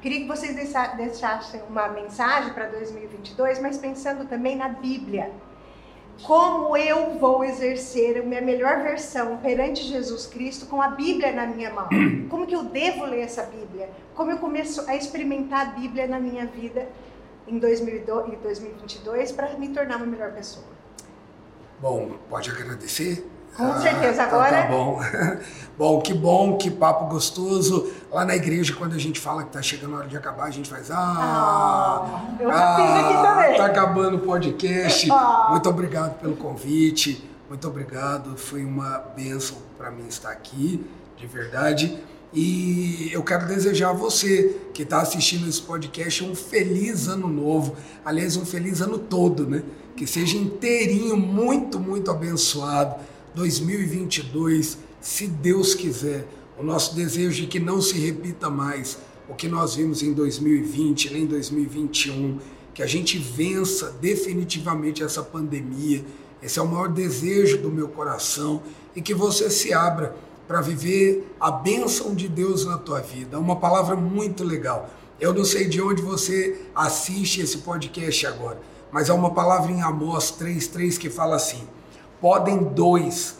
Queria que vocês deixassem uma mensagem para 2022, mas pensando também na Bíblia como eu vou exercer a minha melhor versão perante Jesus Cristo com a Bíblia na minha mão? Como que eu devo ler essa Bíblia? Como eu começo a experimentar a Bíblia na minha vida em 2022 para me tornar uma melhor pessoa? Bom, pode agradecer com certeza, ah, agora. Tá, bom. bom, que bom, que papo gostoso. Lá na igreja, quando a gente fala que tá chegando a hora de acabar, a gente faz. Ah, ah eu ah, fiz aqui também. Tá acabando o podcast. Ah. Muito obrigado pelo convite. Muito obrigado. Foi uma bênção para mim estar aqui, de verdade. E eu quero desejar a você que está assistindo esse podcast um feliz ano novo. Aliás, um feliz ano todo, né? Que seja inteirinho, muito, muito abençoado 2022, se Deus quiser. O nosso desejo é que não se repita mais o que nós vimos em 2020, nem em 2021, que a gente vença definitivamente essa pandemia. Esse é o maior desejo do meu coração e que você se abra para viver a bênção de Deus na tua vida. É uma palavra muito legal. Eu não sei de onde você assiste esse podcast agora, mas é uma palavra em Amós 3:3 que fala assim: Podem dois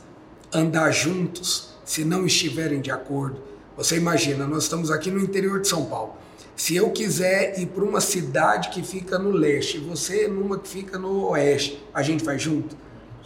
andar juntos se não estiverem de acordo. Você imagina, nós estamos aqui no interior de São Paulo. Se eu quiser ir para uma cidade que fica no leste e você numa que fica no oeste, a gente vai junto?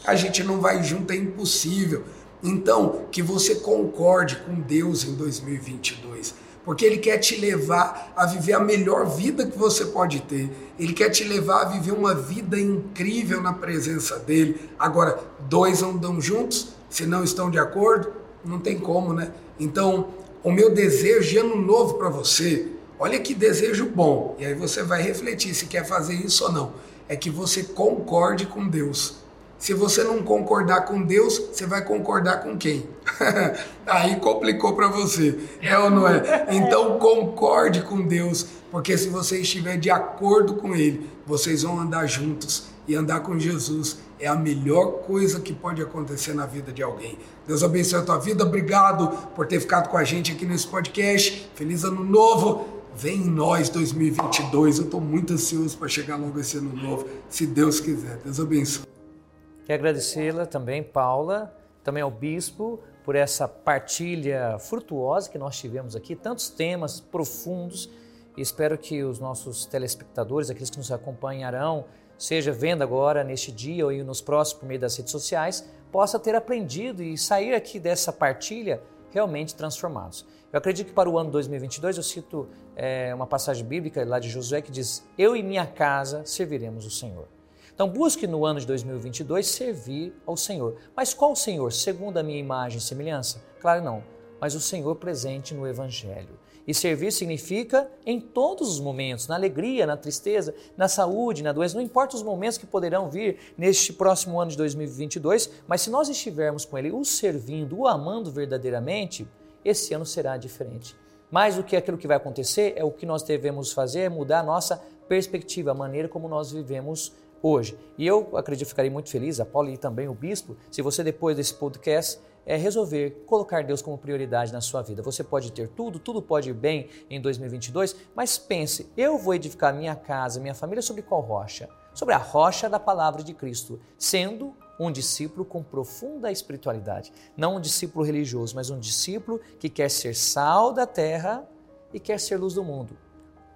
A gente não vai junto, é impossível. Então, que você concorde com Deus em 2022, porque Ele quer te levar a viver a melhor vida que você pode ter. Ele quer te levar a viver uma vida incrível na presença dEle. Agora, dois andam juntos, se não estão de acordo, não tem como, né? Então, o meu desejo de ano novo para você, olha que desejo bom, e aí você vai refletir se quer fazer isso ou não, é que você concorde com Deus se você não concordar com Deus, você vai concordar com quem? Aí complicou para você, é ou não é? Então concorde com Deus, porque se você estiver de acordo com Ele, vocês vão andar juntos e andar com Jesus é a melhor coisa que pode acontecer na vida de alguém. Deus abençoe a tua vida, obrigado por ter ficado com a gente aqui nesse podcast. Feliz ano novo! Vem em nós 2022. Eu estou muito ansioso para chegar logo esse ano novo, se Deus quiser. Deus abençoe. Quero agradecê-la também, Paula, também ao Bispo, por essa partilha frutuosa que nós tivemos aqui, tantos temas profundos. E espero que os nossos telespectadores, aqueles que nos acompanharão, seja vendo agora neste dia ou nos próximos por meio das redes sociais, possa ter aprendido e sair aqui dessa partilha realmente transformados. Eu acredito que para o ano 2022, eu cito é, uma passagem bíblica lá de Josué que diz: Eu e minha casa serviremos o Senhor. Então busque no ano de 2022 servir ao Senhor. Mas qual Senhor? Segundo a minha imagem e semelhança? Claro não, mas o Senhor presente no Evangelho. E servir significa em todos os momentos, na alegria, na tristeza, na saúde, na doença, não importa os momentos que poderão vir neste próximo ano de 2022, mas se nós estivermos com Ele o servindo, o amando verdadeiramente, esse ano será diferente. Mais do que aquilo que vai acontecer, é o que nós devemos fazer é mudar a nossa perspectiva, a maneira como nós vivemos hoje. E eu acredito que ficarei muito feliz, a Paula e também o bispo, se você depois desse podcast é resolver colocar Deus como prioridade na sua vida. Você pode ter tudo, tudo pode ir bem em 2022, mas pense, eu vou edificar minha casa, minha família sobre qual rocha? Sobre a rocha da palavra de Cristo, sendo um discípulo com profunda espiritualidade, não um discípulo religioso, mas um discípulo que quer ser sal da terra e quer ser luz do mundo.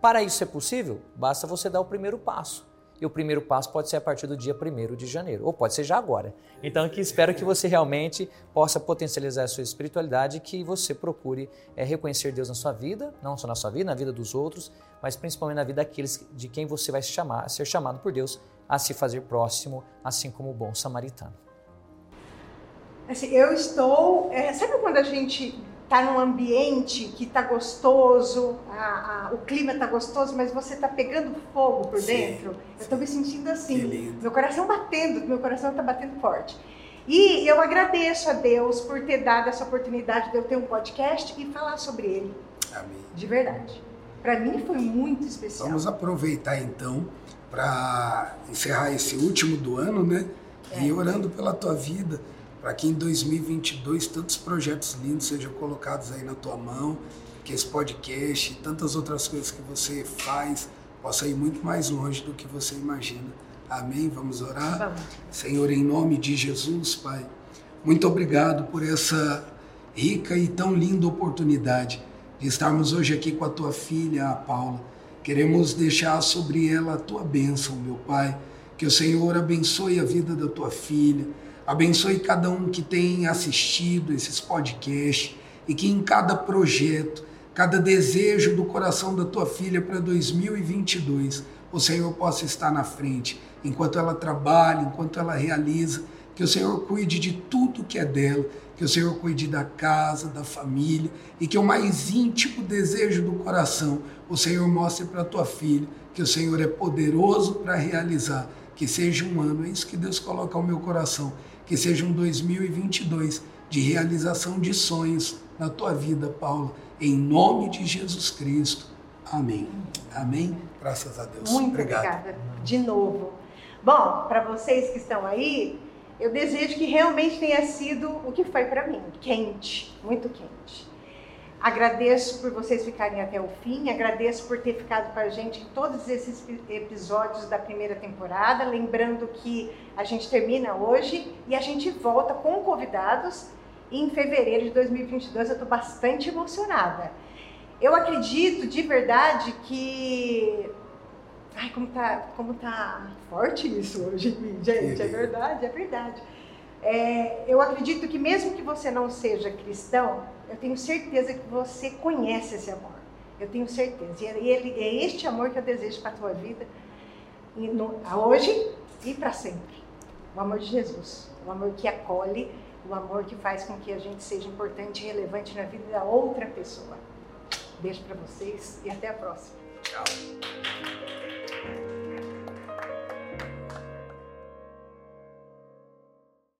Para isso ser possível, basta você dar o primeiro passo e o primeiro passo pode ser a partir do dia 1 de janeiro, ou pode ser já agora. Então, que espero que você realmente possa potencializar a sua espiritualidade que você procure é, reconhecer Deus na sua vida, não só na sua vida, na vida dos outros, mas principalmente na vida daqueles de quem você vai chamar, ser chamado por Deus a se fazer próximo, assim como o bom samaritano. Assim, eu estou. É, sabe quando a gente tá num ambiente que tá gostoso, a, a, o clima tá gostoso, mas você tá pegando fogo por sim, dentro. Eu tô me sentindo assim, meu coração batendo, meu coração tá batendo forte. E eu agradeço a Deus por ter dado essa oportunidade de eu ter um podcast e falar sobre ele. Amém. De verdade. Para mim foi muito especial. Vamos aproveitar então para encerrar esse último do ano, né? É. E orando pela tua vida para que em 2022 tantos projetos lindos sejam colocados aí na tua mão, que esse podcast e tantas outras coisas que você faz possa ir muito mais longe do que você imagina. Amém? Vamos orar? Vamos. Senhor, em nome de Jesus, Pai, muito obrigado por essa rica e tão linda oportunidade de estarmos hoje aqui com a tua filha, a Paula. Queremos deixar sobre ela a tua bênção, meu Pai. Que o Senhor abençoe a vida da tua filha Abençoe cada um que tem assistido esses podcasts e que em cada projeto, cada desejo do coração da tua filha para 2022, o Senhor possa estar na frente, enquanto ela trabalha, enquanto ela realiza, que o Senhor cuide de tudo que é dela, que o Senhor cuide da casa, da família e que o mais íntimo desejo do coração o Senhor mostre para tua filha, que o Senhor é poderoso para realizar, que seja um ano, é isso que Deus coloca ao meu coração que seja um 2022 de realização de sonhos na tua vida, Paulo, em nome de Jesus Cristo. Amém. Amém. Graças a Deus. Muito Obrigado. obrigada. De novo. Bom, para vocês que estão aí, eu desejo que realmente tenha sido o que foi para mim, quente, muito quente. Agradeço por vocês ficarem até o fim, agradeço por ter ficado com a gente em todos esses episódios da primeira temporada. Lembrando que a gente termina hoje e a gente volta com convidados em fevereiro de 2022. Eu estou bastante emocionada. Eu acredito de verdade que. Ai, como tá, como tá forte isso hoje, gente. É verdade, é verdade. É, eu acredito que mesmo que você não seja cristão, eu tenho certeza que você conhece esse amor. Eu tenho certeza. E ele, é este amor que eu desejo para a tua vida, no, hoje e para sempre. O amor de Jesus. O amor que acolhe, o amor que faz com que a gente seja importante e relevante na vida da outra pessoa. Beijo para vocês e até a próxima. Tchau.